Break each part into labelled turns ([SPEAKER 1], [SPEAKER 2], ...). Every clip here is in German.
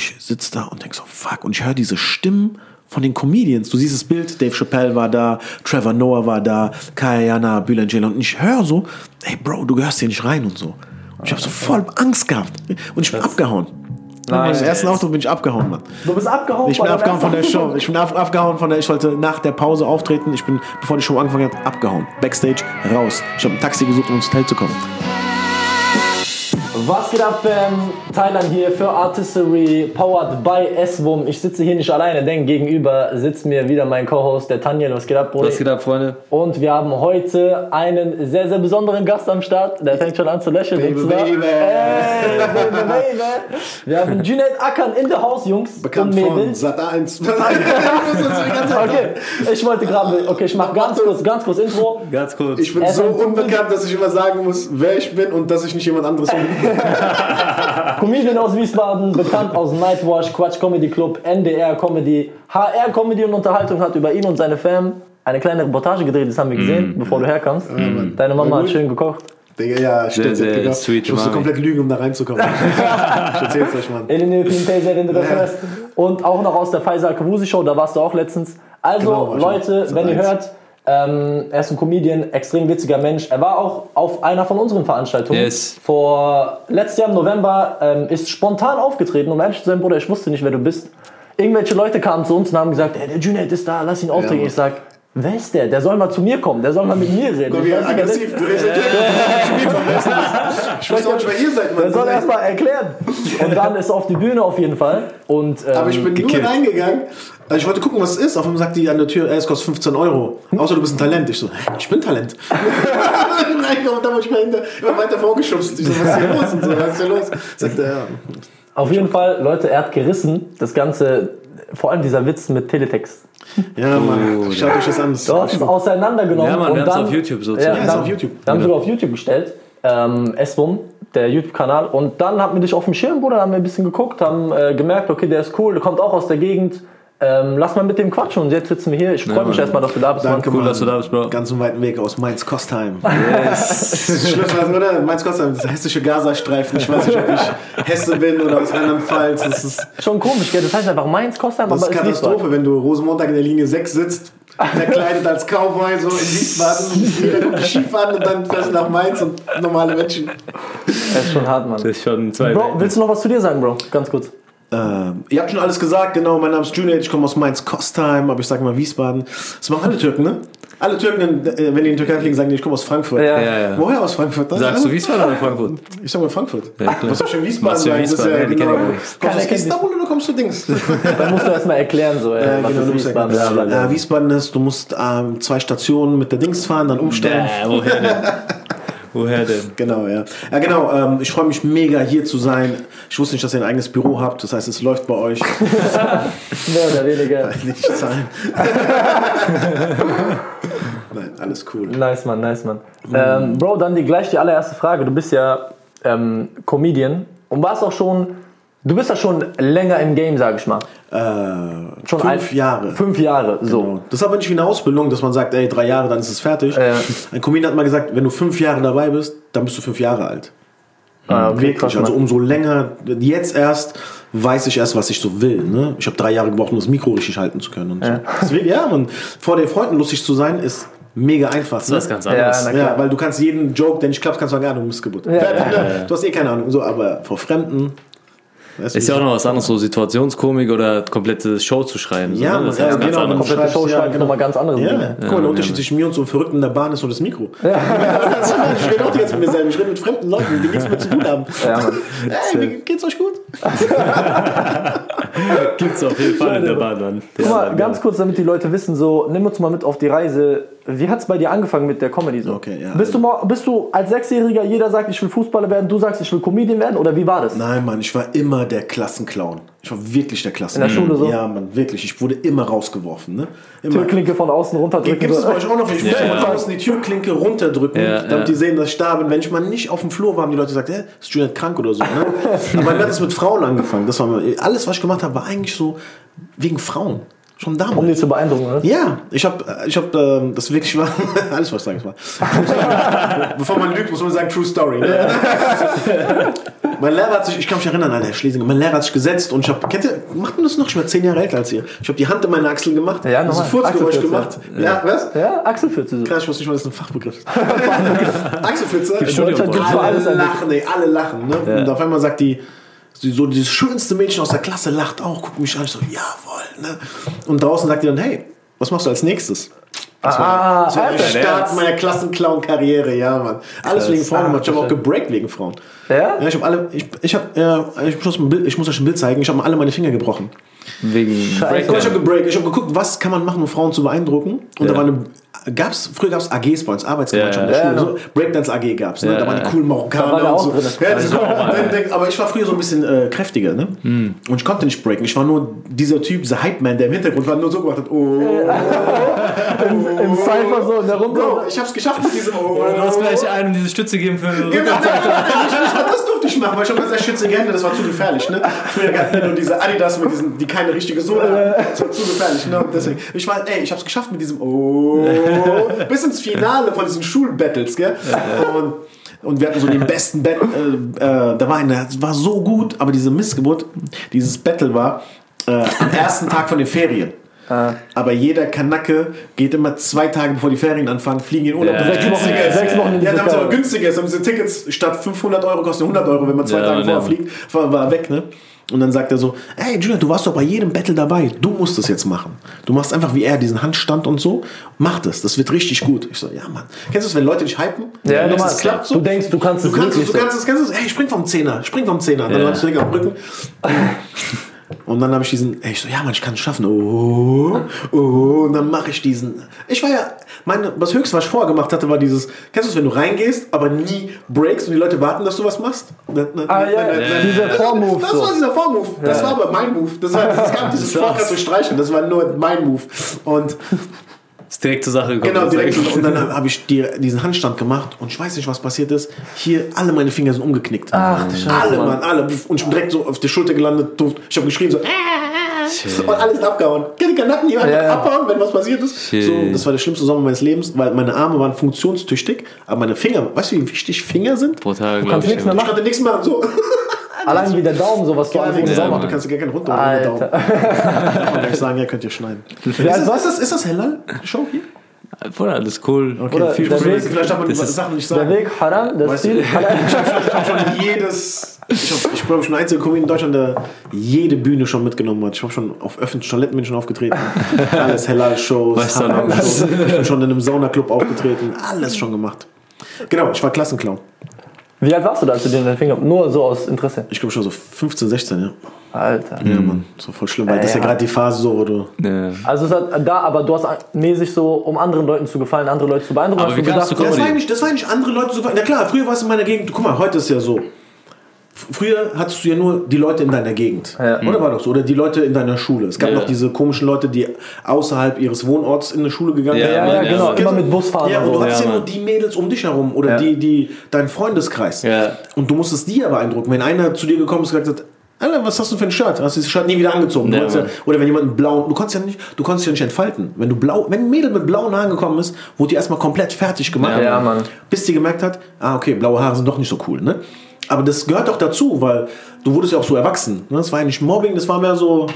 [SPEAKER 1] ich sitze da und denk so, fuck. Und ich höre diese Stimmen von den Comedians. Du siehst das Bild, Dave Chappelle war da, Trevor Noah war da, Kayana, Bülent. Und ich höre so, ey Bro, du gehörst hier nicht rein und so. Und ich habe so voll Angst gehabt. Und ich bin abgehauen. Nein, Beim ersten Auftritt bin ich abgehauen, Mann.
[SPEAKER 2] Du bist abgehauen?
[SPEAKER 1] Ich bin abgehauen von der Show. Ich bin ab, abgehauen von der, ich wollte nach der Pause auftreten. Ich bin, bevor die Show angefangen hat, abgehauen. Backstage, raus. Ich habe ein Taxi gesucht, um ins Hotel zu kommen.
[SPEAKER 2] Was geht ab, Fam? Thailand hier für Artistry, powered by S-Wum. Ich sitze hier nicht alleine, denn gegenüber sitzt mir wieder mein Co-Host, der Tanja. Was geht ab, Bruder?
[SPEAKER 3] Was geht ab, Freunde?
[SPEAKER 2] Und wir haben heute einen sehr, sehr besonderen Gast am Start. Der fängt schon an zu lächeln.
[SPEAKER 1] Baby, baby.
[SPEAKER 2] Ey, baby, baby. Wir haben Junaid Akan in the house, Jungs
[SPEAKER 1] Bekannt
[SPEAKER 2] und
[SPEAKER 1] von
[SPEAKER 2] Mädels.
[SPEAKER 1] Sat 1.
[SPEAKER 2] Okay, ich wollte gerade, okay, ich mach ganz kurz, ganz kurz Intro.
[SPEAKER 3] Ganz kurz.
[SPEAKER 1] Ich bin so unbekannt, dass ich immer sagen muss, wer ich bin und dass ich nicht jemand anderes bin.
[SPEAKER 2] Comedian aus Wiesbaden, bekannt aus Nightwash, Quatsch Comedy Club, NDR Comedy, HR Comedy und Unterhaltung hat über ihn und seine Fam eine kleine Reportage gedreht, das haben wir gesehen, bevor du herkamst. Deine Mama hat schön gekocht.
[SPEAKER 1] Digga, ja, stimmt.
[SPEAKER 3] sehr
[SPEAKER 1] Digga.
[SPEAKER 3] sweet
[SPEAKER 1] ich musste
[SPEAKER 3] Mami.
[SPEAKER 1] komplett lügen, um da reinzukommen. ich erzähl's euch, Mann.
[SPEAKER 2] Eline Pintaser in der Fest. Und auch noch aus der Faisal Kavusi Show, da warst du auch letztens. Also,
[SPEAKER 1] Genau,
[SPEAKER 2] Leute, wenn ihr
[SPEAKER 1] Sat.1.
[SPEAKER 2] hört, ähm, er ist ein Comedian, extrem witziger Mensch. Er war auch auf einer von unseren Veranstaltungen.
[SPEAKER 3] Yes.
[SPEAKER 2] Vor letztes Jahr im November ähm, ist spontan aufgetreten. Um ehrlich zu sein, Bruder, ich wusste nicht, wer du bist. Irgendwelche Leute kamen zu uns und haben gesagt, ey, der Junaid ist da, lass ihn auftreten.
[SPEAKER 1] Mann.
[SPEAKER 2] ich sag, wer ist der? Der soll mal zu mir kommen, der soll mal mit mir reden.
[SPEAKER 1] Guck,
[SPEAKER 2] Ich
[SPEAKER 1] wie
[SPEAKER 2] weiß nicht, wer
[SPEAKER 1] aggressiv.
[SPEAKER 2] der-
[SPEAKER 1] Du redest. Ich weiß nicht, wer ihr seid,
[SPEAKER 2] Der soll erst mal erklären. Und dann ist er auf die Bühne auf jeden Fall. Und, ähm,
[SPEAKER 1] Aber ich bin nur reingegangen. Also ich wollte gucken, was es ist. Auf einmal sagt die an der Tür, ey, es kostet 15 Euro. Außer du bist ein Talent. Ich so, hä, ich bin Talent. Reingekommen und dann wurde ich mal hinter, immer weiter vorgeschubst. Ich so, was ist hier los? Und so, was ist hier los? Sagt er, ja.
[SPEAKER 2] Auf jeden Fall, Leute, er hat gerissen. Das Ganze, vor allem dieser Witz mit Teletext.
[SPEAKER 1] Ja, Mann, schaut euch das an.
[SPEAKER 2] Du hast es auseinandergenommen.
[SPEAKER 3] Ja, Mann, wir haben's
[SPEAKER 2] dann,
[SPEAKER 3] auf YouTube sozusagen.
[SPEAKER 1] Ja, ist
[SPEAKER 2] dann,
[SPEAKER 1] auf YouTube.
[SPEAKER 2] Dann haben wir auf YouTube gestellt. Ähm, SWUM, der YouTube-Kanal. Und dann hatten wir dich auf dem Schirm, Bruder, haben wir ein bisschen geguckt, haben äh, gemerkt, okay, der ist cool, der kommt auch aus der Gegend. Ähm, lass mal mit dem quatschen. Und jetzt sitzen wir hier. Ich freue mich
[SPEAKER 3] Mann.
[SPEAKER 2] erstmal, dass du da bist.
[SPEAKER 1] Danke,
[SPEAKER 2] Mann.
[SPEAKER 3] Cool, dass du da bist, Bro.
[SPEAKER 1] Ganz einen weiten Weg aus Mainz-Kostheim. Yes. Schlimm, was, oder? Mainz-Kostheim, das hessische Gazastreifen. Ich weiß nicht, ob ich Hesse bin oder aus Rheinland-Pfalz. Das ist,
[SPEAKER 2] Schon komisch, gell? Das heißt einfach Mainz, Kostheim,
[SPEAKER 1] das
[SPEAKER 2] aber
[SPEAKER 1] ist
[SPEAKER 2] ist Wiesbaden.
[SPEAKER 1] Katastrophe, wenn du Rosenmontag in der Linie 6 sitzt, verkleidet als Cowboy so in Wiesbaden. Jeder guckt an und dann fährst du nach Mainz und normale Menschen.
[SPEAKER 2] Das ist schon hart, Mann.
[SPEAKER 3] Das ist schon zwei
[SPEAKER 2] Bro, willst du noch was zu dir sagen, Bro? Ganz kurz.
[SPEAKER 1] Ähm, ihr habt schon alles gesagt, genau. Mein Name ist Junaid, ich komme aus Mainz-Kostheim, aber ich sage mal Wiesbaden. Das machen alle Türken, ne? Alle Türken, äh, wenn die in die Türkei fliegen, sagen die, ich komme aus Frankfurt.
[SPEAKER 2] Ja.
[SPEAKER 3] Ja, ja.
[SPEAKER 1] Woher aus Frankfurt?
[SPEAKER 3] Sagst du Wiesbaden oder Frankfurt?
[SPEAKER 1] Ich sag mal Frankfurt.
[SPEAKER 3] Ja, klar.
[SPEAKER 1] Was soll ich in Wiesbaden sagen? Das ist
[SPEAKER 3] Wiesbaden?
[SPEAKER 1] ja, genau. Kommst du aus Istanbul oder kommst du Dings?
[SPEAKER 2] Dann musst du erstmal erklären, so,
[SPEAKER 1] Ja,
[SPEAKER 2] was
[SPEAKER 1] genau,
[SPEAKER 2] ist Wiesbaden? bla, bla, bla.
[SPEAKER 1] Äh, Wiesbaden ist, du musst ähm, zwei Stationen mit der Dings fahren, dann umstellen.
[SPEAKER 3] Äh, woher denn? woher denn?
[SPEAKER 1] Genau, ja. Ja, genau. Ähm, ich freue mich mega hier zu sein. Ich wusste nicht, dass ihr ein eigenes Büro habt. Das heißt, es läuft bei euch.
[SPEAKER 2] Mehr oder weniger.
[SPEAKER 1] nicht zahlen. Nein, alles cool.
[SPEAKER 2] Nice, Mann, nice, Mann. Ähm, Bro, dann die, gleich die allererste Frage. Du bist ja ähm, Comedian und warst auch schon, du bist ja schon länger im Game, sag ich mal.
[SPEAKER 1] Äh,
[SPEAKER 2] Schon
[SPEAKER 1] fünf
[SPEAKER 2] ein-
[SPEAKER 1] Jahre.
[SPEAKER 2] Fünf Jahre, so.
[SPEAKER 1] Genau. Das ist aber nicht wie eine Ausbildung, dass man sagt, ey, drei Jahre, dann ist es fertig.
[SPEAKER 2] Ja.
[SPEAKER 1] Ein Comedian hat mal gesagt, wenn du fünf Jahre dabei bist, dann bist du fünf Jahre alt.
[SPEAKER 2] Ah, okay,
[SPEAKER 1] Wirklich.
[SPEAKER 2] krass,
[SPEAKER 1] also umso länger, jetzt erst weiß ich erst, was ich so will. Ne? Ich habe drei Jahre gebraucht, um das Mikro richtig halten zu können. Und so. Deswegen, ja, man, vor den Freunden lustig zu sein, ist mega einfach.
[SPEAKER 3] Das ist was ganz
[SPEAKER 2] Ja, na klar.
[SPEAKER 1] Ja, weil du kannst jeden Joke, der nicht klappt, kannst du sagen, ja, du bist Geburt.
[SPEAKER 2] ja, ja,
[SPEAKER 1] Du hast eh keine Ahnung. So, aber vor Fremden. Weißt
[SPEAKER 3] Ist ja auch noch was anderes, so Situationskomik oder komplette Show zu schreiben. So,
[SPEAKER 1] Ja,
[SPEAKER 3] ne?
[SPEAKER 1] man,
[SPEAKER 3] Das ist
[SPEAKER 1] ja,
[SPEAKER 3] ganz
[SPEAKER 1] genau.
[SPEAKER 2] Komplette Show
[SPEAKER 1] schreibst, ja,
[SPEAKER 2] schreiben
[SPEAKER 1] genau.
[SPEAKER 2] nochmal ganz anderes
[SPEAKER 1] Ja,
[SPEAKER 2] Ding.
[SPEAKER 1] guck mal, der Unterschied zwischen mir und so einem Verrückten in der Bahn ist so das Mikro. ich rede auch jetzt mit mir selber, ich rede mit fremden Leuten, die nichts mehr zu tun haben.
[SPEAKER 2] Ja, Mann.
[SPEAKER 1] Ey, wie geht's euch gut?
[SPEAKER 3] Gibt's auf jeden Fall in der Bahn, Mann.
[SPEAKER 2] Guck mal, ganz kurz, damit die Leute wissen, so, nimm uns mal mit auf die Reise. Wie hat es bei dir angefangen mit der Comedy so?
[SPEAKER 1] Okay, ja.
[SPEAKER 2] Bist du, mal, bist du als Sechsjähriger, jeder sagt, ich will Fußballer werden, du sagst, ich will Comedian werden oder wie war das?
[SPEAKER 1] Nein, Mann, ich war immer der Klassenclown. Ich war wirklich der Klassenclown.
[SPEAKER 2] In der Schule so?
[SPEAKER 1] Ja, Mann, wirklich. Ich wurde immer rausgeworfen. Ne? Immer.
[SPEAKER 2] Türklinke von außen runterdrücken.
[SPEAKER 1] Gibt es bei euch auch noch? Ich muss
[SPEAKER 3] Ja,
[SPEAKER 1] immer
[SPEAKER 3] ja.
[SPEAKER 1] draußen die Türklinke runterdrücken,
[SPEAKER 3] Ja,
[SPEAKER 1] damit
[SPEAKER 3] ja.
[SPEAKER 1] die sehen, dass ich da bin. Wenn ich mal nicht auf dem Flur war, haben die Leute gesagt, hä, ist Juliet krank oder so. Ne? Aber dann hat es mit Frauen angefangen. Das war alles, was ich gemacht habe, war eigentlich so wegen Frauen. Schon damals.
[SPEAKER 2] Um die zu beeindrucken, oder?
[SPEAKER 1] Ja, ich habe, ich habe, ähm, das wirklich war, alles was ich sage, das war. Bevor man lügt, muss man sagen, True Story. Ne? mein Lehrer hat sich, ich kann mich erinnern an Herr Schlesinger, mein Lehrer hat sich gesetzt und ich habe, kennt ihr, macht man das noch? Ich war zehn Jahre älter als ihr. Ich habe die Hand in meine Achseln gemacht,
[SPEAKER 2] Ja,
[SPEAKER 1] das
[SPEAKER 2] normal.
[SPEAKER 1] Furzgeräusch gemacht. Ja, was?
[SPEAKER 2] Ja, Achselfürze. So.
[SPEAKER 1] Klar, ich wusste nicht mal, dass das ein Fachbegriff ist. Achselfürze.
[SPEAKER 2] In Deutschland gibt's
[SPEAKER 1] alle lachen, ey, alle lachen. Ne? Und auf einmal sagt die, so dieses schönste Mädchen aus der Klasse lacht auch, guckt mich an, ich so, jawohl. Ne? Und draußen sagt die dann, hey, was machst du als nächstes? Das war,
[SPEAKER 2] Ah,
[SPEAKER 1] das war der. Start meiner Klassenclown-Karriere, ja, Mann. Alles wegen Frauen gemacht. Ich habe auch gebreakt wegen Frauen.
[SPEAKER 2] Ja?
[SPEAKER 1] Ja, ich habe alle, ich, ich habe, äh, ich muss, ein Bild, ich muss euch ein Bild zeigen. Ich habe alle meine Finger gebrochen.
[SPEAKER 3] Wegen
[SPEAKER 1] mal, ich habe
[SPEAKER 3] Breakdown.
[SPEAKER 1] gebreakt. Ich habe geguckt, was kann man machen, um Frauen zu beeindrucken. Und da
[SPEAKER 3] Ja.
[SPEAKER 1] war eine, gab's, früher gab es AGs bei uns, Arbeitsgemeinschaften
[SPEAKER 3] Ja,
[SPEAKER 1] in der
[SPEAKER 2] ja.
[SPEAKER 1] Schule. So Breakdance AG gab es. Ne?
[SPEAKER 3] Ja,
[SPEAKER 1] da waren
[SPEAKER 3] ja.
[SPEAKER 1] die coolen Marokkaner
[SPEAKER 2] Da war
[SPEAKER 1] und so.
[SPEAKER 2] drin.
[SPEAKER 1] Ja, das aber ich war früher so ein bisschen äh, kräftiger. Ne?
[SPEAKER 3] Hm.
[SPEAKER 1] Und ich konnte nicht breaken. Ich war nur dieser Typ, dieser Hype-Man, der im Hintergrund war, nur so gemacht hat. Oh,
[SPEAKER 2] Im Cypher so, in der Runde.
[SPEAKER 1] Bro, ich hab's geschafft mit diesem Oh.
[SPEAKER 3] Du hast vielleicht einem diese Stütze geben für
[SPEAKER 1] Genau, nein, nein, nein, nicht, nicht ich machen, weil ich habe gesagt, Schütze gerne, das war zu gefährlich. Ne? Nur diese Adidas mit diesen, die keine richtige Sohle haben. Das war zu gefährlich. Ne? Deswegen, ich war, ey, ich hab's geschafft mit diesem Oh, bis ins Finale von diesen Schulbattles? Und, und wir hatten so den besten Battle, äh, äh, da war einer, das war so gut, aber diese Missgeburt, dieses Battle war äh, am ersten Tag von den Ferien. Aber jeder Kanacke geht immer zwei Tage bevor die Ferien anfangen, fliegen in Urlaub.
[SPEAKER 3] Ja. Sechs
[SPEAKER 2] Wochen-
[SPEAKER 1] günstiger ist.
[SPEAKER 2] sechs Wochen in
[SPEAKER 1] Ja, damals aber günstiger ist. Haben diese Tickets statt 500 Euro kosten 100 Euro, wenn man zwei
[SPEAKER 3] Ja,
[SPEAKER 1] Tage vorher
[SPEAKER 3] ja.
[SPEAKER 1] fliegt. War, war weg, ne? Und dann sagt er so, ey Julian, du warst doch bei jedem Battle dabei. Du musst das jetzt machen. Du machst einfach wie er diesen Handstand und so. Mach das. Das wird richtig gut. Ich so, ja Mann. Kennst du es, wenn Leute dich hypen?
[SPEAKER 2] Ja, normal.
[SPEAKER 1] es klappt so?
[SPEAKER 2] Du denkst, du kannst
[SPEAKER 1] Du
[SPEAKER 2] es
[SPEAKER 1] kannst es, du kannst es, kennst du es, ey, spring vom Zehner, spring vom Zehner. Dann
[SPEAKER 3] Ja.
[SPEAKER 1] hast du Ding am Rücken. Und dann habe ich diesen, ey, ich so, ja Mann, ich kann es schaffen. Oh, oh, und dann mache ich diesen. Ich war ja, meine, das Höchste, was ich vorher gemacht hatte, war dieses, kennst du es, wenn du reingehst, aber nie breakst und die Leute warten, dass du was machst? Na, na,
[SPEAKER 2] Ah, ja,
[SPEAKER 1] na, na, na,
[SPEAKER 2] dieser
[SPEAKER 1] na,
[SPEAKER 2] Vormove
[SPEAKER 1] Das
[SPEAKER 2] so.
[SPEAKER 1] war dieser Vormove. Das war aber mein Move. Das war, es gab dieses Vorkast zu streichen, das war nur mein Move. Und
[SPEAKER 3] Ist direkt zur Sache gekommen.
[SPEAKER 1] Genau,
[SPEAKER 3] ist
[SPEAKER 1] direkt. Und dann habe ich dir diesen Handstand gemacht und ich weiß nicht, was passiert ist. Hier, alle meine Finger sind umgeknickt.
[SPEAKER 2] Ach, du Scheiße,
[SPEAKER 1] Alle,
[SPEAKER 2] Mann.
[SPEAKER 1] Mann, alle. Und ich bin direkt so auf die Schulter gelandet. Ich habe geschrien so. "Ah!" Und alles abgehauen. Kennt ihr Kanacken, die einfach
[SPEAKER 2] Ja,
[SPEAKER 1] abhauen, wenn was passiert ist?
[SPEAKER 3] Shit.
[SPEAKER 1] So, das war der schlimmste Sommer meines Lebens, weil meine Arme waren funktionstüchtig, aber meine Finger, weißt du, wie wichtig Finger sind?
[SPEAKER 3] Brutal,
[SPEAKER 2] kannst
[SPEAKER 3] glaube ich.
[SPEAKER 2] nichts mehr
[SPEAKER 1] Ich konnte nichts machen. So.
[SPEAKER 2] Allein wie der Daumen, so was du alles im
[SPEAKER 1] Ja, du kannst dir gar keinen runter
[SPEAKER 2] Alter.
[SPEAKER 1] Daumen. Kann man gleich sagen, ja, könnt ihr schneiden. Ist das,
[SPEAKER 2] was?
[SPEAKER 1] ist das, ist das Hellal? Show hier?
[SPEAKER 3] Bruder, alles cool.
[SPEAKER 1] Okay,
[SPEAKER 2] Oder
[SPEAKER 1] viel
[SPEAKER 2] der. Weg-
[SPEAKER 1] Vielleicht darf man
[SPEAKER 3] das
[SPEAKER 1] Sachen nicht
[SPEAKER 2] Der
[SPEAKER 1] sagen.
[SPEAKER 2] Weg, Haram, das
[SPEAKER 1] Weißt
[SPEAKER 2] Ziel,
[SPEAKER 1] ich habe schon jedes. Ich, hab, ich glaube, ich bin der einzige Comedian in Deutschland, der jede Bühne schon mitgenommen hat. Ich habe schon auf öffentlichen Toiletten bin schon aufgetreten. Alles Halal-Shows,
[SPEAKER 3] Weißt du,
[SPEAKER 1] Haram-Shows. Ich bin schon in einem Saunaclub aufgetreten. Alles schon gemacht. Genau, ich war Klassenclown.
[SPEAKER 2] Wie alt warst du da, als du dir den Finger... Nur so aus Interesse.
[SPEAKER 1] Ich glaube schon so 15, 16, ja.
[SPEAKER 2] Alter.
[SPEAKER 1] Ja, Mann. So voll schlimm, weil das ist ja
[SPEAKER 2] Ja.
[SPEAKER 1] gerade die Phase so, wo du.
[SPEAKER 3] Ja.
[SPEAKER 2] Also es hat da, aber du hast mäßig so, um anderen Leuten zu gefallen, andere Leute zu beeindrucken,
[SPEAKER 3] Aber
[SPEAKER 2] hast
[SPEAKER 3] wie
[SPEAKER 2] du gedacht,
[SPEAKER 3] du
[SPEAKER 1] Ja, das, war ja nicht, das war ja nicht andere Leute so. Na klar, früher war es in meiner Gegend. Guck mal, heute ist ja so. Früher hattest du ja nur die Leute in deiner Gegend.
[SPEAKER 2] Ja.
[SPEAKER 1] Oder war doch so? Oder die Leute in deiner Schule. Es gab
[SPEAKER 3] Ja.
[SPEAKER 1] noch diese komischen Leute, die außerhalb ihres Wohnorts in eine Schule gegangen sind.
[SPEAKER 2] ja, ja, genau, immer mit Busfahren
[SPEAKER 1] Ja, und
[SPEAKER 2] und
[SPEAKER 1] du
[SPEAKER 2] so.
[SPEAKER 1] hattest ja, nur die Mädels um dich herum oder die, die, dein Freundeskreis.
[SPEAKER 3] Ja.
[SPEAKER 1] Und du musstest die ja beeindrucken. Wenn einer zu dir gekommen ist und gesagt hat, Alter, was hast du für ein Shirt? Hast du dieses Shirt nie wieder angezogen?
[SPEAKER 3] Ja,
[SPEAKER 1] ja, oder wenn jemand einen blauen, du konntest ja nicht, du konntest ja nicht entfalten. Wenn du blau, wenn ein Mädel mit blauen Haaren gekommen ist, wurde die erstmal komplett fertig gemacht.
[SPEAKER 2] Ja.
[SPEAKER 1] Bis die gemerkt hat, ah, okay, blaue Haare sind doch nicht so cool, ne? Aber das gehört doch dazu, weil du wurdest ja auch so erwachsen. Ne? Das war ja nicht Mobbing, das war mehr so.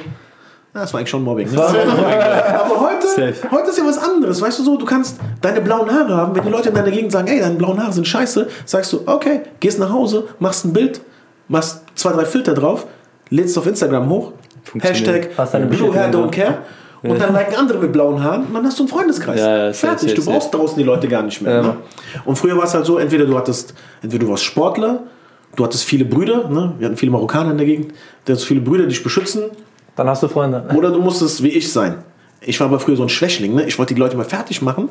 [SPEAKER 1] Ja, das war eigentlich schon Mobbing. Ne? Aber heute,
[SPEAKER 3] Safe.
[SPEAKER 1] heute ist ja was anderes. Weißt du so, du kannst deine blauen Haare haben. Wenn die Leute in deiner Gegend sagen, ey, deine blauen Haare sind scheiße, sagst du, okay, gehst nach Hause, machst ein Bild, machst zwei, drei Filter drauf, lädst es auf Instagram hoch. Hashtag Blue Hair Don't Care. Und dann liken andere mit blauen Haaren und dann hast du einen Freundeskreis.
[SPEAKER 3] Ja, safe,
[SPEAKER 1] Fertig,
[SPEAKER 3] safe,
[SPEAKER 1] du brauchst draußen die Leute gar nicht mehr.
[SPEAKER 2] Ja.
[SPEAKER 1] Ne? Und früher war es halt so, entweder du hattest, entweder du warst Sportler, du hattest viele Brüder, ne? wir hatten viele Marokkaner in der Gegend, du hattest viele Brüder, die dich beschützen,
[SPEAKER 2] Dann hast du Freunde.
[SPEAKER 1] oder du musstest wie ich sein. Ich war aber früher so ein Schwächling, ne? ich wollte die Leute mal fertig machen,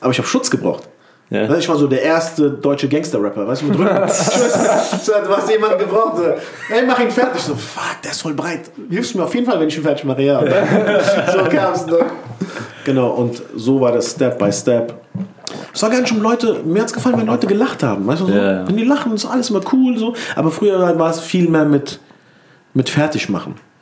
[SPEAKER 1] aber ich habe Schutz gebraucht.
[SPEAKER 3] Ja.
[SPEAKER 1] Ne, Ich war so der erste deutsche Gangster-Rapper, weißt du, mit Rücken. Du hast jemanden gebraucht, so, hey, mach ihn fertig. So, fuck, der ist voll breit. Hilfst mir auf jeden Fall, wenn ich ihn fertig mache, ja. So kam's, ne? Genau, und so war das Step by Step. Es war gar nicht um Leute, mir hat's gefallen, wenn Leute gelacht haben, weißt du, so,
[SPEAKER 3] Ja.
[SPEAKER 1] wenn die lachen, ist alles immer cool, so. Aber früher war es viel mehr mit, mit fertig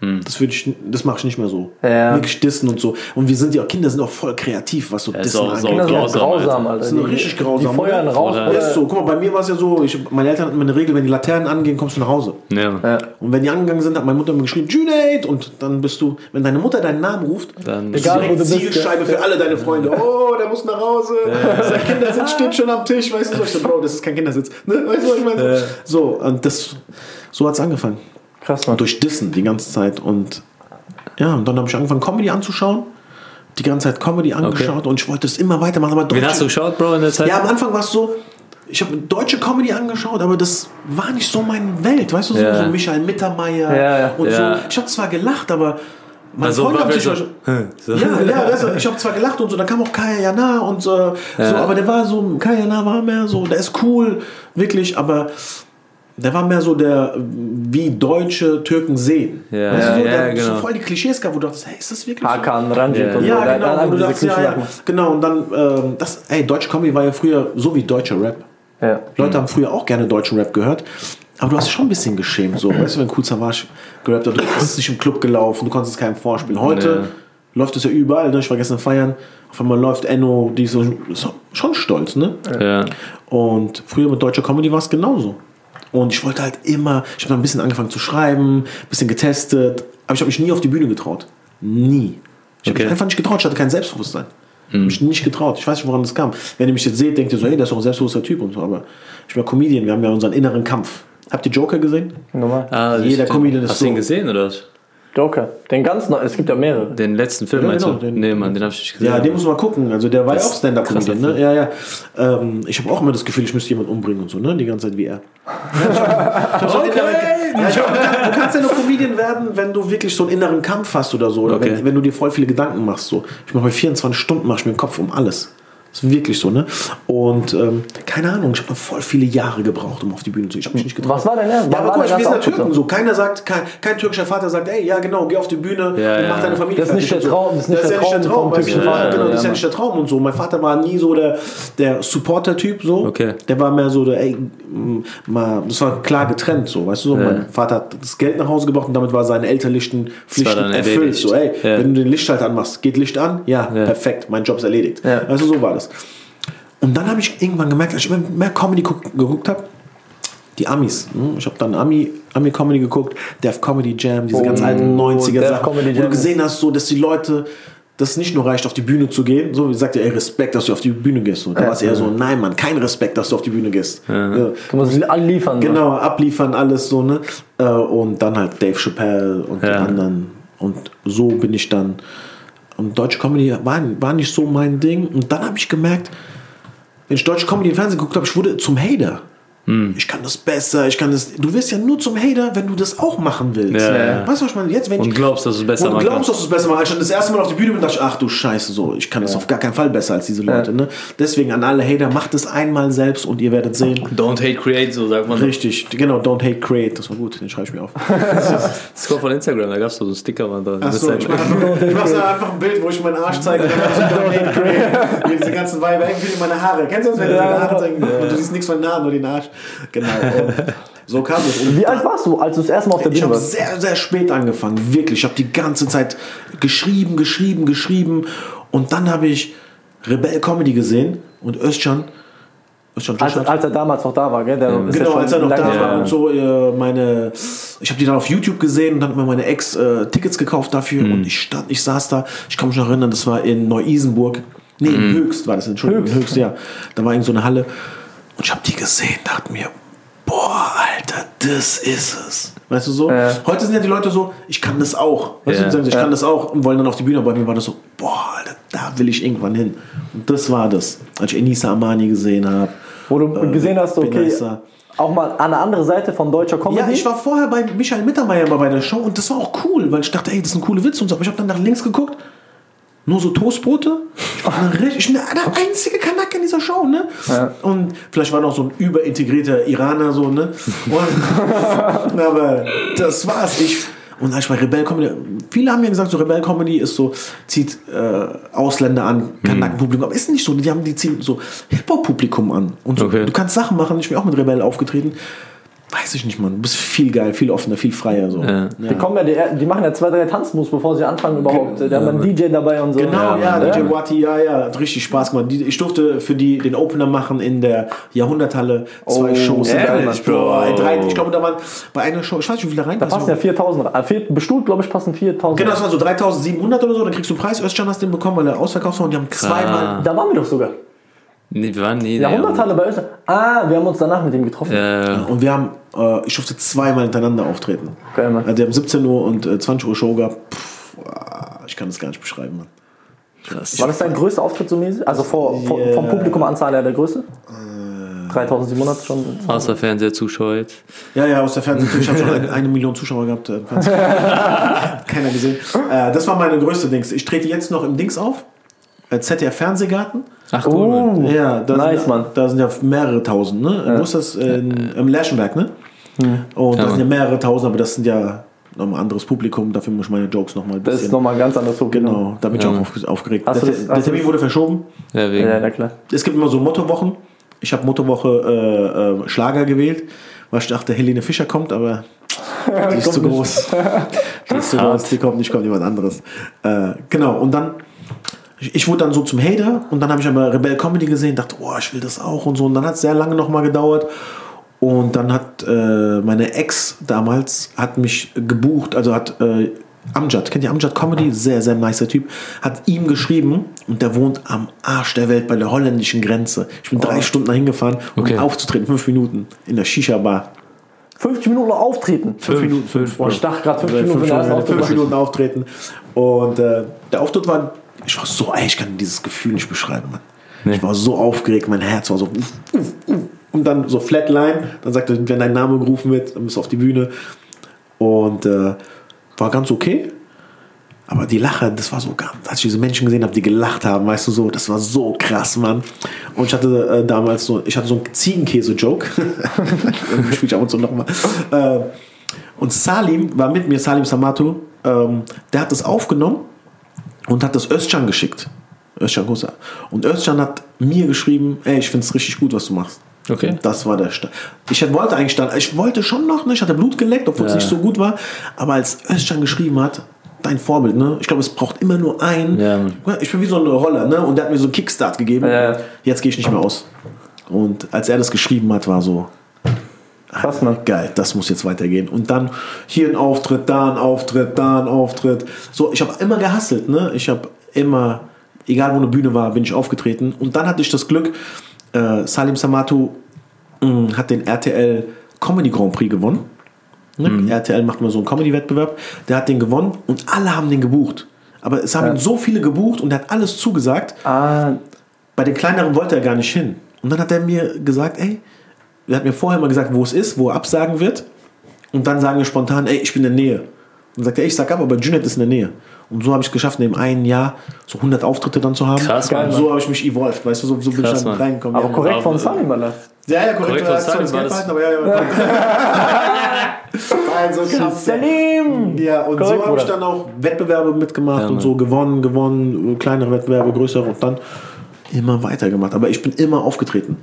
[SPEAKER 1] machen. Das würde ich, das mache ich nicht mehr so.
[SPEAKER 2] Ja.
[SPEAKER 1] Wirklich dissen und so. Und wir sind ja, Kinder sind auch voll kreativ, was so
[SPEAKER 3] ist
[SPEAKER 1] Dissen
[SPEAKER 3] auch- ist auch
[SPEAKER 1] angeht.
[SPEAKER 2] Kinder sind auch
[SPEAKER 3] grausam,
[SPEAKER 2] grausam, Alter.
[SPEAKER 1] Sind richtig grausam,
[SPEAKER 2] Die feuern raus.
[SPEAKER 3] Oder-.
[SPEAKER 1] Ist so. Guck mal, bei mir war es ja so, ich, meine Eltern hatten immer eine Regel, wenn die Laternen angehen, kommst du nach Hause.
[SPEAKER 3] Ja.
[SPEAKER 2] Ja.
[SPEAKER 1] Und wenn die angegangen sind, hat meine Mutter mir geschrieben, Junaid! Und dann bist du, wenn deine Mutter deinen Namen ruft,
[SPEAKER 3] Dann
[SPEAKER 1] bist
[SPEAKER 2] Egal,
[SPEAKER 1] du
[SPEAKER 2] bist,
[SPEAKER 1] Zielscheibe für alle deine Freunde. Oh, der muss nach Hause. Sein Kindersitz steht schon am Tisch. Weißt du, so, ich so, Bro, das ist kein Kindersitz. Ne? Weißt du, was ich meine? So, und das, so hat es angefangen.
[SPEAKER 2] Krass, Mann.
[SPEAKER 1] Durch Dissen die ganze Zeit. Und ja, und dann habe ich angefangen, Comedy anzuschauen. Die ganze Zeit Comedy angeschaut und ich wollte es immer weitermachen. Aber
[SPEAKER 3] Wen hast du geschaut, Bro, in der Zeit?
[SPEAKER 1] ja, am Anfang war es so, ich habe deutsche Comedy angeschaut, aber das war nicht so meine Welt, weißt du, so,
[SPEAKER 3] Ja.
[SPEAKER 1] so Michael Mittermeier
[SPEAKER 2] Ja, ja.
[SPEAKER 1] und
[SPEAKER 3] Ja.
[SPEAKER 1] so. Ich habe zwar gelacht, aber meine
[SPEAKER 3] Also,
[SPEAKER 1] Freunde
[SPEAKER 3] war
[SPEAKER 1] haben sich
[SPEAKER 3] vielleicht so-
[SPEAKER 1] ja, ja, weißt du, ich habe zwar gelacht und so, dann kam auch Kaya Jana und so, so, aber der war so, Kaya Jana war mehr so, der ist cool, wirklich, aber der war mehr so der, wie deutsche Türken sehen.
[SPEAKER 3] Ja,
[SPEAKER 1] weißt du, so,
[SPEAKER 3] ja,
[SPEAKER 1] der,
[SPEAKER 3] ja, genau.
[SPEAKER 1] so voll die Klischees gab, wo du dachtest, hey, ist das wirklich so?
[SPEAKER 2] Hakan, Ranjit
[SPEAKER 3] Ja.
[SPEAKER 2] und so.
[SPEAKER 1] Ja,
[SPEAKER 2] Der hat
[SPEAKER 1] genau, du
[SPEAKER 2] diese
[SPEAKER 1] dachtest, ja, ja, genau, und dann, ähm, das, ey, deutsche Comedy war ja früher so wie deutscher Rap.
[SPEAKER 2] Ja.
[SPEAKER 1] Leute haben früher auch gerne deutschen Rap gehört. Aber du hast schon ein bisschen geschämt. So. Weißt du, wenn Cool Savage gerappt hat, du bist nicht im Club gelaufen, du konntest es keinem vorspielen. Heute läuft es ja überall. Ne? Ich war gestern feiern, auf einmal läuft Enno, die ist so, schon stolz. Ne?
[SPEAKER 3] Ja.
[SPEAKER 1] Und früher mit deutscher Comedy war es genauso. Und ich wollte halt immer, ich habe dann ein bisschen angefangen zu schreiben, ein bisschen getestet, aber ich habe mich nie auf die Bühne getraut. Nie. Ich habe
[SPEAKER 3] Okay.
[SPEAKER 1] mich einfach nicht getraut, ich hatte kein Selbstbewusstsein. Ich habe mich nicht getraut. Ich weiß nicht, woran das kam. Wenn ihr mich jetzt seht, denkt ihr so, hey, der ist doch ein selbstbewusster Typ und so. Aber ich bin Comedian, wir haben ja unseren inneren Kampf. Habt ihr Joker gesehen?
[SPEAKER 2] Normal.
[SPEAKER 3] Ah,
[SPEAKER 1] Jeder
[SPEAKER 3] ich-
[SPEAKER 1] Comedian ist
[SPEAKER 3] Hast du ihn
[SPEAKER 1] so.
[SPEAKER 3] gesehen, oder was?
[SPEAKER 2] Joker. Den ganzen, es gibt ja mehrere.
[SPEAKER 3] Den letzten Film,
[SPEAKER 1] Ja,
[SPEAKER 3] meinst
[SPEAKER 1] genau,
[SPEAKER 3] du?
[SPEAKER 1] den-
[SPEAKER 3] nee, Mann, den hab ich nicht gesehen.
[SPEAKER 1] Ja, den muss man mal gucken. Also der war ja auch Stand-Up-Comedian, ne? Ja, ja. Ähm, ich habe auch immer das Gefühl, ich müsste jemanden umbringen und so, ne? Die ganze Zeit wie er. Ja, ich hab einen inneren- Ja, ich hab, du, kannst, ja nur Comedian werden, wenn du wirklich so einen inneren Kampf hast oder so. Oder
[SPEAKER 3] Okay.
[SPEAKER 1] wenn, wenn du dir voll viele Gedanken machst. So. Ich mache bei 24 Stunden mach ich mir den Kopf um alles. Das ist wirklich so, ne? Und ähm, keine Ahnung, ich habe voll viele Jahre gebraucht, um auf die Bühne zu gehen. Ich habe mich nicht getraut.
[SPEAKER 2] Was war denn er?
[SPEAKER 1] Ja, aber guck mal,
[SPEAKER 2] der
[SPEAKER 1] wir sind ja Türken so. Keiner sagt, kein, kein türkischer Vater sagt, ey, ja genau, geh auf die Bühne
[SPEAKER 3] Ja,
[SPEAKER 1] und mach deine Familie
[SPEAKER 2] Das ist nicht der. Traum, das ist nicht der
[SPEAKER 1] ja nicht
[SPEAKER 2] Traum vom
[SPEAKER 1] weißt du? ja. Genau, das ist
[SPEAKER 2] Ja,
[SPEAKER 1] nicht der Traum und so. Mein Vater war nie so der, der Supporter-Typ so.
[SPEAKER 3] Okay.
[SPEAKER 1] Der war mehr so der, ey, mal, das war klar getrennt so, weißt du so. Mein Vater hat das Geld nach Hause gebracht und damit war seine elterlichen Pflichten erfüllt. So, ey, wenn du den Lichtschalter anmachst, geht Licht an? Ja, perfekt, mein Job ist erledigt. Weißt du, so war das. Und dann habe ich irgendwann gemerkt, als ich immer mehr Comedy guck, geguckt habe, die Amis. ne? Ich habe dann Ami, Ami Comedy geguckt, Def Comedy Jam, diese ganz
[SPEAKER 2] Oh,
[SPEAKER 1] alten 90er
[SPEAKER 2] Def
[SPEAKER 1] Sachen, wo du gesehen hast, so, dass die Leute das nicht nur reicht, auf die Bühne zu gehen, so wie sagt ihr, ey, Respekt, dass du auf die Bühne gehst. So. Da war es eher so, nein, Mann, kein Respekt, dass du auf die Bühne gehst. Ja.
[SPEAKER 2] Du musst alle liefern.
[SPEAKER 1] Genau, abliefern, alles so, ne? Äh, Und dann halt Dave Chappelle und die
[SPEAKER 3] Ja.
[SPEAKER 1] anderen. Und so bin ich dann. Und deutsche Comedy war, war nicht so mein Ding. Und dann habe ich gemerkt, wenn ich deutsche Comedy im Fernsehen geguckt habe, ich wurde zum Hater. Ich kann das besser, ich kann das. Du wirst ja nur zum Hater, wenn du das auch machen willst.
[SPEAKER 3] Ja, ja.
[SPEAKER 1] Weißt du, was ich meine? Jetzt, wenn
[SPEAKER 3] Und
[SPEAKER 1] ich,
[SPEAKER 3] glaubst, dass du es besser
[SPEAKER 1] und
[SPEAKER 3] machen
[SPEAKER 1] glaubst,
[SPEAKER 3] kannst.
[SPEAKER 1] dass du es besser machst. Als ich dann das erste Mal auf die Bühne bin, dachte ich, ach du Scheiße, so, ich kann das auf gar keinen Fall besser als diese Leute. Ne? Deswegen an alle Hater, macht es einmal selbst und ihr werdet sehen.
[SPEAKER 3] Don't hate, create, so sagt man.
[SPEAKER 1] Richtig, genau, don't hate, create, das war gut, den schreibe ich mir auf.
[SPEAKER 3] Das kommt von Instagram, da gab es so einen Sticker. Man, da
[SPEAKER 1] ich mache einfach, ich mach so einfach ein Bild, wo ich meinen Arsch zeige. und dann so don't hate, create. Diese ganzen Weiber, irgendwie meine Haare. Kennst du das, wenn du deine Haare zeigen und du siehst nichts von den Haaren, nur den Arsch? Genau. Und so kam es. Und
[SPEAKER 2] Wie alt warst du, als du das erste Mal auf der
[SPEAKER 1] ich
[SPEAKER 2] Bühne
[SPEAKER 1] habe
[SPEAKER 2] warst?
[SPEAKER 1] sehr, sehr spät angefangen, wirklich. Ich habe die ganze Zeit geschrieben, geschrieben, geschrieben. Und dann habe ich Rebell Comedy gesehen und Özcan. Özcan
[SPEAKER 2] Als, als er damals noch da war, gell? Der ja
[SPEAKER 1] Genau, als er noch da war
[SPEAKER 3] Ja.
[SPEAKER 1] und so, äh, meine, ich habe die dann auf YouTube gesehen und dann hat mir meine Ex äh, Tickets gekauft dafür und ich stand, ich saß da, ich kann mich noch erinnern, das war in Neu-Isenburg, nee, in Höchst war das, Entschuldigung, in Höchst, ja, da war irgend so eine Halle und ich habe die gesehen, dachte mir, boah, Alter, das ist es. Weißt du so?
[SPEAKER 2] Ja.
[SPEAKER 1] Heute sind ja die Leute so, ich kann das auch. Weißt
[SPEAKER 3] Ja.
[SPEAKER 1] du, sagen, ich kann das auch und wollen dann auf die Bühne, aber bei mir war das so, boah, Alter, da will ich irgendwann hin. Und das war das, als ich Enisa Amani gesehen habe.
[SPEAKER 2] Wo du gesehen hast, okay,
[SPEAKER 1] Benessa.
[SPEAKER 2] auch mal an der anderen Seite von deutscher Comedy.
[SPEAKER 1] Ja, ich war vorher bei Michael Mittermeier mal bei der Show und das war auch cool, weil ich dachte, ey, das sind coole Witze und so. Aber ich habe dann nach links geguckt, nur so Toastbrote. Ich eine bin der einzige Kanake in dieser Show, ne?
[SPEAKER 2] Ja.
[SPEAKER 1] Und vielleicht war noch so ein überintegrierter Iraner, so, ne? Und, aber das war's. Ich, und als ich bei Rebell Comedy, viele haben ja gesagt, so Rebell Comedy ist so, zieht äh, Ausländer an, Kanakenpublikum, aber ist nicht so. Die haben die ziehen so Hip-Hop-Publikum an. Und so,
[SPEAKER 3] Okay.
[SPEAKER 1] du kannst Sachen machen, ich bin auch mit Rebell aufgetreten weiß ich nicht, Mann. Du bist viel geil, viel offener, viel freier. So.
[SPEAKER 3] Ja.
[SPEAKER 2] Die, kommen ja, die, die machen ja zwei, drei Tanzmoves, bevor sie anfangen überhaupt. Die haben einen DJ dabei und so.
[SPEAKER 1] Genau, ja,
[SPEAKER 2] ja.
[SPEAKER 1] DJ Wati, ja, ja, hat richtig Spaß gemacht. Die- Ich durfte für die den Opener machen in der Jahrhunderthalle. Zwei
[SPEAKER 2] Oh,
[SPEAKER 1] Shows.
[SPEAKER 3] ehrlich,
[SPEAKER 1] Bro.
[SPEAKER 3] Bro.
[SPEAKER 1] Ey, drei, ich glaube, da waren bei einer Show, ich weiß nicht, wie viele rein
[SPEAKER 2] Da passen ja 4000. rein. Vier, bestuhlt, glaube ich, passen 4000.
[SPEAKER 1] Genau, das waren so 3700 oder so, dann kriegst du Preis. Özcan hast den bekommen, weil er ausverkauft war und die haben zweimal.
[SPEAKER 2] Da waren wir doch sogar.
[SPEAKER 3] Nee, wir waren nie.
[SPEAKER 2] Jahrhunderthalle bei Österreich. Ah, wir haben uns danach mit ihm getroffen.
[SPEAKER 3] Ja,
[SPEAKER 1] Und wir haben, äh, ich durfte zweimal hintereinander auftreten.
[SPEAKER 2] Geil, Mann.
[SPEAKER 1] Also, die haben 17 Uhr und äh, 20 Uhr Show gehabt. Pff, ah, ich kann das gar nicht beschreiben, Mann.
[SPEAKER 3] krass.
[SPEAKER 2] War das dein größter Auftritt so mäßig? Also vor, vor,
[SPEAKER 1] Yeah.
[SPEAKER 2] vom Publikumanzahl her der größte?
[SPEAKER 1] Äh.
[SPEAKER 2] 3700 schon.
[SPEAKER 3] Außer Fernseherzuschauer jetzt.
[SPEAKER 1] Ja, ja, aus der Fernsehen. Ich habe schon eine, eine Million Zuschauer gehabt. Äh. Keiner gesehen. Äh, das war meine größte Dings. Ich trete jetzt noch im Dings auf. Äh, ZDF Fernsehgarten.
[SPEAKER 3] Ach cool, Mann.
[SPEAKER 2] Uh,
[SPEAKER 1] Ja, da
[SPEAKER 2] nice,
[SPEAKER 1] sind,
[SPEAKER 2] Mann.
[SPEAKER 1] Da sind ja mehrere tausend, ne? Wo ist das? In, Im Lerchenberg, ne? Und da
[SPEAKER 3] Ja,
[SPEAKER 1] sind ja mehrere tausend, aber das sind ja nochmal ein anderes Publikum. Dafür muss ich meine Jokes nochmal ein
[SPEAKER 2] Das ist
[SPEAKER 1] bisschen.
[SPEAKER 2] nochmal ganz anders so.
[SPEAKER 1] Genau, da bin ich
[SPEAKER 3] Ja,
[SPEAKER 1] auch
[SPEAKER 3] Mann.
[SPEAKER 1] auf, aufgeregt.
[SPEAKER 2] Hast
[SPEAKER 1] der,
[SPEAKER 2] das-
[SPEAKER 1] der Termin
[SPEAKER 2] das-
[SPEAKER 1] wurde verschoben.
[SPEAKER 3] Ja, wegen.
[SPEAKER 2] Ja, na klar.
[SPEAKER 1] Es gibt immer so Mottowochen. Ich habe Mottowoche äh, äh, Schlager gewählt, weil ich dachte, Helene Fischer kommt, aber die ist zu groß. Die ist zu groß, die kommt nicht, kommt jemand anderes. Äh, genau, und dann, ich, wurde dann so zum Hater und dann habe ich aber Rebell Comedy gesehen, dachte, oh, ich will das auch und so. Und dann hat es sehr lange nochmal gedauert. Und dann hat äh, meine Ex damals hat mich gebucht, also hat äh, Amjad, kennt ihr Amjad Comedy? Sehr, sehr nicer Typ. Hat ihm geschrieben und der wohnt am Arsch der Welt bei der holländischen Grenze. Ich bin drei Stunden dahin gefahren, um
[SPEAKER 3] Okay.
[SPEAKER 1] aufzutreten, fünf Minuten in der Shisha-Bar.
[SPEAKER 2] 50 Minuten noch auftreten.
[SPEAKER 1] Fünf Minuten, fünf,
[SPEAKER 2] Boah, ich dachte gerade 5
[SPEAKER 1] fünf,
[SPEAKER 2] Minuten
[SPEAKER 1] Minuten. Minuten auftreten. Und äh, der Auftritt war, ich war so, ey, ich kann dieses Gefühl nicht beschreiben, Mann. Ich war so aufgeregt, mein Herz war so. uff, uff, uff. Und dann so Flatline, dann sagt er, wenn dein Name gerufen wird, dann bist du auf die Bühne. Und äh, war ganz okay. Aber die Lache, das war so, als ich diese Menschen gesehen habe, die gelacht haben, weißt du so, das war so krass, Mann. Und ich hatte äh, damals so, ich hatte so einen Ziegenkäse-Joke. Spiel ich ab und zu nochmal. Äh, und Salim war mit mir, Salim Samatu, ähm, der hat das aufgenommen und hat das Özcan geschickt. Özcan Kosa. Und Özcan hat mir geschrieben, ey, ich finde es richtig gut, was du machst.
[SPEAKER 3] Okay.
[SPEAKER 1] Das war der Start. Ich wollte eigentlich dann, ich wollte schon noch, ne? ich hatte Blut geleckt, obwohl es
[SPEAKER 3] Ja.
[SPEAKER 1] nicht so gut war. Aber als Özcan geschrieben hat, dein Vorbild, ne? Ich glaube, es braucht immer nur einen.
[SPEAKER 3] Ja.
[SPEAKER 1] Ich bin wie so ein Roller, ne? Und der hat mir so einen Kickstart gegeben.
[SPEAKER 2] Ja.
[SPEAKER 1] Jetzt gehe ich nicht mehr aus. Und als er das geschrieben hat, war so,
[SPEAKER 2] Krass, Mann.
[SPEAKER 1] geil, das muss jetzt weitergehen. Und dann hier ein Auftritt, da ein Auftritt, da ein Auftritt. So, ich habe immer gehasselt, ne? Ich habe immer, egal wo eine Bühne war, bin ich aufgetreten. Und dann hatte ich das Glück, äh, Salim Samatu mh, hat den RTL Comedy Grand Prix gewonnen. Ne? RTL macht mal so einen Comedy-Wettbewerb. Der hat den gewonnen und alle haben den gebucht. Aber es haben
[SPEAKER 2] Ja.
[SPEAKER 1] so viele gebucht und er hat alles zugesagt.
[SPEAKER 2] Ah,
[SPEAKER 1] Bei den kleineren wollte er gar nicht hin. Und dann hat er mir gesagt, ey, er hat mir vorher mal gesagt, wo es ist, wo er absagen wird. Und dann sagen wir spontan, ey, ich bin in der Nähe. Und dann sagt er, ich sag ab, aber Junet ist in der Nähe. Und so habe ich es geschafft, in dem einen Jahr so 100 Auftritte dann zu haben.
[SPEAKER 3] Krass,
[SPEAKER 1] und
[SPEAKER 3] Mann.
[SPEAKER 1] so habe ich mich evolved, weißt du, so, so bin
[SPEAKER 3] Krass,
[SPEAKER 1] ich dann
[SPEAKER 3] Mann.
[SPEAKER 1] reingekommen.
[SPEAKER 2] aber
[SPEAKER 1] ja,
[SPEAKER 2] korrekt von
[SPEAKER 3] Aber-
[SPEAKER 2] Salim, Alter.
[SPEAKER 1] Ja, ja, korrekt.
[SPEAKER 3] Korrekt von
[SPEAKER 1] behalten, aber ja, ja. also krass.
[SPEAKER 2] Salim!
[SPEAKER 1] Ja, und
[SPEAKER 2] Korrekt,
[SPEAKER 1] so habe ich dann auch Wettbewerbe mitgemacht
[SPEAKER 3] Ja,
[SPEAKER 1] und so gewonnen, gewonnen, kleinere Wettbewerbe, größere und dann immer weitergemacht. Aber ich bin immer aufgetreten.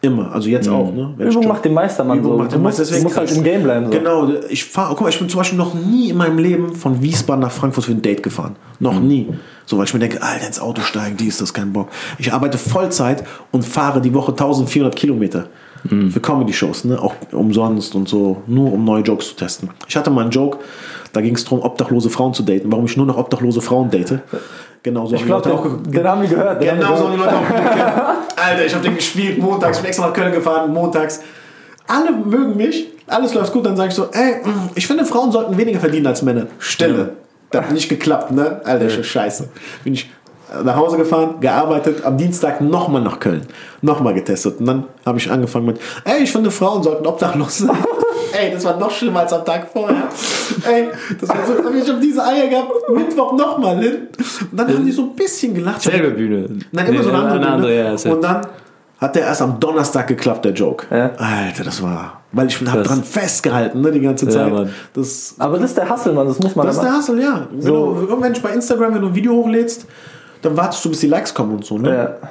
[SPEAKER 1] Immer. Also jetzt auch. Ne? Wenn
[SPEAKER 2] Übung macht den Meister, Mann.
[SPEAKER 1] Übung
[SPEAKER 2] So.
[SPEAKER 1] macht
[SPEAKER 2] Du
[SPEAKER 1] den
[SPEAKER 2] musst,
[SPEAKER 1] Meister,
[SPEAKER 2] du musst halt im Game bleiben. So.
[SPEAKER 1] Genau, ich fahr, guck mal, ich bin zum Beispiel noch nie in meinem Leben von Wiesbaden nach Frankfurt für ein Date gefahren. Noch nie. So, weil ich mir denke, Alter, ins Auto steigen, die ist das kein Bock. Ich arbeite Vollzeit und fahre die Woche 1400 Kilometer für Comedy-Shows, ne? auch umsonst und so, nur um neue Jokes zu testen. Ich hatte mal einen Joke, da ging es darum, obdachlose Frauen zu daten, warum ich nur noch obdachlose Frauen date. Genau so
[SPEAKER 2] Ich glaube,
[SPEAKER 1] auch
[SPEAKER 2] den, den haben wir gehört.
[SPEAKER 1] Genau so haben die
[SPEAKER 2] gehört.
[SPEAKER 1] Leute auch gekannt. Alter, ich habe den gespielt montags, ich bin extra nach Köln gefahren, montags. Alle mögen mich, alles läuft gut, dann sage ich so, ey, ich finde, Frauen sollten weniger verdienen als Männer. Stille. Das hat nicht geklappt, ne? Alter, ist scheiße. Bin ich nach Hause gefahren, gearbeitet, am Dienstag nochmal nach Köln. Nochmal getestet. Und dann habe ich angefangen mit, ey, ich finde, Frauen sollten obdachlos sein. ey, das war noch schlimmer als am Tag vorher. ey, das war so, ich habe diese Eier gehabt, Mittwoch nochmal hin. Und dann haben die so ein bisschen gelacht.
[SPEAKER 3] Selbe Bühne.
[SPEAKER 1] Nein, immer so eine andere.
[SPEAKER 3] Eine andere,
[SPEAKER 1] Bühne.
[SPEAKER 3] ja. safe.
[SPEAKER 1] und dann hat der erst am Donnerstag geklappt, der Joke.
[SPEAKER 2] Ja.
[SPEAKER 1] Alter, das war. Weil ich habe dran festgehalten, ne, die ganze Zeit.
[SPEAKER 3] Mann.
[SPEAKER 1] das,
[SPEAKER 2] Aber das ist der Hustle, Mann. Das muss man
[SPEAKER 1] das ist der Hustle, ja.
[SPEAKER 2] So.
[SPEAKER 1] Wenn ich bei Instagram, wenn du ein Video hochlädst, dann wartest du, bis die Likes kommen und so. Ne?
[SPEAKER 2] Ja.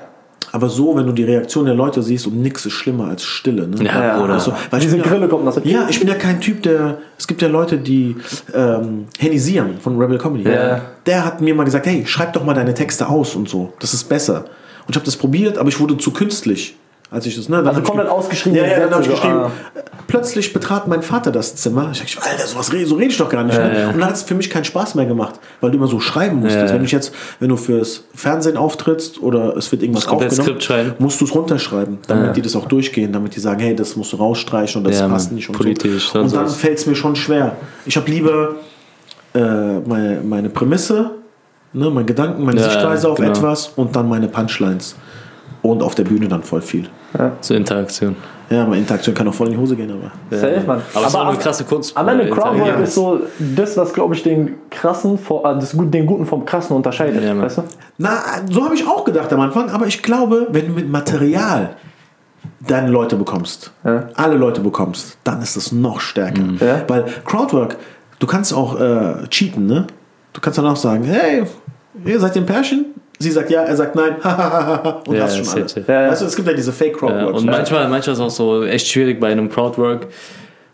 [SPEAKER 1] Aber so, wenn du die Reaktion der Leute siehst und nichts ist schlimmer als Stille. Ne?
[SPEAKER 3] Ja,
[SPEAKER 2] Ja,
[SPEAKER 3] Bruder.
[SPEAKER 1] Also, weil
[SPEAKER 2] Diese
[SPEAKER 1] ich bin
[SPEAKER 2] Grille kommt nach der
[SPEAKER 1] Ja, ich bin ja kein Typ, der. Es gibt ja Leute, die ähm, Henisieren von Rebel Comedy.
[SPEAKER 2] Ja.
[SPEAKER 1] Der hat mir mal gesagt, hey, schreib doch mal deine Texte aus und so. Das ist besser. Und ich habe das probiert, aber ich wurde zu künstlich. Als ich das, ne, dann
[SPEAKER 2] Also komplett
[SPEAKER 1] ge-
[SPEAKER 2] ausgeschriebene
[SPEAKER 1] Ja, ja, dann habe ich geschrieben.
[SPEAKER 2] ah.
[SPEAKER 1] Plötzlich betrat mein Vater das Zimmer. Ich dachte, Alter, sowas red, so rede ich doch gar nicht. ne? Und dann hat es für mich keinen Spaß mehr gemacht, weil du immer so schreiben musstest.
[SPEAKER 3] Ja.
[SPEAKER 1] Wenn ich jetzt, wenn du fürs Fernsehen auftrittst oder es wird irgendwas aufgenommen, musst du es runterschreiben, damit die das auch durchgehen, damit die sagen, hey, das musst du rausstreichen und das
[SPEAKER 3] Ja,
[SPEAKER 1] passt nicht und
[SPEAKER 3] politisch,
[SPEAKER 1] so. Und dann fällt es mir schon schwer. Ich habe lieber äh, meine, meine Prämisse, ne, meine Gedanken, meine
[SPEAKER 3] Ja,
[SPEAKER 1] Sichtweise auf
[SPEAKER 3] genau.
[SPEAKER 1] etwas und dann meine Punchlines. Und auf der Bühne dann voll viel.
[SPEAKER 3] So Interaktion.
[SPEAKER 1] Ja, meine Interaktion kann auch voll in die Hose gehen, aber.
[SPEAKER 2] Safe, Mann.
[SPEAKER 3] Aber es ist auch eine krasse Kunst.
[SPEAKER 2] Am Ende Crowdwork ist so das, was glaube ich den krassen, vor- äh, das, Gut- den guten vom krassen unterscheidet.
[SPEAKER 3] Ja,
[SPEAKER 2] weißt du?
[SPEAKER 1] Na, so habe ich auch gedacht am Anfang, aber ich glaube, wenn du mit Material deine Leute bekommst,
[SPEAKER 2] Ja.
[SPEAKER 1] alle Leute bekommst, dann ist es noch stärker.
[SPEAKER 2] Ja.
[SPEAKER 1] Weil Crowdwork, du kannst auch äh, cheaten, ne? Du kannst dann auch sagen, hey, ihr seid ihr ein Pärchen? Sie sagt ja, er sagt nein, und
[SPEAKER 3] Ja,
[SPEAKER 1] hast schon
[SPEAKER 3] safe,
[SPEAKER 1] alle.
[SPEAKER 3] safe.
[SPEAKER 2] Ja, ja.
[SPEAKER 1] Weißt du, es gibt ja diese
[SPEAKER 3] Ja,
[SPEAKER 1] Fake-Crowdworks.
[SPEAKER 3] und manchmal, manchmal ist es auch so echt schwierig bei einem Crowdwork.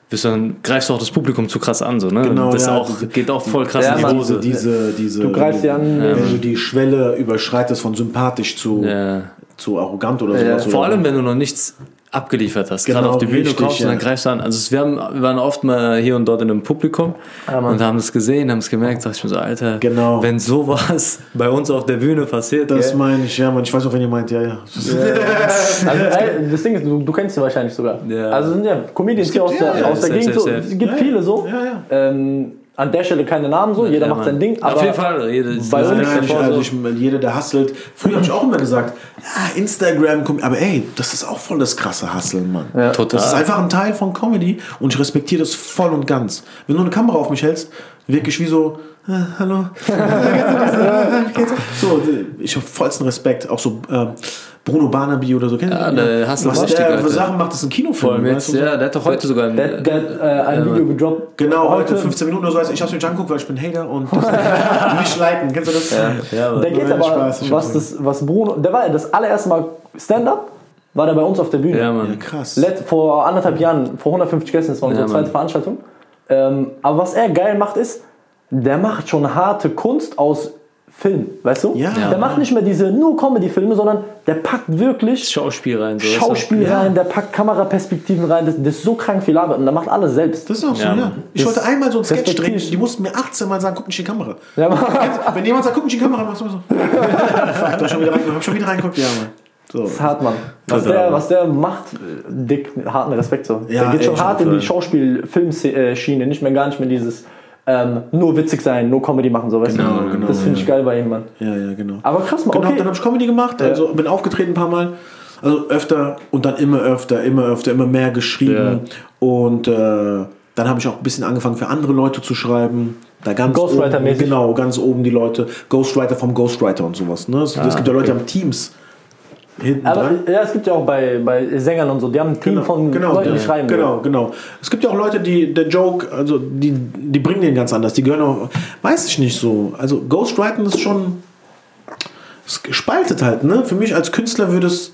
[SPEAKER 3] Bist dann greifst du auch das Publikum zu krass an, so, ne?
[SPEAKER 1] Genau,
[SPEAKER 3] das
[SPEAKER 1] ja,
[SPEAKER 3] auch, geht auch voll krass
[SPEAKER 2] Ja,
[SPEAKER 3] in die Hose.
[SPEAKER 1] diese, diese,
[SPEAKER 2] Du greifst sie an,
[SPEAKER 1] wenn du die Schwelle überschreitest von sympathisch zu,
[SPEAKER 3] Ja.
[SPEAKER 1] zu arrogant oder
[SPEAKER 2] Ja.
[SPEAKER 1] sowas.
[SPEAKER 3] Vor
[SPEAKER 1] oder
[SPEAKER 3] allem, wenn du noch nichts abgeliefert hast.
[SPEAKER 1] Genau,
[SPEAKER 3] Gerade auf die Bühne
[SPEAKER 1] richtig,
[SPEAKER 3] kommst und dann
[SPEAKER 1] ja.
[SPEAKER 3] greifst du an. Also wir, haben, wir waren oft mal hier und dort in einem Publikum und haben es gesehen, haben es gemerkt, dachte ich mir so, Alter,
[SPEAKER 1] Genau.
[SPEAKER 3] wenn sowas bei uns auf der Bühne passiert,
[SPEAKER 1] Das
[SPEAKER 3] gell?
[SPEAKER 1] meine ich, ja, man. Ich weiß auch, wenn ihr meint, ja, ja.
[SPEAKER 2] Also, ey, das Ding ist, du, du kennst sie wahrscheinlich sogar.
[SPEAKER 3] Ja.
[SPEAKER 2] Also sind ja Comedians hier aus der,
[SPEAKER 1] ja,
[SPEAKER 2] aus der Gegend. es gibt
[SPEAKER 1] Ja,
[SPEAKER 2] viele so.
[SPEAKER 1] ja, ja.
[SPEAKER 2] Ähm, an der Stelle keine Namen so, jeder
[SPEAKER 3] Ja,
[SPEAKER 2] macht sein. Ding. Aber
[SPEAKER 3] Auf jeden Fall. Jede,
[SPEAKER 2] Bei
[SPEAKER 3] das
[SPEAKER 2] uns-
[SPEAKER 3] ist
[SPEAKER 1] Nein, ich,
[SPEAKER 2] davor
[SPEAKER 1] also
[SPEAKER 2] so-
[SPEAKER 1] ich, jeder, der hustelt. Früher habe ich auch immer gesagt, ja, Instagram, aber ey, das ist auch voll das krasse Husteln, Mann.
[SPEAKER 3] Total.
[SPEAKER 1] Das ist einfach ein Teil von Comedy und ich respektiere das voll und ganz. Wenn du eine Kamera auf mich hältst, wirklich wie so, äh, hallo. so, ich habe vollsten Respekt. Auch so ähm, Bruno Barnaby oder so. Kennt
[SPEAKER 3] Ja, der Hustler
[SPEAKER 1] Was
[SPEAKER 3] richtig,
[SPEAKER 1] der für
[SPEAKER 3] Alter.
[SPEAKER 1] Sachen macht, ist ein Kinofilm.
[SPEAKER 3] Voll
[SPEAKER 1] weißt du,
[SPEAKER 3] ja, der hat doch heute sogar ein,
[SPEAKER 2] der, der hat äh, ein Video gedroppt.
[SPEAKER 1] Genau, heute 15 Minuten oder so. Ich habe es mir nicht angeguckt, weil ich bin Hater und mich liken. Kennst du das?
[SPEAKER 3] ja, aber-
[SPEAKER 2] Der geht aber,
[SPEAKER 1] Spaß, ich
[SPEAKER 2] was, das, was Bruno, der war ja das allererste Mal Stand-up, war der bei uns auf der Bühne.
[SPEAKER 3] ja,
[SPEAKER 1] Ja,
[SPEAKER 3] Mann.
[SPEAKER 1] krass.
[SPEAKER 2] Let, vor anderthalb Jahren, vor 150 Gästen, das war unsere
[SPEAKER 3] Ja,
[SPEAKER 2] zweite
[SPEAKER 3] Mann.
[SPEAKER 2] Veranstaltung. Ähm, aber was er geil macht, ist, der macht schon harte Kunst aus Film, weißt du?
[SPEAKER 1] Ja.
[SPEAKER 2] Der
[SPEAKER 1] Ja.
[SPEAKER 2] macht nicht mehr diese nur Comedy-Filme, sondern der packt wirklich
[SPEAKER 3] Schauspiel rein. So?
[SPEAKER 2] Schauspiel
[SPEAKER 1] Ja.
[SPEAKER 2] rein, der packt Kameraperspektiven rein, das, das ist so krank viel Arbeit und der macht alles selbst.
[SPEAKER 1] Das ist auch so,
[SPEAKER 3] Ja,
[SPEAKER 1] ja. Ich
[SPEAKER 2] Das
[SPEAKER 1] wollte einmal so ein Sketch drehen, die mussten mir 18 Mal sagen, guck nicht in die Kamera.
[SPEAKER 2] Ja,
[SPEAKER 1] Wenn jemand sagt, guck nicht in die Kamera, machst du so. Fuck, du hast schon wieder reingeguckt, hab schon wieder reingeguckt, ja, Mann. So.
[SPEAKER 2] Das ist hart, Mann. Was
[SPEAKER 1] Total.
[SPEAKER 2] der, was der macht, äh, dick, harten Respekt so.
[SPEAKER 1] Ja,
[SPEAKER 2] der geht schon hart
[SPEAKER 1] schon
[SPEAKER 2] in die. Schauspiel-Filmschiene, nicht mehr gar nicht mehr dieses ähm, nur witzig sein, nur Comedy machen, so weißt
[SPEAKER 1] Genau,
[SPEAKER 2] du.
[SPEAKER 1] genau,
[SPEAKER 2] das finde ich geil bei ihm, Mann.
[SPEAKER 1] Ja, ja, genau.
[SPEAKER 2] Aber krass, Mann,
[SPEAKER 1] Genau,
[SPEAKER 2] okay.
[SPEAKER 1] dann habe ich Comedy gemacht, also bin aufgetreten ein paar Mal. Also öfter und dann immer öfter, immer öfter, immer mehr geschrieben. Und äh, dann habe ich auch ein bisschen angefangen für andere Leute zu schreiben. Da ganz oben,
[SPEAKER 2] Ghostwriter-mäßig?
[SPEAKER 1] Genau, ganz oben die Leute. Ghostwriter vom Ghostwriter und sowas. Ne? Es, es gibt ja Leute, die haben Teams hinten
[SPEAKER 2] Aber
[SPEAKER 1] dran.
[SPEAKER 2] ja, es gibt ja auch bei, bei Sängern und so, die haben ein Team von
[SPEAKER 1] genau,
[SPEAKER 2] Leuten, die
[SPEAKER 1] ja,
[SPEAKER 2] schreiben.
[SPEAKER 1] Genau, genau. Es gibt ja auch Leute, die der Joke, also die, die bringen den ganz anders. Die gehören auch, weiß ich nicht so. Also Ghostwriting ist schon, es spaltet halt, ne? Für mich als Künstler würde es,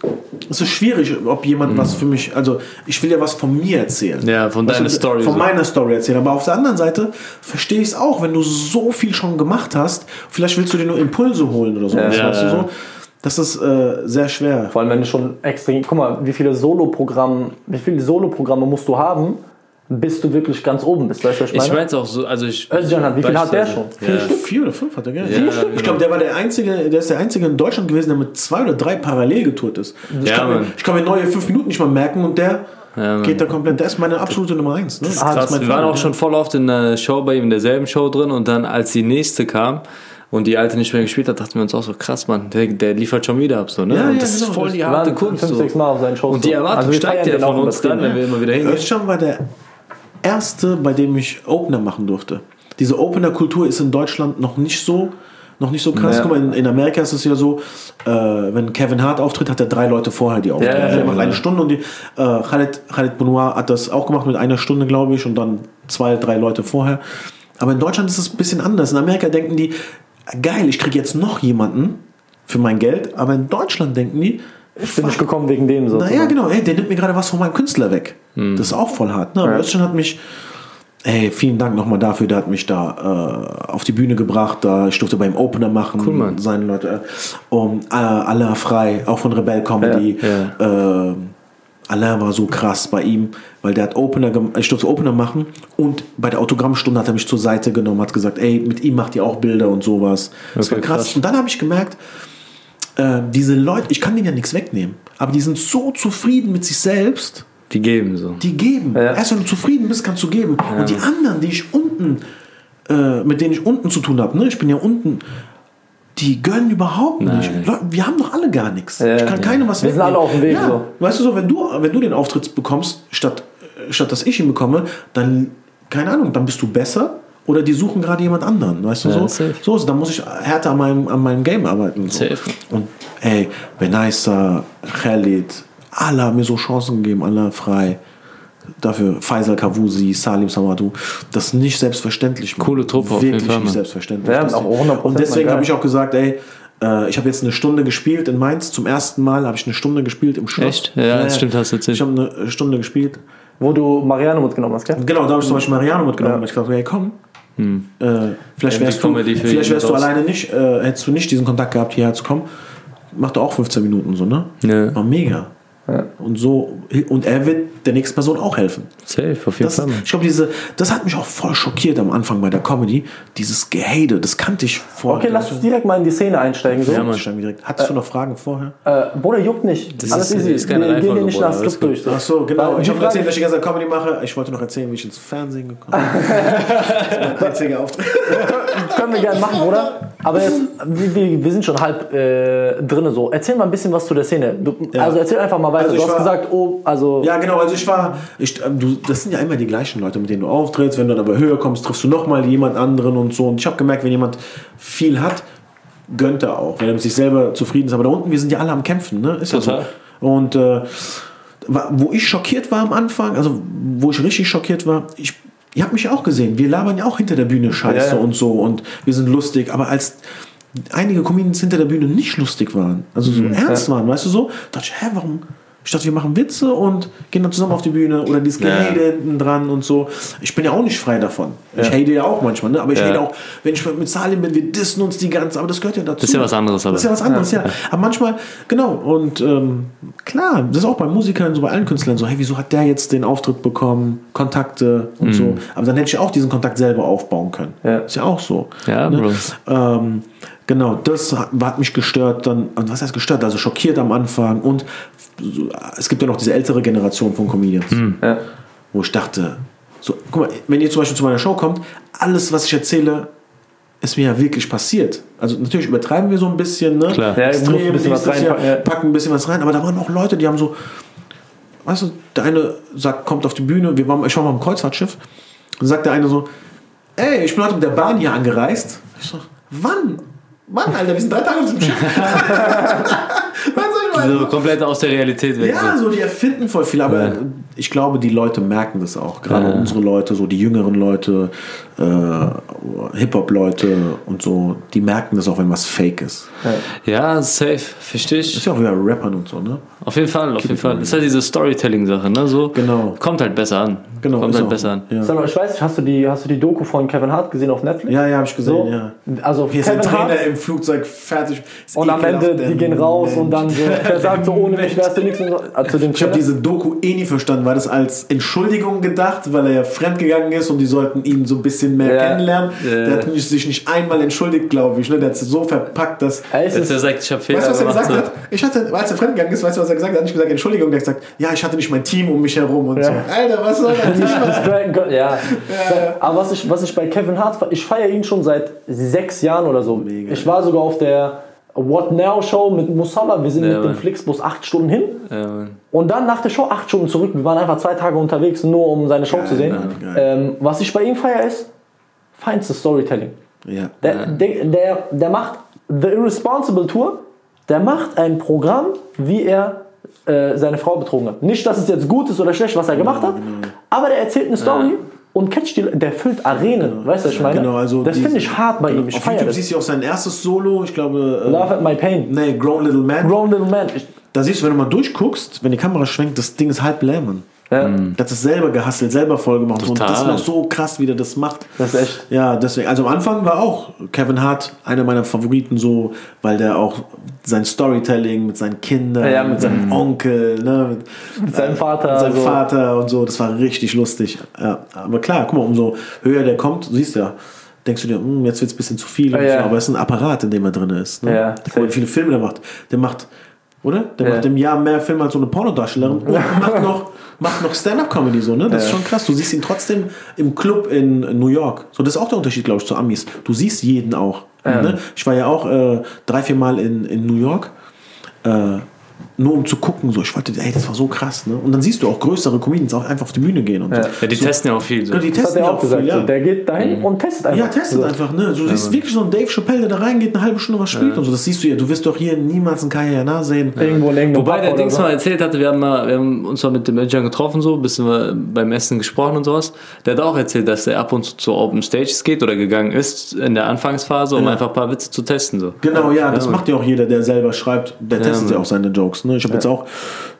[SPEAKER 1] es ist schwierig, ob jemand was für mich, also ich will ja was von mir erzählen.
[SPEAKER 3] Ja, von deiner
[SPEAKER 1] du,
[SPEAKER 3] Story
[SPEAKER 1] Von
[SPEAKER 3] so.
[SPEAKER 1] meiner Story erzählen. Aber auf der anderen Seite verstehe ich es auch, wenn du so viel schon gemacht hast, vielleicht willst du dir nur Impulse holen oder so.
[SPEAKER 3] Ja,
[SPEAKER 1] weißt du
[SPEAKER 3] ja.
[SPEAKER 1] so? Das ist äh, sehr schwer.
[SPEAKER 2] Vor allem, wenn du schon extrem. Guck mal, wie viele Solo-Programme, wie viele Solo-Programme musst du haben, bis du wirklich ganz oben bist. Weißt du, was ich
[SPEAKER 3] Ich
[SPEAKER 2] meine?
[SPEAKER 3] meine auch so, also ich.
[SPEAKER 2] Özcan hat, wie viel hat der schon? Vier
[SPEAKER 3] Ja.
[SPEAKER 2] Stück?
[SPEAKER 1] Vier oder fünf hat er, gell?
[SPEAKER 3] Vier Stück?
[SPEAKER 1] Ich glaube, der war der einzige, der ist der einzige in Deutschland gewesen, der mit zwei oder drei parallel getourt ist. Ich,
[SPEAKER 3] Ja,
[SPEAKER 1] kann, mir, ich kann mir neue fünf Minuten nicht mal merken und der
[SPEAKER 3] Ja,
[SPEAKER 1] geht da komplett. Der ist meine absolute Nummer eins. Ne? Das
[SPEAKER 2] Ah,
[SPEAKER 3] Krass, wir waren auch
[SPEAKER 1] ja.
[SPEAKER 3] schon voll oft in der Show bei ihm, in derselben Show drin und dann, als die nächste kam und die alte nicht mehr gespielt hat, dachten wir uns auch so, krass, Mann, der, der liefert schon wieder ab, so, ne?
[SPEAKER 1] Ja,
[SPEAKER 3] und
[SPEAKER 1] ja,
[SPEAKER 3] das ist
[SPEAKER 1] genau,
[SPEAKER 3] voll
[SPEAKER 1] das-
[SPEAKER 3] die harte Kunst.
[SPEAKER 2] fünf, sechs Mal auf seinen Shows.
[SPEAKER 3] Und die. Erwartung
[SPEAKER 2] Also
[SPEAKER 3] steigt ja von uns dann, wenn wir immer wieder hingehen.
[SPEAKER 1] Özcan war der erste, bei dem ich Opener machen durfte. Diese Opener-Kultur ist in Deutschland noch nicht so, noch nicht so krass.
[SPEAKER 2] Ja.
[SPEAKER 1] Guck mal, in, in Amerika ist es ja so, äh, wenn Kevin Hart auftritt, hat er drei Leute vorher die auftreten.
[SPEAKER 3] Ja, ja,
[SPEAKER 1] Der macht
[SPEAKER 3] ja.
[SPEAKER 1] eine Stunde und die, äh, Khaled, Khaled Benoit hat das auch gemacht mit einer Stunde, glaube ich, und dann zwei, drei Leute vorher. Aber in Deutschland ist es ein bisschen anders. In Amerika denken die, geil, ich kriege jetzt noch jemanden für mein Geld, aber in Deutschland denken die,
[SPEAKER 2] Ich bin nicht gekommen wegen dem so.
[SPEAKER 1] Naja, genau, ey, der nimmt mir gerade was von meinem Künstler weg. Das ist auch voll hart. Ne? Aber Özcan hat mich, ey, vielen Dank nochmal dafür, der hat mich da äh, auf die Bühne gebracht. Da, ich durfte beim Opener machen.
[SPEAKER 3] Cool, Mann.
[SPEAKER 1] Seine Leute. Äh, um, äh, Allah frei, auch von Rebell Comedy.
[SPEAKER 3] Ja,
[SPEAKER 1] Äh, Alain war so krass bei ihm, weil der hat Opener, gem- ich durfte Opener machen und bei der Autogrammstunde hat er mich zur Seite genommen, hat gesagt, ey, mit ihm macht ihr auch Bilder und sowas. Das
[SPEAKER 3] Okay,
[SPEAKER 1] war krass.
[SPEAKER 3] krass.
[SPEAKER 1] Und dann habe ich gemerkt, äh, diese Leute, ich kann denen ja nichts wegnehmen, aber die sind so zufrieden mit sich selbst,
[SPEAKER 3] Die geben so.
[SPEAKER 1] die geben.
[SPEAKER 2] Ja.
[SPEAKER 1] Erst wenn du zufrieden bist, kannst du geben. Und die anderen, die ich unten, äh, mit denen ich unten zu tun habe, ne, ich bin ja unten, die gönnen überhaupt nicht. Leute, wir haben doch alle gar nichts.
[SPEAKER 2] Ja,
[SPEAKER 1] ich kann
[SPEAKER 2] ja.
[SPEAKER 1] keinem was
[SPEAKER 2] Wir sind alle auf dem Weg,
[SPEAKER 1] Ja.
[SPEAKER 2] so.
[SPEAKER 1] Weißt du so, wenn du, wenn du den Auftritt bekommst, statt, äh, statt dass ich ihn bekomme, dann, keine Ahnung, dann bist du besser. Oder die suchen gerade jemand anderen, weißt du
[SPEAKER 3] Ja,
[SPEAKER 1] so?
[SPEAKER 3] safe.
[SPEAKER 1] So ist, dann muss ich härter an meinem, an meinem Game arbeiten. So.
[SPEAKER 3] Safe.
[SPEAKER 1] Und ey, Benaisa, Khalid, alle haben mir so Chancen gegeben, alle frei. Dafür Faisal Kavusi, Salim Samadou. Das ist nicht selbstverständlich.
[SPEAKER 3] Coole Truppe auf jeden
[SPEAKER 1] Wirklich
[SPEAKER 3] Fall,
[SPEAKER 1] nicht selbstverständlich.
[SPEAKER 2] Ja, auch
[SPEAKER 1] die-
[SPEAKER 2] 100%
[SPEAKER 1] Und deswegen habe ich auch gesagt, ey, äh, ich habe jetzt eine Stunde gespielt in Mainz. Zum ersten Mal habe ich eine Stunde gespielt im Schloss.
[SPEAKER 3] Echt? Ja, das stimmt, hast du erzählt.
[SPEAKER 1] Ich habe eine Stunde gespielt.
[SPEAKER 2] Wo du Marianne mitgenommen hast, gell?
[SPEAKER 1] Genau, da habe ich zum Beispiel Mariano mitgenommen.
[SPEAKER 2] Ja.
[SPEAKER 1] Ich dachte, hey, komm. Äh, vielleicht wärst du, vielleicht wärst du alleine nicht, äh, hättest du nicht diesen Kontakt gehabt, hierher zu kommen. Macht er auch 15 Minuten so, ne?
[SPEAKER 3] Ja.
[SPEAKER 1] War mega. Und so, und er wird der nächsten Person auch helfen.
[SPEAKER 3] Safe, auf jeden
[SPEAKER 1] Das,
[SPEAKER 3] Fall.
[SPEAKER 1] Ich glaube, diese, das hat mich auch voll schockiert am Anfang bei der Comedy. Dieses Gehate, das kannte ich vorher.
[SPEAKER 2] Okay, lass uns direkt mal in die Szene einsteigen. So.
[SPEAKER 3] Ja, Mann.
[SPEAKER 1] direkt. Hattest du noch Fragen vorher?
[SPEAKER 2] Äh, Bruder, juckt nicht.
[SPEAKER 3] Das
[SPEAKER 2] Alles
[SPEAKER 3] ist-
[SPEAKER 2] easy.
[SPEAKER 3] ist keine
[SPEAKER 2] Wir gehen hier nicht nach Skript durch. So.
[SPEAKER 1] Ach so, genau.
[SPEAKER 2] Weil
[SPEAKER 1] Ich habe erzählt, dass ich die ganze Zeit Comedy mache. Ich wollte noch erzählen, wie ich ins Fernsehen gekommen bin. Auftritt.
[SPEAKER 2] Können wir gerne machen, Bruder. Aber jetzt, wir, wir, sind schon halb äh, drin so. Erzähl mal ein bisschen was zu der Szene. Du,
[SPEAKER 1] Ja.
[SPEAKER 2] Also erzähl einfach mal weiter.
[SPEAKER 1] Also
[SPEAKER 2] du hast gesagt, oh, also.
[SPEAKER 1] Ja, genau. Also ich war, ich, ähm, du, das sind ja immer die gleichen Leute, mit denen du auftrittst. Wenn du dann aber höher kommst, triffst du nochmal jemand anderen und so. Und ich habe gemerkt, wenn jemand viel hat, gönnt er auch, wenn er mit sich selber zufrieden ist. Aber da unten, wir sind ja alle am Kämpfen, ne? Ist ja so. Und äh, wo ich schockiert war am Anfang, also wo ich richtig schockiert war, ich, ihr habt mich auch gesehen. Wir labern ja auch hinter der Bühne Scheiße
[SPEAKER 2] Ja, ja.
[SPEAKER 1] und so und wir sind lustig. Aber als einige Comedians hinter der Bühne nicht lustig waren, also so ernst waren, weißt du so, dachte ich, hä, warum? Ich dachte, wir machen Witze und gehen dann zusammen auf die Bühne oder dieses
[SPEAKER 3] Ja.
[SPEAKER 1] Gerede hinten dran und so. Ich bin ja auch nicht frei davon. Ich
[SPEAKER 2] Ja.
[SPEAKER 1] hate ja auch manchmal, ne? aber ich
[SPEAKER 3] Ja.
[SPEAKER 1] hate auch, wenn ich mit Salim bin, wir dissen uns die ganze, aber das gehört ja dazu.
[SPEAKER 3] Das ist ja was anderes, aber.
[SPEAKER 1] Das ist ja was anderes, ja. Aber manchmal, genau, und ähm, klar, das ist auch bei Musikern, so bei allen Künstlern so, hey, wieso hat der jetzt den Auftritt bekommen, Kontakte und so. Aber dann hätte ich auch diesen Kontakt selber aufbauen können.
[SPEAKER 2] Ja.
[SPEAKER 1] Ist ja auch so.
[SPEAKER 3] Ja,
[SPEAKER 1] ne? Ähm, genau, das hat, mich gestört, dann, und was heißt gestört? Also schockiert am Anfang und es gibt ja noch diese ältere Generation von Comedians
[SPEAKER 2] Ja.
[SPEAKER 1] wo ich dachte, so, guck mal, wenn ihr zum Beispiel zu meiner Show kommt, alles, was ich erzähle, ist mir ja wirklich passiert. Also natürlich übertreiben wir so ein bisschen, ne?
[SPEAKER 3] Klar.
[SPEAKER 2] Ja, musst ein
[SPEAKER 1] Extrem,
[SPEAKER 2] bisschen was reinpacken, ja.
[SPEAKER 1] packen ein bisschen was rein, aber da waren auch Leute, die haben so, weißt du, der eine sagt, kommt auf die Bühne, wir waren, ich war mal im Kreuzfahrtschiff, und sagt der eine so, ey, ich bin heute mit der Bahn hier angereist. Ich so, wann? Wann, Alter? Wir sind drei Tage auf diesem Schiff. weißt du, ich meine?
[SPEAKER 3] So komplett aus der Realität weg.
[SPEAKER 1] Ja, so die erfinden voll viel, aber
[SPEAKER 3] Ja.
[SPEAKER 1] Ich glaube, die Leute merken das auch. Gerade
[SPEAKER 3] Ja.
[SPEAKER 1] unsere Leute, so die jüngeren Leute, äh, Hip-Hop-Leute und so, die merken das auch, wenn was fake ist.
[SPEAKER 3] Ja, safe, verstehe ich.
[SPEAKER 1] Ist ja auch wieder Rappern und so, ne?
[SPEAKER 3] Auf jeden Fall, auf jeden
[SPEAKER 1] it
[SPEAKER 3] Fall. Das ist halt diese Storytelling-Sache, ne? So,
[SPEAKER 1] Genau.
[SPEAKER 3] Kommt halt besser an.
[SPEAKER 1] Genau,
[SPEAKER 3] Kommt halt
[SPEAKER 1] auch
[SPEAKER 3] besser an.
[SPEAKER 1] Ja,
[SPEAKER 2] Sag mal, ich weiß nicht, hast du die, hast du die Doku von Kevin Hart gesehen auf Netflix?
[SPEAKER 1] ja, ja habe ich gesehen,
[SPEAKER 2] So,
[SPEAKER 1] ja.
[SPEAKER 2] Also
[SPEAKER 1] Hier ist ein
[SPEAKER 2] Kevin
[SPEAKER 1] Trainer
[SPEAKER 2] Hart
[SPEAKER 1] im Flugzeug fertig. Ist
[SPEAKER 2] und am Ende, die gehen raus und
[SPEAKER 1] Mensch.
[SPEAKER 2] dann so, der sagt so, ohne mich wärst du nichts. und so. Also,
[SPEAKER 1] Ich habe diese Doku eh nie verstanden. War das als Entschuldigung gedacht, weil er ja fremdgegangen ist und die sollten ihn so ein bisschen mehr
[SPEAKER 2] Ja.
[SPEAKER 1] kennenlernen?
[SPEAKER 3] Ja.
[SPEAKER 1] Der hat sich nicht einmal entschuldigt, glaube ich. Ne? Der hat es so verpackt, dass.
[SPEAKER 2] Ist,
[SPEAKER 3] er sagt, ich habe Fehler
[SPEAKER 1] Weißt du, was er
[SPEAKER 3] gemacht.
[SPEAKER 1] gesagt
[SPEAKER 3] so.
[SPEAKER 1] hat? Ich hatte, als er fremdgegangen ist, weißt du, was er gesagt hat? Er hat nicht gesagt, Entschuldigung, der hat gesagt, ja, ich hatte nicht mein Team um mich herum und so. Alter, was soll das?
[SPEAKER 2] das Dragon Gott, ja. Aber was ich, was ich bei Kevin Hart, ich feiere ihn schon seit sechs Jahren oder so.
[SPEAKER 1] Mega.
[SPEAKER 2] Ich war sogar auf der What Now Show mit Musala. Wir sind
[SPEAKER 3] Ja,
[SPEAKER 2] mit dem. Flixbus acht Stunden hin.
[SPEAKER 3] Ja, Mann.
[SPEAKER 2] Und dann nach der Show acht Stunden zurück. Wir waren einfach zwei Tage unterwegs, nur um seine Show zu sehen.
[SPEAKER 1] Mann, geil.
[SPEAKER 2] Ähm, was ich bei ihm feiere ist feinstes Storytelling.
[SPEAKER 1] Ja.
[SPEAKER 2] Der, der, der, der macht The Irresponsible Tour, der macht ein Programm, wie er äh, seine Frau betrogen hat. Nicht, dass es jetzt gut ist oder schlecht, was er gemacht hat, aber der erzählt eine Story und catcht die, der füllt Arenen. Weißt du, was ich meine?
[SPEAKER 1] Genau, also
[SPEAKER 2] das finde ich hart bei ihm. Ich
[SPEAKER 1] Auf
[SPEAKER 2] feiere
[SPEAKER 1] YouTube
[SPEAKER 2] das.
[SPEAKER 1] siehst du auch sein erstes Solo, ich glaube. Äh,
[SPEAKER 2] Love at My Pain.
[SPEAKER 1] Nee, Grown Little Man.
[SPEAKER 2] Grown Little Man. Ich,
[SPEAKER 1] da siehst du, wenn du mal durchguckst, wenn die Kamera schwenkt, das Ding ist halb leer, Mann.
[SPEAKER 2] Ja.
[SPEAKER 1] Das ist selber gehustelt, selber voll gemacht. Und das ist noch so krass, wie der das macht.
[SPEAKER 2] Das ist echt.
[SPEAKER 1] Ja, deswegen. Also am Anfang war auch Kevin Hart einer meiner Favoriten so, weil der auch sein Storytelling mit seinen Kindern,
[SPEAKER 2] Ja,
[SPEAKER 1] mit,
[SPEAKER 2] mit
[SPEAKER 1] seinem Onkel, ne, mit,
[SPEAKER 2] Mit seinem Vater.
[SPEAKER 1] mit seinem
[SPEAKER 2] so.
[SPEAKER 1] Vater und so. Das war richtig lustig. Ja, aber klar, guck mal, umso höher der kommt, du siehst ja, denkst du dir, hm, jetzt wird es ein bisschen zu viel. und
[SPEAKER 2] Ja.
[SPEAKER 1] so, aber es ist ein Apparat, in dem er drin ist. Ne?
[SPEAKER 2] Ja,
[SPEAKER 1] wie viele Filme der macht. Der macht, oder? Der
[SPEAKER 2] Ja.
[SPEAKER 1] macht im Jahr mehr Filme als so eine Pornodarstellerin und macht noch, macht noch Stand-Up-Comedy so, ne? Das ist schon krass. Du siehst ihn trotzdem im Club in New York. So, das ist auch der Unterschied, glaube ich, zu Amis. Du siehst jeden auch. Ne? Ich war ja auch äh, drei, vier Mal in, in New York. Äh, nur um zu gucken, so, ich wollte, ey, das war so krass, ne? Und dann siehst du auch größere Comedians auch einfach auf die Bühne gehen und so.
[SPEAKER 3] Ja, die testen ja auch viel. So.
[SPEAKER 1] Ja, die
[SPEAKER 2] Das hat
[SPEAKER 1] testen
[SPEAKER 2] er
[SPEAKER 1] ja
[SPEAKER 2] auch gesagt.
[SPEAKER 1] viel,
[SPEAKER 2] so.
[SPEAKER 1] ja.
[SPEAKER 2] Der geht dahin und testet einfach.
[SPEAKER 1] Ja, testet
[SPEAKER 2] so.
[SPEAKER 1] einfach, ne? Du siehst wirklich so einen Dave Chappelle, der da reingeht, eine halbe Stunde was spielt und so. Das siehst du ja. Du wirst doch hier niemals einen Kaya Jana sehen.
[SPEAKER 2] Irgendwo irgendeinem
[SPEAKER 3] Wobei der Dings
[SPEAKER 2] so.
[SPEAKER 3] mal erzählt hatte, wir haben, mal, wir haben uns mal mit dem Manager getroffen, so, ein bisschen mal beim Essen gesprochen und sowas. Der hat auch erzählt, dass er ab und zu zu Open Stages geht oder gegangen ist in der Anfangsphase, um einfach ein paar Witze zu testen. So.
[SPEAKER 1] Genau, ja, das macht ja auch jeder, der selber schreibt. Der testet ja, auch seine Jokes. Ne? Ich habe jetzt auch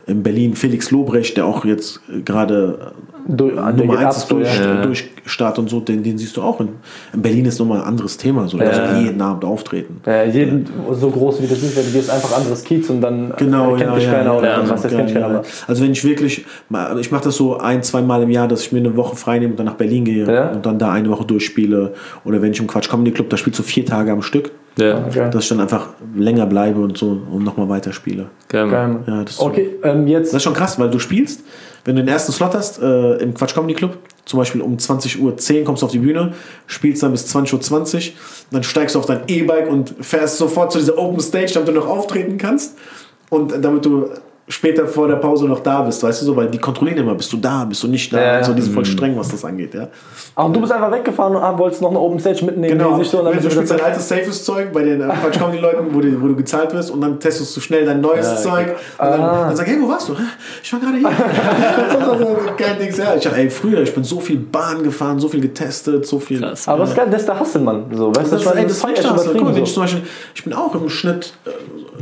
[SPEAKER 1] in Berlin Felix Lobrecht, der auch jetzt äh, gerade
[SPEAKER 2] Du-
[SPEAKER 1] äh,
[SPEAKER 2] der
[SPEAKER 1] Nummer
[SPEAKER 2] geht
[SPEAKER 1] 1
[SPEAKER 2] ab
[SPEAKER 1] ist
[SPEAKER 2] so,
[SPEAKER 1] durch,
[SPEAKER 2] ja.
[SPEAKER 1] äh, Durchstart und so, den, den siehst du auch. In, in Berlin ist nochmal ein anderes Thema. So,
[SPEAKER 3] Ja.
[SPEAKER 1] jeden Abend auftreten.
[SPEAKER 2] Ja, jeden, so groß wie das ist, du gehst einfach anderes Kiez und dann
[SPEAKER 1] Genau,
[SPEAKER 2] kennt
[SPEAKER 1] ja,
[SPEAKER 2] dich
[SPEAKER 1] ja,
[SPEAKER 2] keiner
[SPEAKER 1] ja,
[SPEAKER 2] oder
[SPEAKER 1] ja,
[SPEAKER 2] was, das
[SPEAKER 1] ja,
[SPEAKER 2] kennt keiner.
[SPEAKER 1] Also wenn ich wirklich, mal- ich mache das so ein, zwei Mal im Jahr, dass ich mir eine Woche frei nehme und dann nach Berlin gehe
[SPEAKER 2] Ja.
[SPEAKER 1] und dann da eine Woche durchspiele. Oder wenn ich im Quatsch Comedy Club, da spielst du vier Tage am Stück,
[SPEAKER 3] Ja,
[SPEAKER 2] Okay.
[SPEAKER 1] dass ich dann einfach länger bleibe und so und nochmal weiterspiele.
[SPEAKER 3] geil.
[SPEAKER 2] Geil.
[SPEAKER 1] Ja, das ist
[SPEAKER 2] Okay, ähm, jetzt.
[SPEAKER 1] Das ist schon krass, weil du spielst, wenn du den ersten Slot hast äh, im Quatsch Comedy Club, zum Beispiel um 20.10 Uhr kommst du auf die Bühne, spielst dann bis 20.20 Uhr, dann steigst du auf dein E-Bike und fährst sofort zu dieser Open Stage, damit du noch auftreten kannst und damit du später vor der Pause noch da bist, weißt du so, weil die kontrollieren immer, bist du da, bist du nicht da,
[SPEAKER 2] Ja,
[SPEAKER 1] und so, die sind
[SPEAKER 2] Mhm.
[SPEAKER 1] voll streng, was das angeht, ja.
[SPEAKER 2] Ach, und du bist einfach weggefahren und ah, wolltest noch eine Open Stage mitnehmen,
[SPEAKER 1] Genau,
[SPEAKER 2] die sich so und dann
[SPEAKER 1] du
[SPEAKER 2] du
[SPEAKER 1] spielst dein altes safes Zeug bei den äh, Quatsch Comedy Leuten, wo, die, wo du gezahlt wirst und dann testest du schnell dein neues Zeug und dann,
[SPEAKER 2] Ah.
[SPEAKER 1] dann sag ich, hey, wo warst du? Ich war gerade hier. Kein Ding, ja. Ich dachte, ey, früher, ich bin so viel Bahn gefahren, so viel getestet, so viel.
[SPEAKER 3] Krass.
[SPEAKER 2] Aber das ist geil, das ist der Hasselmann. So, weißt du,
[SPEAKER 1] Das,
[SPEAKER 2] ich meine,
[SPEAKER 1] ey, das
[SPEAKER 2] feier
[SPEAKER 1] ist. Guck mal, wenn ich
[SPEAKER 2] so.
[SPEAKER 1] zum Beispiel, ich bin auch im Schnitt, äh,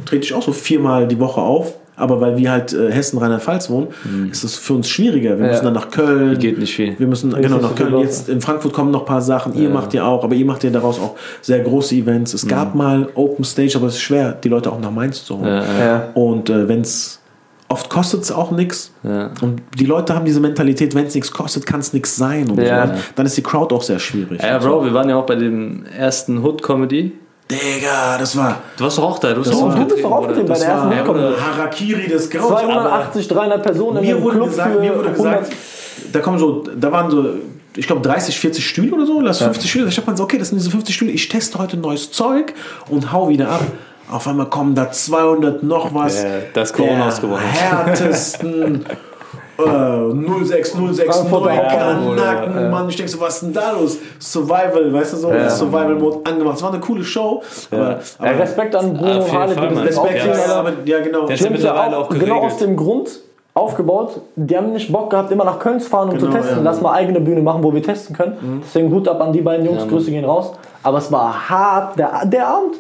[SPEAKER 1] trete ich auch so viermal die Woche auf. Aber weil wir halt äh, Hessen, Rheinland-Pfalz wohnen, ist das für uns schwieriger. Wir
[SPEAKER 2] Ja.
[SPEAKER 1] müssen dann nach Köln.
[SPEAKER 3] Geht nicht viel.
[SPEAKER 1] Wir müssen genau nach Köln. Jetzt in Frankfurt kommen noch ein paar Sachen. Ihr macht ja auch, aber ihr macht ja daraus auch sehr große Events. Es gab mal Open Stage, aber es ist schwer, die Leute auch nach Mainz zu holen.
[SPEAKER 3] Ja, ja.
[SPEAKER 2] Ja.
[SPEAKER 1] Und äh, wenn es oft kostet es auch nichts.
[SPEAKER 3] Ja.
[SPEAKER 1] Und die Leute haben diese Mentalität, wenn es nichts kostet, kann es nichts sein. Und
[SPEAKER 2] Ja.
[SPEAKER 1] so. Dann ist die Crowd auch sehr schwierig.
[SPEAKER 3] Ja,
[SPEAKER 1] Und so.
[SPEAKER 3] Bro, wir waren ja auch bei dem ersten Hood-Comedy.
[SPEAKER 1] Digga, das war,
[SPEAKER 3] Du warst doch auch da, du hast
[SPEAKER 1] Das
[SPEAKER 3] auch
[SPEAKER 2] Du bist doch aufgetreten bei der ersten
[SPEAKER 3] Ja. Bruder.
[SPEAKER 1] Harakiri des Grauens.
[SPEAKER 2] 280, 300 Personen in
[SPEAKER 1] mir
[SPEAKER 2] einem
[SPEAKER 1] wurde
[SPEAKER 2] Club
[SPEAKER 1] gesagt,
[SPEAKER 2] für
[SPEAKER 1] mir wurde
[SPEAKER 2] 100.
[SPEAKER 1] gesagt, da kommen so, da waren so, ich glaube 30, 40 Stühle oder so, lass 50 Stühle. Ich hab mir so, okay, das sind diese 50 Stühle, ich teste heute neues Zeug und hau wieder ab. Auf einmal kommen da 200 noch was.
[SPEAKER 3] Ja, das Corona
[SPEAKER 1] der
[SPEAKER 3] ausgebrochen.
[SPEAKER 1] härtesten äh, 06069
[SPEAKER 2] Frankfurter
[SPEAKER 1] Kanaken,
[SPEAKER 3] ja.
[SPEAKER 1] Mann, ich denke so, was ist denn da los? Survival, weißt du so,
[SPEAKER 2] Ja.
[SPEAKER 1] Survival-Mode angemacht. Es war eine coole Show, aber,
[SPEAKER 2] Ja,
[SPEAKER 1] aber
[SPEAKER 2] Respekt an Bruno
[SPEAKER 3] Mann.
[SPEAKER 2] Ding
[SPEAKER 3] Respekt, ja.
[SPEAKER 1] Aber, ja genau.
[SPEAKER 3] Der
[SPEAKER 2] es ja
[SPEAKER 3] mittlerweile
[SPEAKER 2] auch
[SPEAKER 3] auch
[SPEAKER 2] genau aus dem Grund aufgebaut. Die haben nicht Bock gehabt, immer nach Köln zu fahren, um
[SPEAKER 1] Genau,
[SPEAKER 2] zu testen.
[SPEAKER 1] ja.
[SPEAKER 2] Lass mal eigene Bühne machen, wo wir testen können. Deswegen Hut ab an die beiden Jungs, Grüße gehen raus. Aber es war hart, der, der Abend,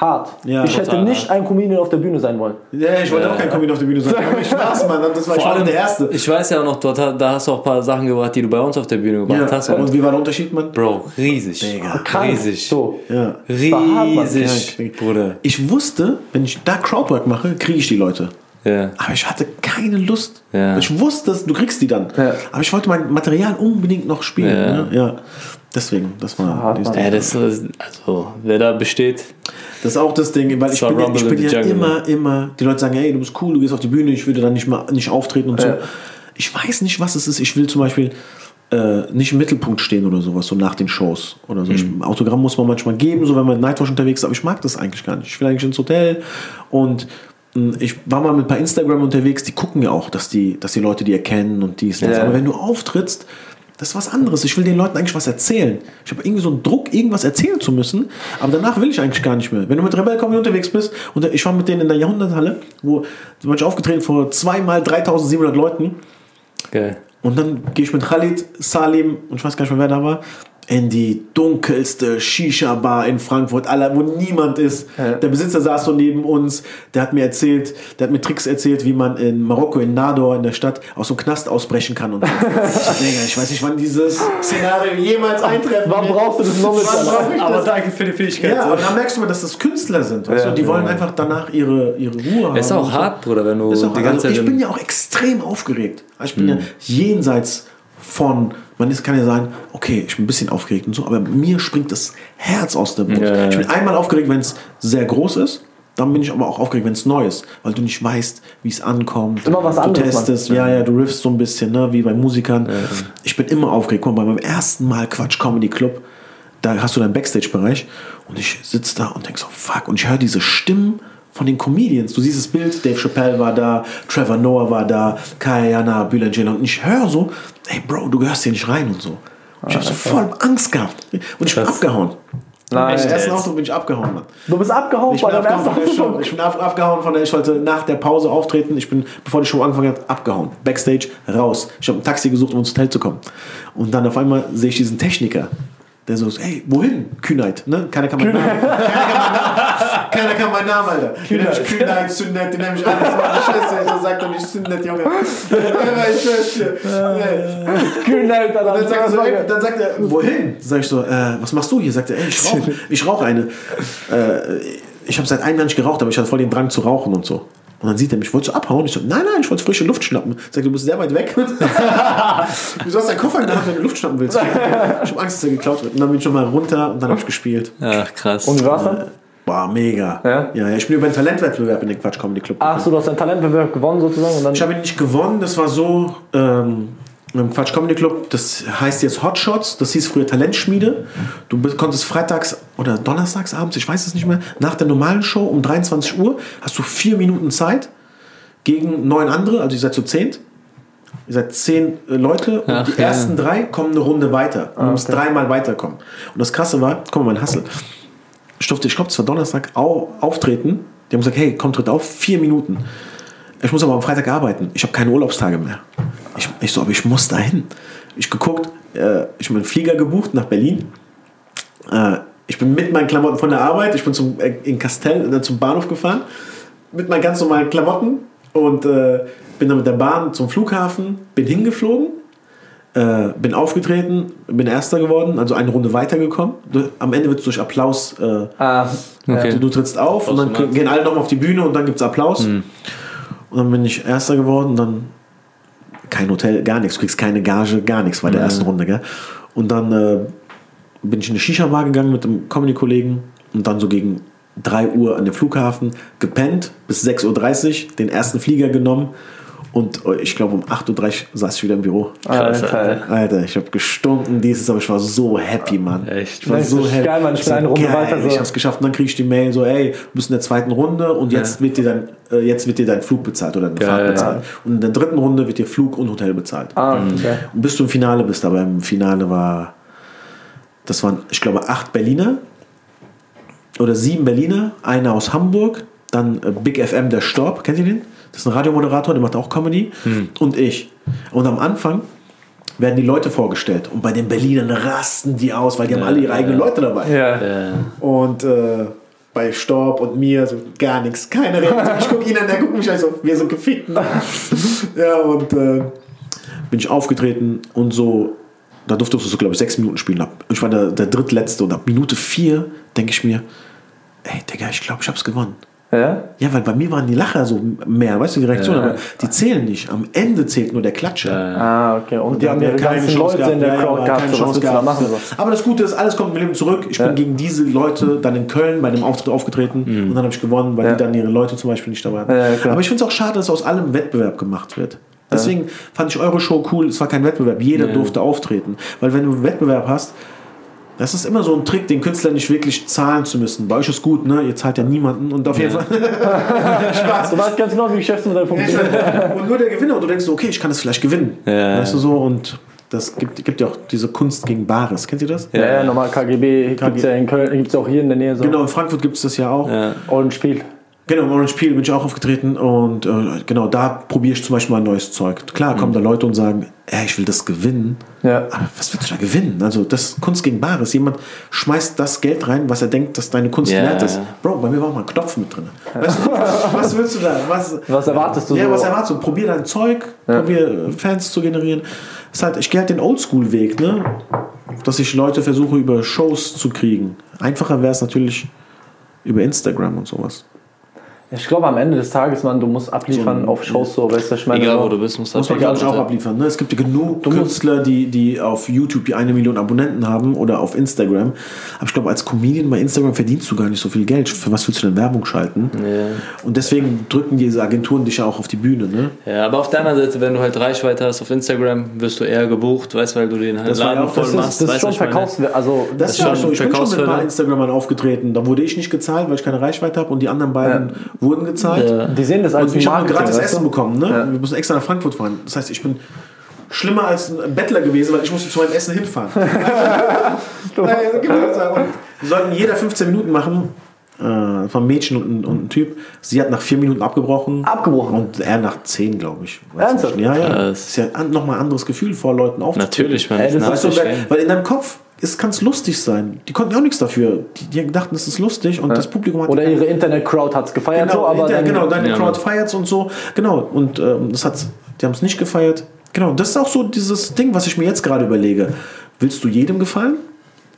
[SPEAKER 2] hart.
[SPEAKER 1] Ja,
[SPEAKER 2] ich hätte nicht ein Comedian auf der Bühne sein wollen.
[SPEAKER 1] Ja, ich wollte auch kein Comedian auf der Bühne sein. Ich Spaß, Mann. Das war
[SPEAKER 3] Vor allem,
[SPEAKER 1] der Erste.
[SPEAKER 3] ich weiß ja auch noch, dort, da hast du auch ein paar Sachen gebracht, die du bei uns auf der Bühne gebracht hast.
[SPEAKER 1] Ja.
[SPEAKER 3] Und
[SPEAKER 1] Und wie war der Unterschied, Mann?
[SPEAKER 3] Bro, riesig.
[SPEAKER 1] Digga.
[SPEAKER 3] Riesig.
[SPEAKER 2] So.
[SPEAKER 1] Ja.
[SPEAKER 2] hart.
[SPEAKER 3] Riesig,
[SPEAKER 1] Krank.
[SPEAKER 3] Bruder.
[SPEAKER 1] Ich wusste, wenn ich da Crowdwork mache, kriege ich die Leute.
[SPEAKER 3] Ja.
[SPEAKER 1] Aber ich hatte keine Lust.
[SPEAKER 3] Ja.
[SPEAKER 1] Ich wusste, du kriegst die dann.
[SPEAKER 2] Ja.
[SPEAKER 1] Aber ich wollte mein Material unbedingt noch spielen.
[SPEAKER 3] Ja.
[SPEAKER 1] Ne? Ja. Deswegen, das war
[SPEAKER 2] Mann.
[SPEAKER 1] Ding.
[SPEAKER 3] Ja, das ist, also, wer da besteht,
[SPEAKER 1] Das ist auch das Ding, weil ich bin, ja, ich bin
[SPEAKER 3] in
[SPEAKER 1] ja
[SPEAKER 3] the Jungle,
[SPEAKER 1] immer, immer, die Leute sagen, hey, du bist cool, du gehst auf die Bühne, ich würde dann nicht mal nicht auftreten und so.
[SPEAKER 2] Ja.
[SPEAKER 1] Ich weiß nicht, was es ist. Ich will zum Beispiel äh, nicht im Mittelpunkt stehen oder sowas, so nach den Shows oder so. Ich, Autogramm muss man manchmal geben, so wenn man Nightwatch unterwegs ist, aber ich mag das eigentlich gar nicht. Ich will eigentlich ins Hotel und mh, ich war mal mit ein paar Instagram unterwegs, die gucken ja auch, dass die, dass die Leute die erkennen und dies. und das.
[SPEAKER 2] Ja.
[SPEAKER 1] Aber wenn du auftrittst, das ist was anderes. Ich will den Leuten eigentlich was erzählen. Ich habe irgendwie so einen Druck, irgendwas erzählen zu müssen, aber danach will ich eigentlich gar nicht mehr. Wenn du mit Rebel Comedy unterwegs bist, und ich war mit denen in der Jahrhunderthalle, wo zum Beispiel aufgetreten vor zweimal 3700 Leuten,
[SPEAKER 3] geil.
[SPEAKER 1] und dann gehe ich mit Khalid, Salim und ich weiß gar nicht mehr, wer da war, in die dunkelste Shisha-Bar in Frankfurt, wo niemand ist. Der Besitzer saß so neben uns, der hat mir erzählt, der hat mir Tricks erzählt, wie man in Marokko, in Nador, in der Stadt, aus dem Knast ausbrechen kann. Und so. Ich weiß nicht, wann dieses Szenario jemals eintreffen
[SPEAKER 2] Wann brauchst du das
[SPEAKER 1] brauch ich
[SPEAKER 3] Aber
[SPEAKER 1] das?
[SPEAKER 3] danke für die Fähigkeit.
[SPEAKER 1] Ja, aber dann merkst du mal, dass das Künstler sind. Weißt
[SPEAKER 2] Ja.
[SPEAKER 1] du? Die wollen einfach danach ihre, ihre Ruhe haben.
[SPEAKER 3] ist auch
[SPEAKER 1] und so.
[SPEAKER 3] hart, Bruder, wenn du die ganze
[SPEAKER 1] also ich
[SPEAKER 3] Zeit.
[SPEAKER 1] bin
[SPEAKER 3] im-
[SPEAKER 1] ja auch extrem aufgeregt. Ich bin ja jenseits von, man ist, kann ja sagen, okay, ich bin ein bisschen aufgeregt und so, aber mir springt das Herz aus der Brust.
[SPEAKER 3] Ja, ja,
[SPEAKER 1] Ich bin einmal aufgeregt, wenn es sehr groß ist. Dann bin ich aber auch aufgeregt, wenn es neu ist, weil du nicht weißt, wie es ankommt.
[SPEAKER 2] Immer was
[SPEAKER 1] du
[SPEAKER 2] anderes,
[SPEAKER 1] testest, ja, ja, du riffst so ein bisschen, ne, wie bei Musikern. Ich bin immer aufgeregt. Guck mal, bei meinem ersten Mal Quatsch Comedy Club, da hast du deinen Backstage-Bereich und ich sitze da und denk so, fuck, und ich höre diese Stimmen von den Comedians. Du siehst das Bild, Dave Chappelle war da, Trevor Noah war da, Kayana, Bülent Ceylan und ich höre so, ey Bro, du gehörst hier nicht rein und so. Und ich habe so voll Angst gehabt und ich bin abgehauen.
[SPEAKER 2] Nein.
[SPEAKER 1] Im ersten Auftritt bin ich abgehauen, Mann.
[SPEAKER 2] Du bist abgehauen
[SPEAKER 1] Ich
[SPEAKER 2] bei
[SPEAKER 1] bin,
[SPEAKER 2] deinem
[SPEAKER 1] abgehauen
[SPEAKER 2] ersten
[SPEAKER 1] von der Show.
[SPEAKER 2] Auftritt.
[SPEAKER 1] ich bin ab, abgehauen von der, ich wollte nach der Pause auftreten. Ich bin, bevor die Show angefangen hat, abgehauen. Backstage, raus. Ich habe ein Taxi gesucht, um ins Hotel zu kommen. Und dann auf einmal sehe ich diesen Techniker, der so, hey, wohin? Kühnheit, ne? Keiner kann meinen Namen. Keiner kann meinen Namen. Alter. Ich Kühnheit, Sünnet, den nenne ich alles. Meine Schwester, ich so sagt er nicht Sünnet, Junge. Schwester. Nee.
[SPEAKER 2] Kühnheit, Alter.
[SPEAKER 1] Dann sagt, er so, ey, dann sagt er, wohin? Sag ich so, äh, was machst du hier? Sagt er, ey, ich rauche ich rauch eine. Äh, ich habe seit einem Jahr nicht geraucht, aber ich hatte voll den Drang zu rauchen und so. Und dann sieht er mich, wolltest du abhauen? Ich so, nein, nein, ich wollte frische Luft schnappen. Sagt er, du bist sehr weit weg. Wieso hast du deinen Koffer in der Hand, wenn du Luft schnappen willst? Ich habe Angst, dass er geklaut wird. Und dann bin ich schon mal runter und dann habe ich gespielt.
[SPEAKER 3] Ach, krass.
[SPEAKER 2] Und war's dann?
[SPEAKER 1] Boah, mega.
[SPEAKER 2] Ja?
[SPEAKER 1] ja, ich bin über einen Talentwettbewerb in den Quatsch Comedy Club.
[SPEAKER 2] Ach so, du hast deinen Talentbewerb gewonnen sozusagen und dann.
[SPEAKER 1] Ich habe ihn nicht gewonnen, das war so ähm, im Quatsch Comedy Club, das heißt jetzt Hotshots, das hieß früher Talentschmiede. Du konntest freitags oder donnerstags abends, ich weiß es nicht mehr, nach der normalen Show um 23 Uhr hast du vier Minuten Zeit gegen neun andere, also ihr seid zu zehnt. Ihr seid zehn äh, Leute und
[SPEAKER 3] Ach,
[SPEAKER 1] die
[SPEAKER 3] ja.
[SPEAKER 1] ersten drei kommen eine Runde weiter. Du musst dreimal weiterkommen. Und das Krasse war, guck mal, mein Hassel. Ich durfte, ich glaube, es war Donnerstag, au, auftreten. Die haben gesagt, hey, komm, tritt auf, vier Minuten. Ich muss aber am Freitag arbeiten. Ich habe keine Urlaubstage mehr. Ich, ich so, aber ich muss dahin. Ich geguckt, äh, ich habe einen Flieger gebucht nach Berlin. Äh, ich bin mit meinen Klamotten von der Arbeit, ich bin zum, äh, in Castell äh, zum Bahnhof gefahren, mit meinen ganz normalen Klamotten und äh, bin dann mit der Bahn zum Flughafen, bin hingeflogen, äh, bin aufgetreten, bin Erster geworden, also eine Runde weitergekommen. Du- Am Ende wird es durch Applaus äh,
[SPEAKER 2] Ah,
[SPEAKER 3] Okay.
[SPEAKER 1] Du, du trittst auf und dann gehen alle nochmal auf die Bühne und dann gibt es Applaus. Und dann bin ich Erster geworden dann kein Hotel, gar nichts. Du kriegst keine Gage, gar nichts bei der ersten Runde. Gell? Und dann äh, bin ich in eine Shisha-Bar gegangen mit einem Comedy-Kollegen und dann so gegen 3 Uhr an den Flughafen gepennt, bis 6.30 Uhr den ersten Flieger genommen und äh, ich glaube um 8.30 Uhr saß ich wieder im Büro.
[SPEAKER 2] Alter.
[SPEAKER 1] Alter, ich habe gestunken dieses, aber ich war so happy, Mann.
[SPEAKER 3] Echt?
[SPEAKER 1] Ich war
[SPEAKER 2] Das
[SPEAKER 1] so
[SPEAKER 2] ist
[SPEAKER 1] happy.
[SPEAKER 2] geil, Mann. Ich
[SPEAKER 1] so,
[SPEAKER 2] eine Runde
[SPEAKER 1] geil,
[SPEAKER 2] weiter so.
[SPEAKER 1] Ich hab's geschafft. Und dann krieg ich die Mail so, ey, du bist in der zweiten Runde und jetzt, wird, dir dein, äh, jetzt wird dir dein Flug bezahlt oder deine Fahrt bezahlt. Und in der dritten Runde wird dir Flug und Hotel bezahlt.
[SPEAKER 2] Ah, okay.
[SPEAKER 1] Und bis du im Finale bist, aber im Finale war, das waren, ich glaube, acht Berliner oder sieben Berliner, einer aus Hamburg, dann äh, Big FM, der Storb, kennt ihr den? Das ist ein Radiomoderator, der macht auch Comedy. Und ich. Und am Anfang werden die Leute vorgestellt. Und bei den Berlinern rasten die aus, weil die haben alle ihre eigenen Leute dabei.
[SPEAKER 2] Ja.
[SPEAKER 1] Und äh, bei Storb und mir so gar nichts, keine Reaktion. Ich gucke ihn an, der guckt mich an, so, wir sind gefickt. ja, und äh, bin ich aufgetreten und so, da durfte ich so, glaube ich, sechs Minuten spielen. Ab- Ich war der, der drittletzte und ab Minute vier denke ich mir, ey, Digga, ich glaube, ich hab's gewonnen.
[SPEAKER 2] Ja?
[SPEAKER 1] Ja, weil bei mir waren die Lacher so mehr, weißt du, die Reaktion,
[SPEAKER 3] Ja.
[SPEAKER 1] aber die zählen nicht. Am Ende zählt nur der Klatscher.
[SPEAKER 2] Ah, okay. Und die haben
[SPEAKER 1] ja
[SPEAKER 2] ihre ganzen Leute in der
[SPEAKER 1] Ja, ja,
[SPEAKER 2] Crowd
[SPEAKER 1] aber
[SPEAKER 2] gehabt.
[SPEAKER 1] keine Chance gehabt.
[SPEAKER 2] machen?
[SPEAKER 1] Aber das Gute ist, alles kommt im Leben zurück. Ich
[SPEAKER 2] Ja.
[SPEAKER 1] bin gegen diese Leute dann in Köln bei dem Auftritt aufgetreten und dann habe ich gewonnen, weil
[SPEAKER 2] Ja.
[SPEAKER 1] die dann ihre Leute zum Beispiel nicht dabei hatten.
[SPEAKER 2] Ja, ja.
[SPEAKER 1] Aber ich finde es auch schade, dass aus allem Wettbewerb gemacht wird. Deswegen fand ich eure Show cool. Es war kein Wettbewerb. Jeder durfte auftreten. Weil wenn du einen Wettbewerb hast, das ist immer so ein Trick, den Künstler nicht wirklich zahlen zu müssen. Bei euch ist gut, ne? Ihr zahlt ja niemanden und auf jeden Fall. Spaß.
[SPEAKER 2] Du weißt ganz genau, wie Geschäftsmodell funktioniert.
[SPEAKER 1] Und nur der Gewinner und du denkst so, okay, ich kann das vielleicht gewinnen.
[SPEAKER 3] Ja.
[SPEAKER 1] Weißt du so? Und das gibt, gibt ja auch diese Kunst gegen Bares. Kennt ihr das?
[SPEAKER 2] Ja, ja, normal KGB gibt es ja in Köln, gibt es auch hier in der Nähe so.
[SPEAKER 1] Genau, in Frankfurt gibt es das ja auch.
[SPEAKER 3] ja.
[SPEAKER 2] Und Spiel.
[SPEAKER 1] Genau, im Orange Peel bin ich auch aufgetreten und äh, genau da probiere ich zum Beispiel mal ein neues Zeug. Klar kommen da Leute und sagen, ey, ich will das gewinnen.
[SPEAKER 2] Ja.
[SPEAKER 1] Aber was willst du da gewinnen? Also das ist Kunst gegen Bares. Jemand schmeißt das Geld rein, was er denkt, dass deine Kunst
[SPEAKER 3] Ja,
[SPEAKER 1] wert ist.
[SPEAKER 3] ja.
[SPEAKER 1] Bro, bei mir war auch mal ein Knopf mit drin. Weißt du, was willst du da? Was,
[SPEAKER 2] Was erwartest du
[SPEAKER 1] ja,
[SPEAKER 2] so?
[SPEAKER 1] was erwartest du? Probier dein Zeug, probier äh, Fans zu generieren. Das halt, ich gehe halt den Oldschool-Weg, ne? Dass ich Leute versuche, über Shows zu kriegen. Einfacher wäre es natürlich über Instagram und sowas.
[SPEAKER 2] Ich glaube, am Ende des Tages, man, du musst abliefern auf Shows so, weißt du, ich meine.
[SPEAKER 3] Egal
[SPEAKER 2] so,
[SPEAKER 3] wo du bist, musst du
[SPEAKER 1] Muss man, glaube ich, auch abliefern. Ne? Es gibt ja genug Künstler, die, die auf YouTube die eine Million Abonnenten haben oder auf Instagram. Aber ich glaube, als Comedian bei Instagram verdienst du gar nicht so viel Geld. Für was willst du denn Werbung schalten? Und deswegen drücken diese Agenturen dich ja auch auf die Bühne. Ne?
[SPEAKER 3] Ja, aber auf der anderen Seite, wenn du halt Reichweite hast auf Instagram, wirst du eher gebucht, weißt weil du den halt
[SPEAKER 1] Das war ja
[SPEAKER 3] Laden
[SPEAKER 1] auch-
[SPEAKER 3] voll
[SPEAKER 1] das
[SPEAKER 2] Das
[SPEAKER 3] machst.
[SPEAKER 2] ist, das ist schon? Verkaufswert. Also,
[SPEAKER 1] Das ist ja auch
[SPEAKER 3] schon
[SPEAKER 1] so. Ich bin schon mit ein paar. Instagramern aufgetreten. Da wurde ich nicht gezahlt, weil ich keine Reichweite habe und die anderen beiden wurden gezahlt.
[SPEAKER 2] die sehen das als
[SPEAKER 1] Und ich habe gratis? Essen bekommen. Ne?
[SPEAKER 2] Ja.
[SPEAKER 1] Wir mussten extra nach Frankfurt fahren. Das heißt, ich bin schlimmer als ein Bettler gewesen, weil ich musste zu meinem Essen hinfahren. Ja. Wir sollten jeder 15 Minuten machen. Äh, ein Mädchen und und ein Typ. Sie hat nach 4 Minuten abgebrochen.
[SPEAKER 2] Abgebrochen?
[SPEAKER 1] Und er nach 10, glaube ich.
[SPEAKER 2] Ernsthaft?
[SPEAKER 1] Ja, ja. Das ist ja nochmal ein anderes Gefühl, vor Leuten aufzutreten.
[SPEAKER 3] Natürlich, man.
[SPEAKER 2] Das
[SPEAKER 1] Weißt du, weil in deinem Kopf kann es lustig sein. Die konnten ja auch nichts dafür. Die, die dachten, es ist lustig und das Publikum hat
[SPEAKER 2] Oder ihre Internet-Crowd hat es gefeiert,
[SPEAKER 1] Genau,
[SPEAKER 2] so, aber
[SPEAKER 1] hinterher-
[SPEAKER 2] dann,
[SPEAKER 1] genau deine
[SPEAKER 3] Ja,
[SPEAKER 1] Crowd
[SPEAKER 3] Mann.
[SPEAKER 1] feiert's und so. Genau, und ähm, das hat, die haben es nicht gefeiert. Genau, das ist auch so dieses Ding, was ich mir jetzt gerade überlege. Willst du jedem gefallen?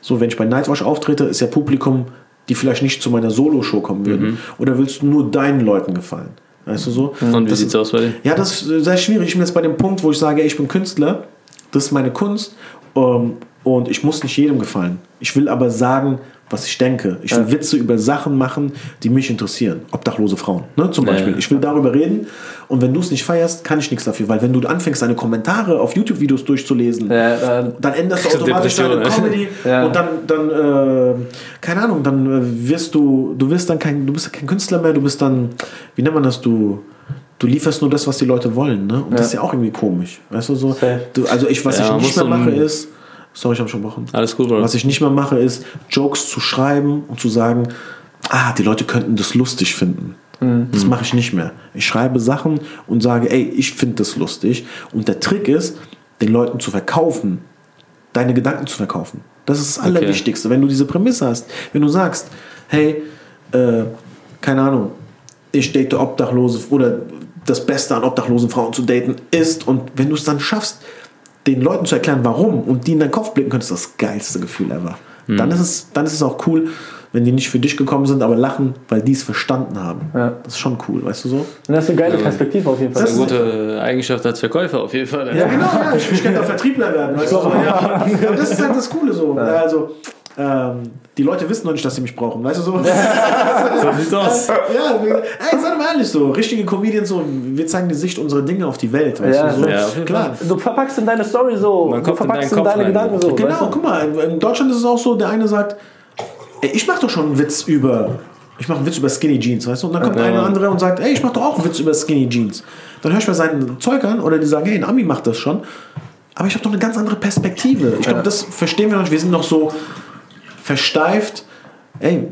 [SPEAKER 1] So, wenn ich bei Nightwatch auftrete, ist ja Publikum, die vielleicht nicht zu meiner Solo-Show kommen würden.
[SPEAKER 3] Mhm.
[SPEAKER 1] Oder willst du nur deinen Leuten gefallen? Weißt du so?
[SPEAKER 3] Und wie
[SPEAKER 1] Das-
[SPEAKER 3] sieht's aus bei dir?
[SPEAKER 1] ja, das ist sehr schwierig. Ich bin jetzt bei dem Punkt, wo ich sage, ey, ich bin Künstler, das ist meine Kunst ähm, und ich muss nicht jedem gefallen. Ich will aber sagen, was ich denke. Ich will Witze über Sachen machen, die mich interessieren. Obdachlose Frauen, ne, zum
[SPEAKER 3] Ja,
[SPEAKER 1] Beispiel.
[SPEAKER 3] ja.
[SPEAKER 1] Ich will darüber reden und wenn du es nicht feierst, kann ich nichts dafür, weil wenn du anfängst, deine Kommentare auf YouTube-Videos durchzulesen,
[SPEAKER 2] Ja, äh,
[SPEAKER 1] dann änderst du automatisch deine
[SPEAKER 3] ne?
[SPEAKER 1] Comedy
[SPEAKER 2] Ja.
[SPEAKER 1] und dann, dann äh, keine Ahnung, dann äh, wirst du, du wirst dann kein, du bist kein Künstler mehr, du bist dann, wie nennt man das, du, du lieferst nur das, was die Leute wollen, ne? Und das ist ja auch irgendwie komisch, weißt du so. Du, also ich, was
[SPEAKER 3] Ja,
[SPEAKER 1] ich nicht mehr mache ist, sorry, ich habe schon gebrochen.
[SPEAKER 3] Alles gut, Bro.
[SPEAKER 1] Was ich nicht mehr mache ist, Jokes zu schreiben und zu sagen, ah, die Leute könnten das lustig finden. Das mache ich nicht mehr. Ich schreibe Sachen und sage, ey, ich finde das lustig. Und der Trick ist, den Leuten zu verkaufen, deine Gedanken zu verkaufen. Das ist das Allerwichtigste. Wenn du diese Prämisse hast, wenn du sagst, hey, äh, keine Ahnung, ich date Obdachlose oder das Beste an obdachlosen Frauen zu daten ist und wenn du es dann schaffst, den Leuten zu erklären, warum und die in deinen Kopf blicken können, ist das geilste Gefühl ever. Dann, ist es, dann ist es auch cool, wenn die nicht für dich gekommen sind, aber lachen, weil die es verstanden haben.
[SPEAKER 2] Ja.
[SPEAKER 1] Das ist schon cool, weißt du so?
[SPEAKER 2] Und das ist eine geile Perspektive auf jeden Fall.
[SPEAKER 3] Das ist eine gute Eigenschaft als Verkäufer auf jeden Fall.
[SPEAKER 1] Ja, genau, ja. Ich, ich könnte auch Vertriebler werden. Weißt du, so, ja. Aber das ist halt das Coole so. Also, ähm, die Leute wissen noch nicht, dass sie mich brauchen. Weißt du so?
[SPEAKER 3] So sieht's aus.
[SPEAKER 1] ja, wir- ey, sei doch mal ehrlich so. Richtige Comedians so, wir zeigen die Sicht unserer Dinge auf die Welt. Weißt
[SPEAKER 2] Ja,
[SPEAKER 1] du, so.
[SPEAKER 3] ja,
[SPEAKER 1] Klar.
[SPEAKER 2] Du verpackst in deine Story so,
[SPEAKER 3] Man
[SPEAKER 2] du
[SPEAKER 3] kommt in
[SPEAKER 2] verpackst in
[SPEAKER 3] Kopf
[SPEAKER 2] deine
[SPEAKER 3] rein.
[SPEAKER 2] Gedanken so.
[SPEAKER 1] Genau,
[SPEAKER 2] weißt du?
[SPEAKER 1] guck mal, in- in Deutschland ist es auch so, der eine sagt, ey, ich mach doch schon einen Witz über, ich mache einen Witz über Skinny Jeans, weißt du? Und dann kommt
[SPEAKER 3] Ja.
[SPEAKER 1] einer andere und sagt, ey, ich mach doch auch einen Witz über Skinny Jeans. Dann höre ich mir seinen Zeug an oder die sagen, hey, ein Ami macht das schon. Aber ich habe doch eine ganz andere Perspektive. Ich glaube, das verstehen wir noch nicht. Wir sind noch so versteift. Ey,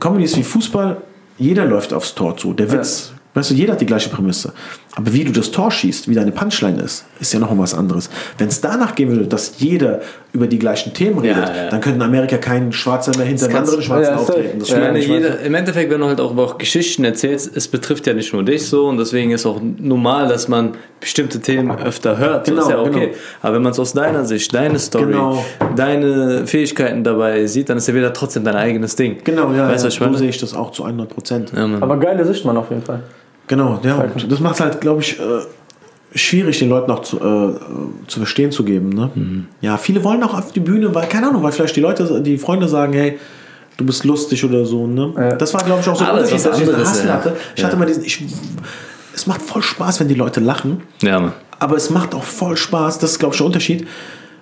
[SPEAKER 1] Comedy ist wie Fußball. Jeder läuft aufs Tor zu. Der Witz, weißt du, jeder hat die gleiche Prämisse. Aber wie du das Tor schießt, wie deine Punchline ist, ist ja noch mal was anderes. Wenn es danach gehen würde, dass jeder über die gleichen Themen redet,
[SPEAKER 3] ja.
[SPEAKER 1] dann könnte in Amerika kein Schwarzer mehr hinter einem anderen Schwarzen
[SPEAKER 2] ja,
[SPEAKER 1] auftreten. Das
[SPEAKER 3] meine, jeder, im Endeffekt, wenn du halt auch, auch Geschichten erzählst, es betrifft ja nicht nur dich so und deswegen ist auch normal, dass man bestimmte Themen öfter hört.
[SPEAKER 1] Genau,
[SPEAKER 3] ist ja okay.
[SPEAKER 1] genau.
[SPEAKER 3] Aber wenn man es aus deiner Sicht, deine Story,
[SPEAKER 1] Genau.
[SPEAKER 3] deine Fähigkeiten dabei sieht, dann ist ja wieder trotzdem dein eigenes Ding.
[SPEAKER 1] Genau, ja,
[SPEAKER 3] Weißt
[SPEAKER 1] ja so sehe ich das auch zu 100 Prozent.
[SPEAKER 3] Ja.
[SPEAKER 2] Aber geile Sicht, man, auf jeden Fall.
[SPEAKER 1] Genau, ja. Und das macht es halt, glaube ich, äh, schwierig, den Leuten auch zu, äh, zu verstehen zu geben. Ne?
[SPEAKER 3] Mhm.
[SPEAKER 1] Ja, viele wollen auch auf die Bühne, weil, keine Ahnung, weil vielleicht die Leute, die Freunde sagen, hey, du bist lustig oder so. Ne?
[SPEAKER 2] Ja.
[SPEAKER 1] Das war, glaube ich, auch so ein Unterschied,
[SPEAKER 3] was
[SPEAKER 1] dass ich diesen Hassel
[SPEAKER 3] ja.
[SPEAKER 1] hatte. Ich
[SPEAKER 3] Ja.
[SPEAKER 1] hatte mal diesen, ich, es macht voll Spaß, wenn die Leute lachen,
[SPEAKER 3] ja, Mann.
[SPEAKER 1] aber es macht auch voll Spaß, das ist, glaube ich, der Unterschied,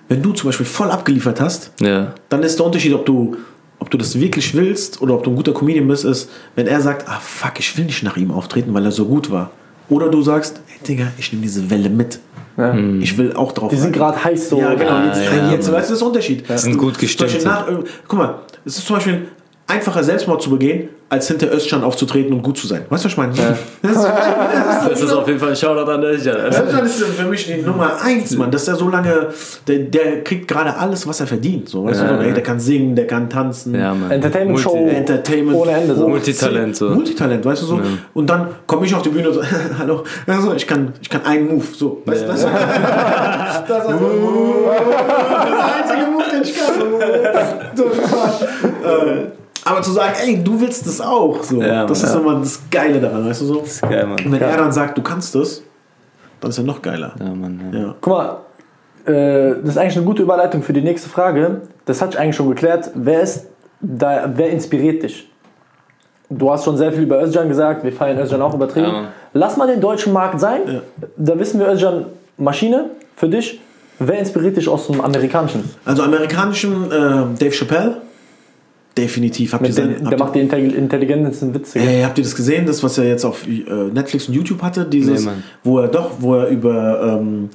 [SPEAKER 1] wenn du zum Beispiel voll abgeliefert hast,
[SPEAKER 3] Ja.
[SPEAKER 1] dann ist der Unterschied, ob du, ob du das wirklich willst oder ob du ein guter Comedian bist, ist, wenn er sagt, ah fuck, ich will nicht nach ihm auftreten, weil er so gut war. Oder du sagst, hey Digga, ich nehme diese Welle mit.
[SPEAKER 2] Ja.
[SPEAKER 1] Ich will auch drauf.
[SPEAKER 2] Die sind gerade heiß so.
[SPEAKER 1] Ja, genau.
[SPEAKER 3] Ah,
[SPEAKER 1] jetzt,
[SPEAKER 3] ja,
[SPEAKER 1] jetzt, weißt du, das ist der Unterschied.
[SPEAKER 3] sind gut gestimmt.
[SPEAKER 1] Nach, äh, guck mal, es ist zum Beispiel einfacher Selbstmord zu begehen, als hinter Özcan aufzutreten und gut zu sein. Weißt du, was ich meine? Das ist,
[SPEAKER 3] Das ist auf jeden Fall ein Shoutout an Özcan.
[SPEAKER 1] Özcan ist für mich die Nummer eins, Mann. Dass er so lange, der, der kriegt gerade alles, was er verdient. So, weißt
[SPEAKER 3] Ja,
[SPEAKER 1] du,
[SPEAKER 3] ja.
[SPEAKER 1] ey, der kann singen, der kann tanzen.
[SPEAKER 3] Ja.
[SPEAKER 2] Entertainment Show
[SPEAKER 1] Entertainment.
[SPEAKER 2] ohne Ende. So.
[SPEAKER 3] Multitalent, so.
[SPEAKER 1] Multitalent, weißt du so. Und dann komme ich auf die Bühne und so, hallo, also ich kann, ich kann einen Move, so. Weißt du, das, das, das, ist der einzige Move, den ich kann. So, äh, aber zu sagen, ey, du willst das auch, so.
[SPEAKER 3] Ja,
[SPEAKER 1] das ist immer das Geile daran, weißt du so.
[SPEAKER 3] Geil, Mann.
[SPEAKER 1] Und wenn er dann sagt, du kannst das, dann ist er noch geiler.
[SPEAKER 3] Ja, Mann. Ja.
[SPEAKER 1] Ja.
[SPEAKER 2] Guck mal, äh, das ist eigentlich eine gute Überleitung für die nächste Frage. Das hatte ich eigentlich schon geklärt. Wer ist da, wer inspiriert dich? Du hast schon sehr viel über Özcan gesagt, wir feiern Özcan auch übertrieben.
[SPEAKER 3] Ja.
[SPEAKER 2] Lass mal den deutschen Markt sein.
[SPEAKER 1] Ja.
[SPEAKER 2] Da wissen wir Özcan Maschine für dich. Wer inspiriert dich aus dem amerikanischen?
[SPEAKER 1] Also amerikanischen äh, Dave Chappelle, definitiv. Habt ihr
[SPEAKER 2] Mit den, der macht die intelli- intelligentesten Witze.
[SPEAKER 1] Ey, habt ihr das gesehen, das was er jetzt auf äh, Netflix und YouTube hatte, dieses,
[SPEAKER 3] Nee,
[SPEAKER 1] wo er doch, wo er über ähm,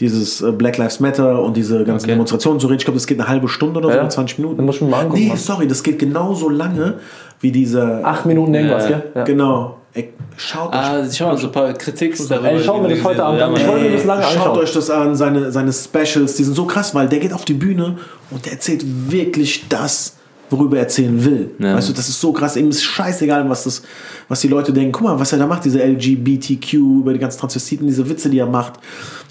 [SPEAKER 1] dieses äh, Black Lives Matter und diese ganzen
[SPEAKER 3] Okay.
[SPEAKER 1] Demonstrationen so redet. Ich glaube, das geht eine halbe Stunde oder so,
[SPEAKER 2] Ja?
[SPEAKER 1] oder 20 Minuten.
[SPEAKER 2] Den muss ich mir mal angucken,
[SPEAKER 1] Nee, sorry, das geht genauso lange wie dieser.
[SPEAKER 2] Acht Minuten irgendwas,
[SPEAKER 3] Ja.
[SPEAKER 2] gell? Ja.
[SPEAKER 1] Genau. Ey, schaut euch
[SPEAKER 3] Ah, ich schau mal so ein paar Kritiks darüber.
[SPEAKER 2] Ey, schau mir
[SPEAKER 3] die
[SPEAKER 2] das heute
[SPEAKER 3] gesehen
[SPEAKER 2] an, dann- ich wollte mir das lange
[SPEAKER 1] Schaut
[SPEAKER 2] anschauen.
[SPEAKER 1] euch das an, seine, seine Specials, die sind so krass, weil der geht auf die Bühne und der erzählt wirklich das, worüber er erzählen will.
[SPEAKER 3] Ja.
[SPEAKER 1] Weißt du, das ist so krass, ihm ist scheißegal, was, das, was die Leute denken. Guck mal, was er da macht, diese LGBTQ, über die ganzen Transvestiten, diese Witze, die er macht.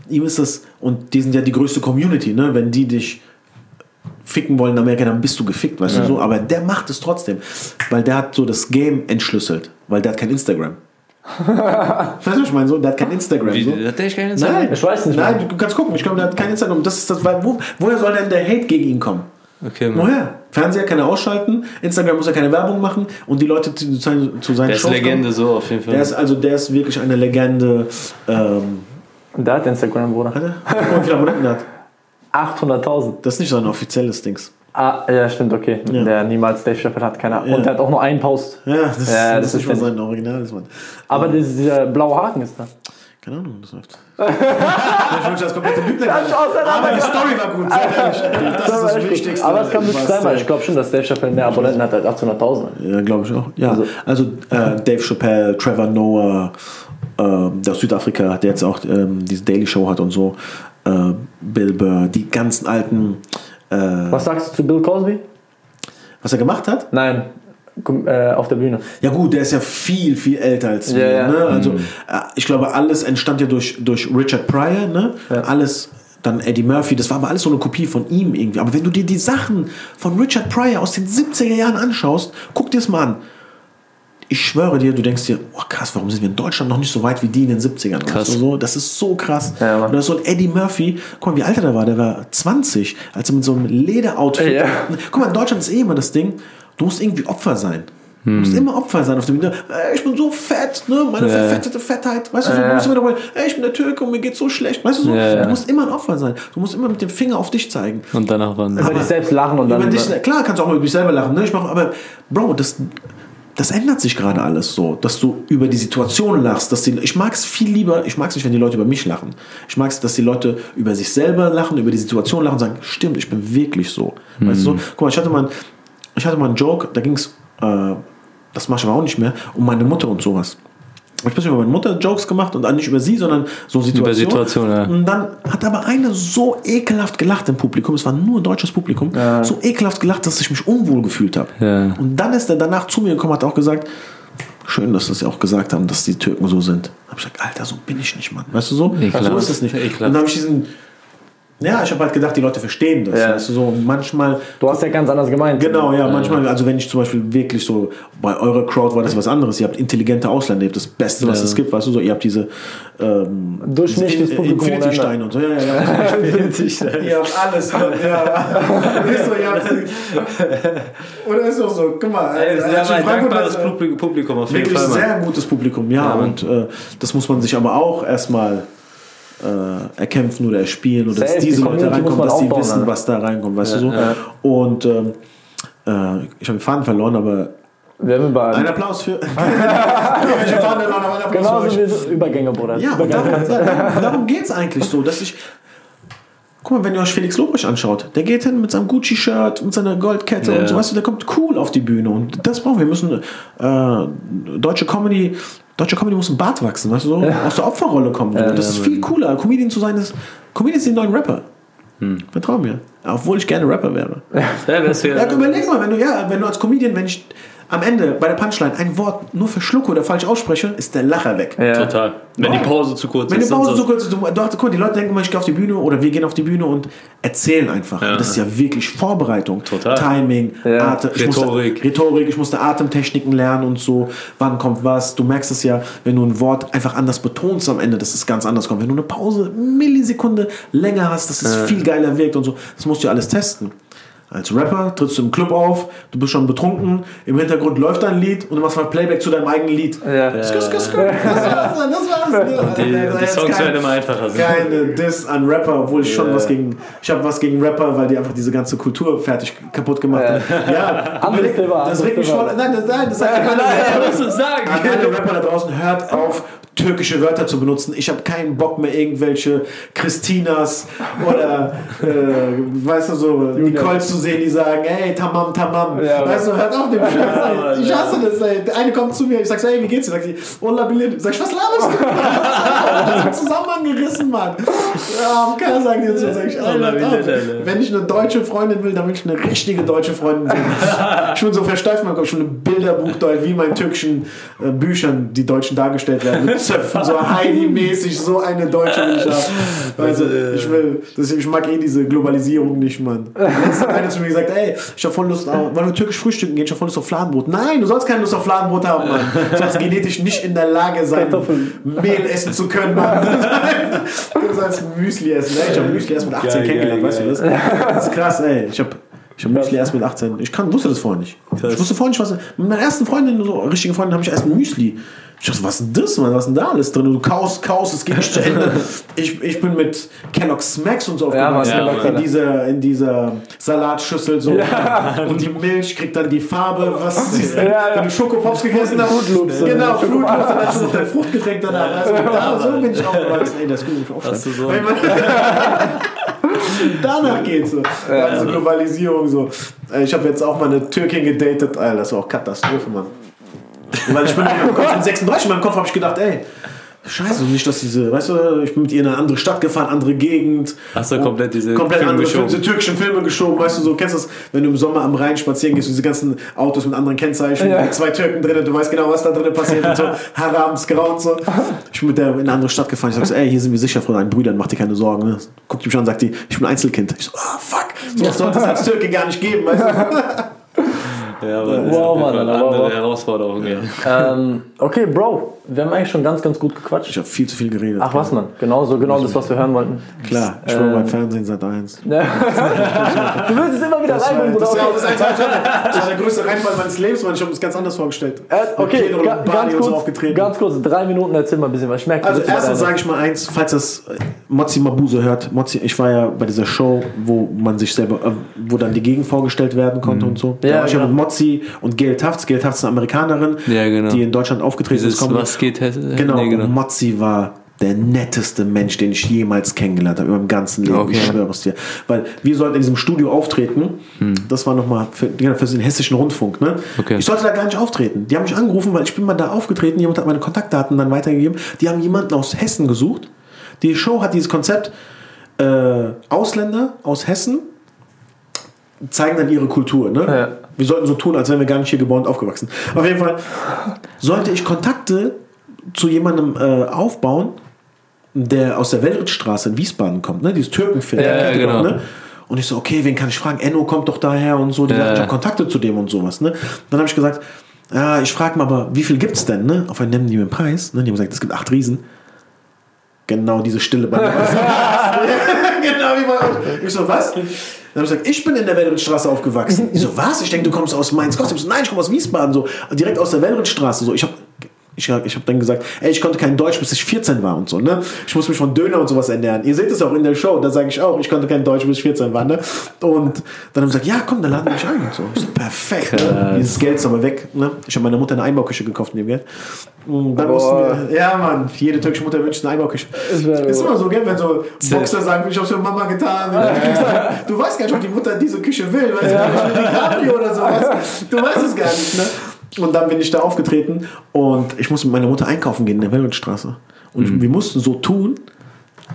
[SPEAKER 1] Ihm ist das, und die sind ja die größte Community, ne? wenn die dich ficken wollen in Amerika, dann bist du gefickt, weißt du so. Aber der macht es trotzdem, weil der hat so das Game entschlüsselt, weil der hat kein Instagram. weißt du, was ich meine? So, der hat kein Instagram.
[SPEAKER 3] Wie,
[SPEAKER 1] so.
[SPEAKER 3] hat der keine
[SPEAKER 1] Nein,
[SPEAKER 3] Zeit?
[SPEAKER 2] Ich weiß nicht,
[SPEAKER 1] Nein, du kannst gucken. Ich glaube, der hat kein Instagram. Das ist das, weil, wo, woher soll denn der Hate gegen ihn kommen?
[SPEAKER 3] Okay, Mann.
[SPEAKER 1] Woher? Fernseher kann er ausschalten, Instagram muss er keine Werbung machen und die Leute zu, zu seinen zu seinen
[SPEAKER 3] Der ist
[SPEAKER 1] Shows
[SPEAKER 3] Legende
[SPEAKER 1] kommen.
[SPEAKER 3] so auf jeden Fall.
[SPEAKER 1] Der ist also der ist wirklich eine Legende. Ähm,
[SPEAKER 2] Der hat Instagram, Bruder.
[SPEAKER 1] guck mal, wie viele Abonnenten hat.
[SPEAKER 2] 800.000.
[SPEAKER 1] Das ist nicht sein offizielles Dings.
[SPEAKER 2] Ah, ja, stimmt, okay.
[SPEAKER 1] Ja.
[SPEAKER 2] Der niemals Dave Chappelle hat, keine Ahnung.
[SPEAKER 1] Ja.
[SPEAKER 2] Und der hat auch nur einen Post.
[SPEAKER 1] Ja, das, ist-
[SPEAKER 2] Ja,
[SPEAKER 1] das,
[SPEAKER 2] das
[SPEAKER 1] ist
[SPEAKER 2] ist
[SPEAKER 1] sein originales Mann.
[SPEAKER 2] Aber dieser blaue Haken ist da.
[SPEAKER 1] Keine Ahnung, das läuft. ich wünsche das komplette Lügner. Aber die Story war gut, sehr ehrlich. Das ist das Wichtigste.
[SPEAKER 2] Aber es kann
[SPEAKER 1] was,
[SPEAKER 2] sein, weil
[SPEAKER 1] äh,
[SPEAKER 2] ich glaube schon, dass Dave Chappelle mehr Abonnenten hat als 800.000.
[SPEAKER 1] Ja, glaube ich auch. Ja, also,
[SPEAKER 2] Also-
[SPEAKER 1] äh, Dave Chappelle, Trevor Noah, der aus Südafrika, der jetzt auch ähm, diese Daily Show hat und so, äh, Bill Burr, die ganzen alten, äh,
[SPEAKER 2] Was sagst du zu Bill Cosby?
[SPEAKER 1] was er gemacht hat.
[SPEAKER 2] Nein, äh, auf der Bühne.
[SPEAKER 1] Ja gut, der ist ja viel, viel älter als wir.
[SPEAKER 2] Ja, ja.
[SPEAKER 1] Ne? Also äh, ich glaube, alles entstand ja durch, durch Richard Pryor, ne?
[SPEAKER 2] Ja.
[SPEAKER 1] Alles, dann Eddie Murphy, das war aber alles so eine Kopie von ihm irgendwie. Aber wenn du dir die Sachen von Richard Pryor aus den 70er Jahren anschaust, guck dir das mal an. Ich schwöre dir, du denkst dir, oh krass, warum sind wir in Deutschland noch nicht so weit wie die in den 70ern?
[SPEAKER 3] Krass.
[SPEAKER 1] Weißt du, so? Das ist so krass.
[SPEAKER 2] Ja.
[SPEAKER 1] Und da ist so ein Eddie Murphy, guck mal, wie alt er da war, der war 20, als er mit so einem Lederoutfit.
[SPEAKER 2] Ja.
[SPEAKER 1] Guck mal, in Deutschland ist eh immer das Ding, du musst irgendwie Opfer sein. Du musst immer Opfer sein auf der Bühne. Ey, ich bin so fett, ne? Meine
[SPEAKER 3] Ja.
[SPEAKER 1] verfettete Fettheit. Weißt du, so,
[SPEAKER 2] Ja.
[SPEAKER 1] du musst immer dabei, ey, ich bin der Türke und mir geht's so schlecht. Weißt du so?
[SPEAKER 3] Ja, ja.
[SPEAKER 1] Du musst immer ein Opfer sein. Du musst immer mit dem Finger auf dich zeigen.
[SPEAKER 3] Und danach waren
[SPEAKER 2] Über dich selbst lachen und dann.
[SPEAKER 1] Dich, klar kannst du auch über dich selber lachen, ne? Ich mach, aber Bro, das, das ändert sich gerade alles so, dass du über die Situation lachst. Dass die, ich mag es viel lieber, ich mag es nicht, wenn die Leute über mich lachen. Ich mag es, dass die Leute über sich selber lachen, über die Situation lachen und sagen, stimmt, ich bin wirklich so. Weißt du so? Guck mal, ich hatte mal, ich hatte mal einen Joke, da ging es, äh, das mache ich aber auch nicht mehr, um meine Mutter und sowas. Ich habe über meine Mutter Jokes gemacht und nicht über sie, sondern so Situationen.
[SPEAKER 3] Situation, ja.
[SPEAKER 1] Und dann hat aber eine so ekelhaft gelacht im Publikum, es war nur deutsches Publikum, so ekelhaft gelacht, dass ich mich unwohl gefühlt habe.
[SPEAKER 3] Ja.
[SPEAKER 1] Und dann ist er danach zu mir gekommen, hat auch gesagt, schön, dass sie auch gesagt haben, dass die Türken so sind. Da habe ich gesagt, Alter, so bin ich nicht, Mann. Weißt du so?
[SPEAKER 3] Ekelhaft.
[SPEAKER 1] So ist es nicht.
[SPEAKER 3] Ekelhaft.
[SPEAKER 1] Und dann habe ich diesen, ja, ich habe halt gedacht, die Leute verstehen das.
[SPEAKER 2] Ja.
[SPEAKER 1] Weißt du so? Manchmal
[SPEAKER 2] Du hast ja ganz anders gemeint.
[SPEAKER 1] Genau, ja, manchmal, also wenn ich zum Beispiel wirklich so, bei eurer Crowd war das was anderes, ihr habt intelligente Ausländer, ihr habt das Beste, was
[SPEAKER 3] Ja.
[SPEAKER 1] es gibt, weißt du, so, ihr habt diese ähm,
[SPEAKER 2] Durchschnittliches Publikum
[SPEAKER 1] Infinity-Steine und so, ja, ja, ja. ihr habt alles, Mann, ja. So, ihr habt, oder ist auch so, guck mal,
[SPEAKER 3] Ey,
[SPEAKER 1] also
[SPEAKER 3] haben ein dankbares
[SPEAKER 1] äh,
[SPEAKER 3] Publi- Publikum auf jeden
[SPEAKER 1] wirklich
[SPEAKER 3] Fall. Mann.
[SPEAKER 1] sehr gutes Publikum, ja,
[SPEAKER 3] Ja,
[SPEAKER 1] und äh, das muss man sich aber auch erstmal äh, erkämpfen oder erspielen oder dass
[SPEAKER 2] Safe, die
[SPEAKER 1] diese Leute
[SPEAKER 2] Community muss
[SPEAKER 1] reinkommen, dass sie wissen,
[SPEAKER 2] Alter.
[SPEAKER 1] was da reinkommt, weißt du so. Und ähm, äh, ich habe den Faden verloren, aber
[SPEAKER 2] Wir haben über.
[SPEAKER 1] ein Applaus für. für euch.
[SPEAKER 2] wie so Übergänge, Bruder.
[SPEAKER 1] Ja, und
[SPEAKER 2] Übergänge.
[SPEAKER 1] darum, darum, geht es eigentlich so, dass ich. Guck mal, wenn ihr euch Felix Lobrecht anschaut, der geht hin mit seinem Gucci-Shirt, mit seiner Goldkette
[SPEAKER 3] Ja.
[SPEAKER 1] und so, weißt du, der kommt cool auf die Bühne und das brauchen wir. Wir müssen, äh, deutsche Comedy, deutsche Comedy muss ein Bart wachsen, weißt du, so, aus der Opferrolle kommen. So. das ist viel cooler, Comedian zu sein, ist, Comedian sind die neuen Rapper. Vertrau mir. Obwohl ich gerne Rapper wäre.
[SPEAKER 3] Ja, ja,
[SPEAKER 1] Ja, überleg mal, wenn du, ja, wenn du als Comedian, wenn ich am Ende bei der Punchline ein Wort nur verschlucke oder falsch ausspreche, ist der Lacher weg.
[SPEAKER 2] Ja.
[SPEAKER 3] Total. Wenn die Pause zu kurz
[SPEAKER 1] Wenn die
[SPEAKER 3] ist.
[SPEAKER 1] Pause
[SPEAKER 3] so
[SPEAKER 1] kurz ist, du, du, guck mal, die Leute denken immer, ich gehe auf die Bühne oder wir gehen auf die Bühne und erzählen einfach.
[SPEAKER 3] Ja.
[SPEAKER 1] Das ist ja wirklich Vorbereitung.
[SPEAKER 3] Total.
[SPEAKER 1] Timing,
[SPEAKER 2] Ja.
[SPEAKER 1] Atem, ich
[SPEAKER 3] Rhetorik.
[SPEAKER 1] Musste, Rhetorik, ich musste Atemtechniken lernen und so. Wann kommt was? Du merkst es ja, wenn du ein Wort einfach anders betonst am Ende, dass es ganz anders kommt. Wenn du eine Pause Millisekunde länger hast, dass es viel geiler wirkt und so. Das musst du ja alles testen. Als Rapper trittst du im Club auf, du bist schon betrunken, im Hintergrund läuft dein Lied und du machst mal Playback zu deinem eigenen Lied.
[SPEAKER 2] Ja.
[SPEAKER 1] Skr, skr. Das war's, dann, das war's.
[SPEAKER 3] Die,
[SPEAKER 1] Da
[SPEAKER 3] die
[SPEAKER 1] jetzt
[SPEAKER 3] Songs
[SPEAKER 1] kein-
[SPEAKER 3] werden immer einfacher. Sind.
[SPEAKER 1] keine Diss an Rapper, obwohl ich schon
[SPEAKER 3] Ja.
[SPEAKER 1] was gegen, ich habe was gegen Rapper, weil die einfach diese ganze Kultur fertig kaputt gemacht haben. Ja, überleg-
[SPEAKER 2] Thema,
[SPEAKER 1] das regt mich voll. Nein, das, nein, das sagt
[SPEAKER 3] Nein,
[SPEAKER 1] keiner.
[SPEAKER 3] nein, was du sagen?
[SPEAKER 1] An alle Rapper da draußen, hört auf, türkische Wörter zu benutzen. Ich habe keinen Bock mehr, irgendwelche Christinas oder, äh, weißt du, so, Nicole zu sehen, die sagen, ey, tamam, tamam.
[SPEAKER 2] Ja,
[SPEAKER 1] weißt du, hört auf den Scheiß. ey. Ich hasse das, ey. Der eine kommt zu mir, ich sag so, ey, wie geht's dir? Sagt sie, Ola Billet. Sag ich, was laberst du? Das ist Zusammenhang gerissen, Mann. Ja, keiner sagt dir so. Sag ich,
[SPEAKER 3] Ola.
[SPEAKER 1] Wenn ich eine deutsche Freundin will, dann will ich eine richtige deutsche Freundin sehen. Ich bin so versteift, man kommt schon ein Bilderbuch wie in meinen türkischen äh, Büchern die Deutschen dargestellt werden. Zöpfen, so Heidi-mäßig, so eine Deutsche haben. Also, ich will, ich mag eh diese Globalisierung nicht, Mann. Letztens hat einer zu mir gesagt, ey, ich hab voll Lust, auf, wollen wir türkisch frühstücken gehen, ich hab voll Lust auf Fladenbrot. Nein, du sollst keine Lust auf Fladenbrot haben, Mann. Du sollst genetisch nicht in der Lage sein. Mehl essen zu können, Mann. Du sollst Müsli essen. Ey, ich hab Müsli erst mit 18
[SPEAKER 3] Geil,
[SPEAKER 1] kennengelernt,
[SPEAKER 3] geil,
[SPEAKER 1] weißt du das? Das ist krass, ey. Ich hab, ich hab Müsli erst mit 18. Ich kann, wusste das vorher nicht. Ich wusste vorher nicht, was. Mit meiner ersten Freundin, so richtigen Freundin, habe ich erst Müsli. Ich dachte, was ist denn das, Mann? Was ist denn da alles drin? Du kaust, kaust, es geht nicht zu Ende. Ich, ich bin mit Kellogg's Smacks und so
[SPEAKER 2] Ja,
[SPEAKER 1] aufgewachsen.
[SPEAKER 2] Kellogg's,
[SPEAKER 1] in,
[SPEAKER 2] Alter.
[SPEAKER 1] dieser, in dieser Salatschüssel so. Und die Milch kriegt dann die Farbe, was diese,
[SPEAKER 2] ja.
[SPEAKER 1] wenn du Schokopops gegessen hast.
[SPEAKER 2] Fruit Loops,
[SPEAKER 1] Genau, Fruit Loops, dann hast du noch dein Fruchtgetränk danach. Also, da, so bin ich aufgewachsen. Ey, das ist gut, ich aufschreiben.
[SPEAKER 3] Hast du so-
[SPEAKER 1] Danach geht's so. Also Globalisierung so. Äh, Ich habe jetzt auch mal eine Türkin gedatet. Alter, das war auch Katastrophe, Mann. Weil ich bin, in meinem Kopf, ich bin 36, in meinem Kopf habe ich gedacht, ey, scheiße, nicht, dass diese, weißt du, ich bin mit ihr in eine andere Stadt gefahren, andere Gegend.
[SPEAKER 3] Hast du komplett diese
[SPEAKER 1] komplett
[SPEAKER 3] Filme
[SPEAKER 1] andere
[SPEAKER 3] geschoben?
[SPEAKER 1] Filme, diese türkischen Filme geschoben, weißt du, so, kennst du das, wenn du im Sommer am Rhein spazieren gehst, und diese ganzen Autos mit anderen Kennzeichen,
[SPEAKER 2] Ja.
[SPEAKER 1] mit zwei Türken drin, du weißt genau, was da drin passiert und so, Harams, Grau und so. Ich bin mit der in eine andere Stadt gefahren, ich sag so, ey, hier sind wir sicher von deinen Brüdern, mach dir keine Sorgen, ne? Guckt mich an, sagt die, ich bin Einzelkind. Ich so, ah, fuck, sowas sollte es als Türke gar nicht geben, weißt du.
[SPEAKER 3] Ja, aber das
[SPEAKER 2] Wow,
[SPEAKER 3] ist
[SPEAKER 2] Mann,
[SPEAKER 3] eine
[SPEAKER 2] aber
[SPEAKER 3] andere
[SPEAKER 2] wow.
[SPEAKER 3] Herausforderung. Ja.
[SPEAKER 2] Ähm, okay, Bro, wir haben eigentlich schon ganz, ganz gut gequatscht.
[SPEAKER 1] Ich habe viel zu viel geredet.
[SPEAKER 2] Ach was, Mann. Genau so, genau das, was wir hören wollten.
[SPEAKER 1] Klar, ich bin beim Fernsehen seit eins.
[SPEAKER 2] du willst es immer wieder
[SPEAKER 1] Das, war,
[SPEAKER 2] reinbringen,
[SPEAKER 1] das,
[SPEAKER 2] Bruder.
[SPEAKER 1] war,
[SPEAKER 2] Okay.
[SPEAKER 1] das, war, das war der größte Reinfall meines Lebens, Mann. Ich habe das ganz anders vorgestellt.
[SPEAKER 2] Äh, Okay, ga- ganz kurz,
[SPEAKER 1] aufgetreten.
[SPEAKER 2] ganz kurz, drei Minuten, erzähl mal ein bisschen was. Ich merke, du
[SPEAKER 1] Also erstens sage ich mal eins, falls das äh, Mozzi Mabuse hört. Mozzi, ich war ja bei dieser Show, wo man sich selber, äh, wo dann die Gegend vorgestellt werden konnte und so.
[SPEAKER 2] Ja,
[SPEAKER 1] da war ich ja mit Mozzi und Gail Tafts. Gail Tafts ist eine Amerikanerin,
[SPEAKER 3] Ja, genau.
[SPEAKER 1] die in Deutschland aufgetreten
[SPEAKER 3] Dieses,
[SPEAKER 1] ist.
[SPEAKER 3] Was geht,
[SPEAKER 1] Genau,
[SPEAKER 3] Nee, genau.
[SPEAKER 1] und Mozzi war der netteste Mensch, den ich jemals kennengelernt habe in meinem ganzen Leben.
[SPEAKER 3] Okay.
[SPEAKER 1] Ich schwöre es dir. Weil wir sollten in diesem Studio auftreten. Das war nochmal für, genau, für den hessischen Rundfunk. Ne?
[SPEAKER 3] Okay.
[SPEAKER 1] Ich sollte da gar nicht auftreten. Die haben mich angerufen, weil ich bin mal da aufgetreten. Jemand hat meine Kontaktdaten dann weitergegeben. Die haben jemanden aus Hessen gesucht. Die Show hat dieses Konzept, äh, Ausländer aus Hessen zeigen dann ihre Kultur. Ne?
[SPEAKER 2] Ja.
[SPEAKER 1] Wir sollten so tun, als wären wir gar nicht hier geboren und aufgewachsen. Auf jeden Fall sollte ich Kontakte zu jemandem äh, aufbauen, der aus der Weltrittstraße in Wiesbaden kommt, ne? Dieses Türkenfilm.
[SPEAKER 3] Ja,
[SPEAKER 1] ihr
[SPEAKER 3] genau.
[SPEAKER 1] ne? Und ich so, okay, wen kann ich fragen? Enno kommt doch daher und so. Die
[SPEAKER 3] Ja.
[SPEAKER 1] sagt, ich habe Kontakte zu dem und sowas. Ne? Dann habe ich gesagt, ja, ich frage mal, aber wie viel gibt's denn? Ne? Auf einen nennen die mir einen Preis. Ne? Die haben gesagt, es gibt acht Riesen. Genau diese Stille bei mir. wie bei euch. Ich so, was? Dann habe ich gesagt, ich bin in der Wellrittstraße aufgewachsen. Ich so, was? Ich denke, du kommst aus Mainz. Kost. Ich so, nein, ich komme aus Wiesbaden. So, direkt aus der Wellrittstraße. So, ich habe Ich, ich habe dann gesagt, ey, ich konnte kein Deutsch, bis ich 14 war und so, ne? Ich muss mich von Döner und sowas ernähren. Ihr seht es auch in der Show, da sage ich auch, ich konnte kein Deutsch, bis ich 14 war, ne? Und dann haben sie gesagt, ja, komm, dann laden wir mich ein und so. Ich so, perfekt. Ne? Dieses Geld ist aber weg, ne? Ich habe meiner Mutter eine Einbauküche gekauft in dem Geld. Und dann
[SPEAKER 2] Boah.
[SPEAKER 1] mussten wir, ja, Mann, jede türkische Mutter wünscht eine Einbauküche.
[SPEAKER 2] wär-
[SPEAKER 1] Ist immer so, gell, wenn so Boxer sagen, ich hab's für Mama getan. Du weißt gar nicht, ob die Mutter diese Küche will, weißt du, die Cabrio oder sowas. Du weißt es gar nicht, ne? Und dann bin ich da aufgetreten und ich musste mit meiner Mutter einkaufen gehen in der Weltstraße. Und wir mussten so tun,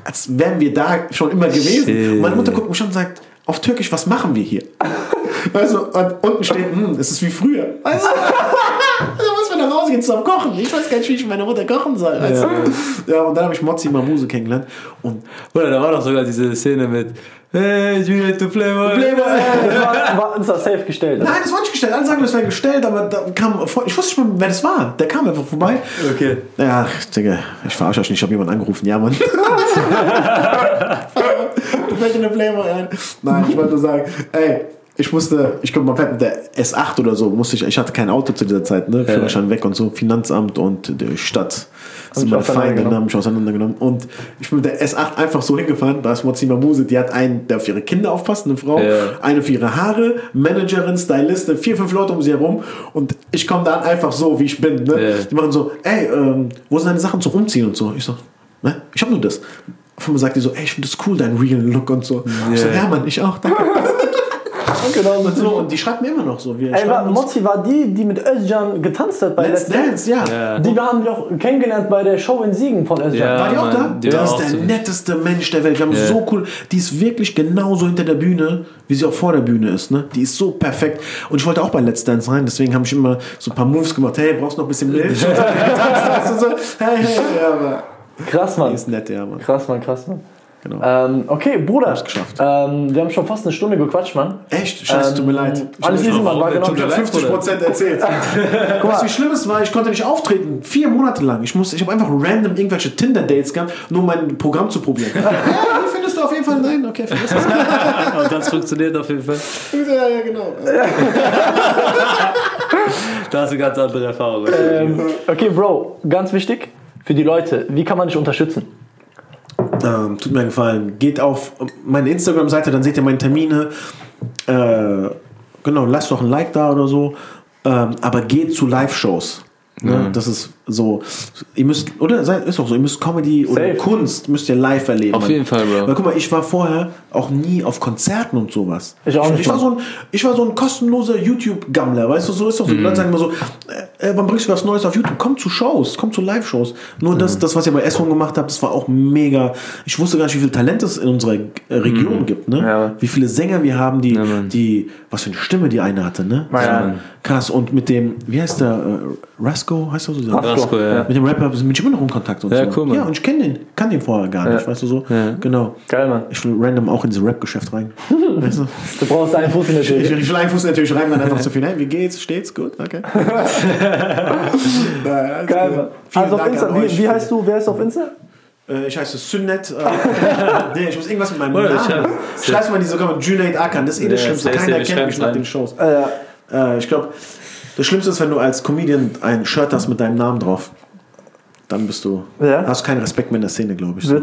[SPEAKER 1] als wären wir da schon immer gewesen.
[SPEAKER 3] Shit.
[SPEAKER 1] Und meine Mutter guckt mich schon und sagt, auf Türkisch, was machen wir hier? Weißt du, und unten steht, hm, es ist wie früher. Weißt du? Da muss man nach Hause gehen zum Kochen. Ich weiß gar nicht, wie ich mit meiner Mutter kochen soll. Weißt du? ja. und dann habe ich Mozzi Mamuse kennengelernt. Und
[SPEAKER 3] Oder da war doch sogar diese Szene mit Hey, Juliet, du Playboy.
[SPEAKER 1] Playboy,
[SPEAKER 2] Das war, war uns das safe gestellt.
[SPEAKER 1] Nein, das war nicht gestellt. Alle sagen, das wäre gestellt, aber da kam, ich wusste nicht mal, wer das war. Der kam einfach vorbei.
[SPEAKER 3] Okay.
[SPEAKER 1] Ja, Digga, ich verarsche euch nicht, ich habe jemanden angerufen. Ja, Mann. du fällt in den Playboy ein. Nein, ich wollte nur sagen, ey, ich musste, ich glaube, man fährt mit der S8 oder so, musste ich, ich hatte kein Auto zu dieser Zeit, ne? Führerschein weg und so, Finanzamt und die Stadt.
[SPEAKER 2] Ich
[SPEAKER 1] meine Feinde,
[SPEAKER 2] auseinandergenommen.
[SPEAKER 1] haben mich auseinandergenommen. Und ich bin mit der S8 einfach so hingefahren, da ist Mozima Muse, die hat einen, der auf ihre Kinder aufpasst, eine Frau,
[SPEAKER 3] Ja.
[SPEAKER 1] eine für ihre Haare, Managerin, Stylistin, vier, fünf Leute um sie herum und ich komme dann einfach so, wie ich bin. Ne?
[SPEAKER 3] Ja.
[SPEAKER 1] Die machen so, ey, ähm, wo sind deine Sachen zum Umziehen und so? Ich so, ne? Ich hab nur das. Auf einmal sagt die so, ey, ich finde das cool, dein Real Look und so. Ich so,
[SPEAKER 3] Ja.
[SPEAKER 1] ja, Mann, ich auch, danke.
[SPEAKER 2] Genau,
[SPEAKER 1] und, so, und die schreibt mir immer noch so. Wir
[SPEAKER 2] Ey, war, Mozzi war die, die mit Özcan getanzt hat bei
[SPEAKER 1] Let's
[SPEAKER 2] Let's
[SPEAKER 1] Dance, ja.
[SPEAKER 3] Ja.
[SPEAKER 2] Die haben wir auch kennengelernt bei der Show in Siegen von Özcan.
[SPEAKER 3] Ja.
[SPEAKER 1] War die auch da?
[SPEAKER 3] die
[SPEAKER 1] Die
[SPEAKER 3] war
[SPEAKER 1] ist
[SPEAKER 3] auch
[SPEAKER 1] der
[SPEAKER 3] so.
[SPEAKER 1] netteste Mensch der Welt. Wir haben
[SPEAKER 3] Ja.
[SPEAKER 1] so cool. Die ist wirklich genauso hinter der Bühne, wie sie auch vor der Bühne ist. Ne? Die ist so perfekt. Und ich wollte auch bei Let's Dance rein, deswegen habe ich immer so ein paar Moves gemacht. Hey, brauchst du noch ein bisschen Milch? Und dann getanzt, weißt du, so, hey, hey, ja, aber
[SPEAKER 2] Krass,
[SPEAKER 1] die
[SPEAKER 2] Mann.
[SPEAKER 1] ist nett, ja, Mann.
[SPEAKER 2] Krass, Mann, krass, Mann.
[SPEAKER 1] Genau.
[SPEAKER 2] Ähm, okay, Bruder.
[SPEAKER 1] Hab's geschafft.
[SPEAKER 2] Ähm, wir haben schon fast eine Stunde gequatscht, Mann.
[SPEAKER 1] Echt? Scheiße, tut mir
[SPEAKER 2] Ähm,
[SPEAKER 1] leid. Ich
[SPEAKER 2] Alles easy, Mann. War genau.
[SPEAKER 3] Leid.
[SPEAKER 1] 50 Prozent erzählt. weißt du, wie schlimm es war? Ich konnte nicht auftreten. Vier Monate lang. Ich, muss- ich habe einfach random irgendwelche Tinder-Dates gehabt, nur um mein Programm zu probieren. ja, findest du auf jeden Fall? Nein, okay, vergiss es.
[SPEAKER 3] Und das funktioniert auf jeden Fall.
[SPEAKER 1] Ja, ja, genau.
[SPEAKER 3] Da hast du ganz andere Erfahrungen.
[SPEAKER 2] Ähm, okay, Bro, ganz wichtig für die Leute. Wie kann man dich unterstützen?
[SPEAKER 1] Ähm, tut mir einen Gefallen. Geht auf meine Instagram-Seite, dann seht ihr meine Termine. Äh, genau, lasst doch ein Like da oder so. Ähm, aber geht zu Live-Shows. Ne? Das ist so, ihr müsst, oder ist auch so, ihr müsst Comedy oder
[SPEAKER 2] Safe.
[SPEAKER 1] Kunst müsst ihr live erleben.
[SPEAKER 3] Auf jeden Fall, Bro.
[SPEAKER 1] Weil guck mal, ich war vorher auch nie auf Konzerten und sowas.
[SPEAKER 2] Ich auch nicht,
[SPEAKER 1] Ich war so ein, ich war so ein kostenloser YouTube-Gammler, weißt du, so ist doch so. Die Leute sagen immer so, äh, äh, wann bringst du was Neues auf YouTube? Komm zu Shows, komm zu Live-Shows. Nur das, das, was ihr bei S-One gemacht habt, das war auch mega. Ich wusste gar nicht, wie viel Talent es in unserer äh, Region gibt, ne?
[SPEAKER 2] Ja.
[SPEAKER 1] Wie viele Sänger wir haben, die,
[SPEAKER 3] Mann.
[SPEAKER 1] die, was für eine Stimme die eine hatte, ne?
[SPEAKER 2] Ja.
[SPEAKER 1] Krass. Und mit dem, wie heißt der, äh, Rasco, heißt er so?
[SPEAKER 3] Rasko, ja.
[SPEAKER 1] Mit dem Rapper bin ich immer noch in Kontakt und
[SPEAKER 3] Ja,
[SPEAKER 1] so.
[SPEAKER 3] cool, Mann.
[SPEAKER 1] Ja, und ich kenne den, kann den vorher gar nicht,
[SPEAKER 2] Ja.
[SPEAKER 1] weißt du so?
[SPEAKER 3] Ja.
[SPEAKER 1] Genau.
[SPEAKER 2] Geil, Mann.
[SPEAKER 1] Ich will random auch in dieses Rap-Geschäft rein. weißt du?
[SPEAKER 2] Du brauchst einen Fuß in der
[SPEAKER 1] Ich,
[SPEAKER 2] Tür.
[SPEAKER 1] ich will einen Fuß natürlich rein, dann einfach so viel. Hey, wie geht's? Steht's? Gut? Okay.
[SPEAKER 2] Geil. Mann.
[SPEAKER 1] Vielen
[SPEAKER 2] Also auf
[SPEAKER 1] Dank
[SPEAKER 2] Insta, wie, wie heißt du? Wer ist auf Insta?
[SPEAKER 1] Äh, ich heiße Sünnet. Äh, nee, ich muss irgendwas mit meinem Namen.
[SPEAKER 3] schreib-
[SPEAKER 1] Schreib's mal in die sogar mit Junaid Akan. Das ist eh das
[SPEAKER 3] Ja,
[SPEAKER 1] Schlimmste. Keiner kennt mich nach den Shows.
[SPEAKER 2] Äh,
[SPEAKER 1] Äh, ich glaube, das Schlimmste ist, wenn du als Comedian ein Shirt hast mit deinem Namen drauf. Dann bist du.
[SPEAKER 2] Ja.
[SPEAKER 1] Hast keinen Respekt mehr in der Szene, glaube ich.
[SPEAKER 2] du?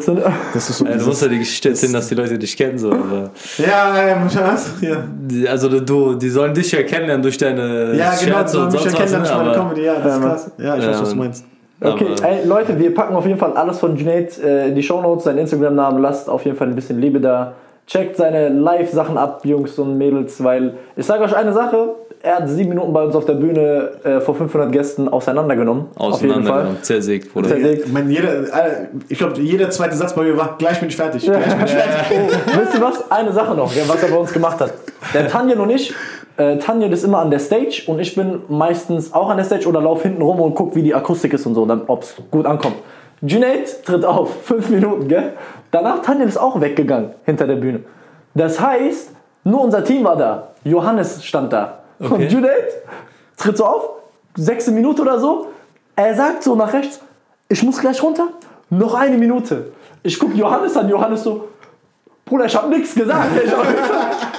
[SPEAKER 1] Das ist so
[SPEAKER 3] Ja, du musst ja die Geschichte erzählen, dass die Leute dich kennen. So. Aber
[SPEAKER 1] Ja, ja, was? Ja.
[SPEAKER 3] die, also du, die sollen dich ja kennenlernen durch deine
[SPEAKER 1] Ja, genau,
[SPEAKER 3] Shirts
[SPEAKER 1] so
[SPEAKER 3] und
[SPEAKER 1] mich
[SPEAKER 3] sonst was.
[SPEAKER 1] erkennen dann
[SPEAKER 3] Ne?
[SPEAKER 1] schon meine Comedy. Ja, das
[SPEAKER 2] Ja,
[SPEAKER 1] ist krass. Ja, ich
[SPEAKER 3] Ja,
[SPEAKER 1] weiß, was du meinst.
[SPEAKER 2] Okay, ey, Leute, wir packen auf jeden Fall alles von Junaid äh, in die Shownotes, seinen Instagram-Namen, lasst auf jeden Fall ein bisschen Liebe da. Checkt seine Live-Sachen ab, Jungs und Mädels, weil ich sage euch eine Sache, er hat sieben Minuten bei uns auf der Bühne äh, vor 500 Gästen auseinandergenommen. auf jeden Fall.
[SPEAKER 3] Auseinandergenommen, zersägt, Bruder.
[SPEAKER 2] Zersägt.
[SPEAKER 1] Ich jeder, äh, ich glaube, jeder zweite Satz bei mir war, gleich bin ich fertig. Gleich bin ich fertig.
[SPEAKER 2] Oh, wisst ihr was? Eine Sache noch, ja, was er bei uns gemacht hat. Der Tanja und ich, äh, Tanja ist immer an der Stage und ich bin meistens auch an der Stage oder lauf hinten rum und guck, wie die Akustik ist und so, ob es gut ankommt. Junaid tritt auf, fünf Minuten, gell? Danach Tanja ist auch weggegangen hinter der Bühne. Das heißt, nur unser Team war da. Johannes stand da.
[SPEAKER 3] Okay.
[SPEAKER 2] Und Junaid tritt so auf, sechste Minute oder so. Er sagt so nach rechts, ich muss gleich runter, noch eine Minute. Ich guck Johannes an, Johannes so, Bruder, ich hab nichts gesagt. Ich hab,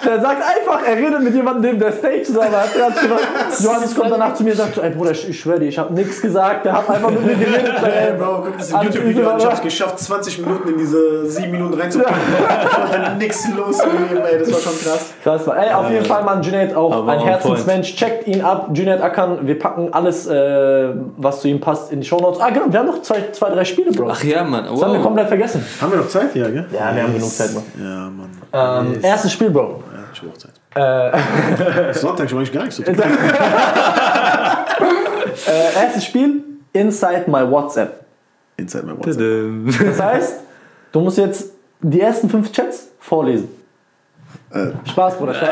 [SPEAKER 2] Der sagt einfach, er redet mit jemandem neben der Stage. Er hat gesagt, Johannes kommt danach zu mir und sagt ey Bruder, ich, ich schwöre dir, ich habe nichts gesagt. Der hat einfach mit mir geredet.
[SPEAKER 1] Ey, Bro, guck das YouTube-Video an. Ich hab's geschafft, 20 Minuten in diese 7 Minuten reinzupacken. Ich dann nix los im Leben, ey. Das war schon krass.
[SPEAKER 2] Krass war. Ey, auf jeden Fall, Mann, Junaid auch
[SPEAKER 3] Aber
[SPEAKER 2] ein Herzensmensch. Checkt ihn ab. Junaid Akan, wir packen alles, äh, was zu ihm passt, in die Shownotes. Ah, genau, wir haben noch zwei, zwei drei Spiele, Bro.
[SPEAKER 3] Ach ja, Mann.
[SPEAKER 2] das haben wir
[SPEAKER 3] Wow.
[SPEAKER 2] komplett vergessen.
[SPEAKER 1] Haben wir noch Zeit? Ja, gell?
[SPEAKER 2] Ja, wir haben genug Zeit, Mann.
[SPEAKER 1] Ja, Mann.
[SPEAKER 2] Ähm, erstes Spiel, Bro.
[SPEAKER 1] Ja, ich hab auch Zeit.
[SPEAKER 2] Äh,
[SPEAKER 1] Sonntag, ich war eigentlich gar nichts zu tun.
[SPEAKER 2] äh, erstes Spiel, Inside My WhatsApp.
[SPEAKER 1] Inside my WhatsApp.
[SPEAKER 2] Das heißt, du musst jetzt die ersten fünf Chats vorlesen.
[SPEAKER 1] Äh.
[SPEAKER 2] Spaß, Bruder. Spaß.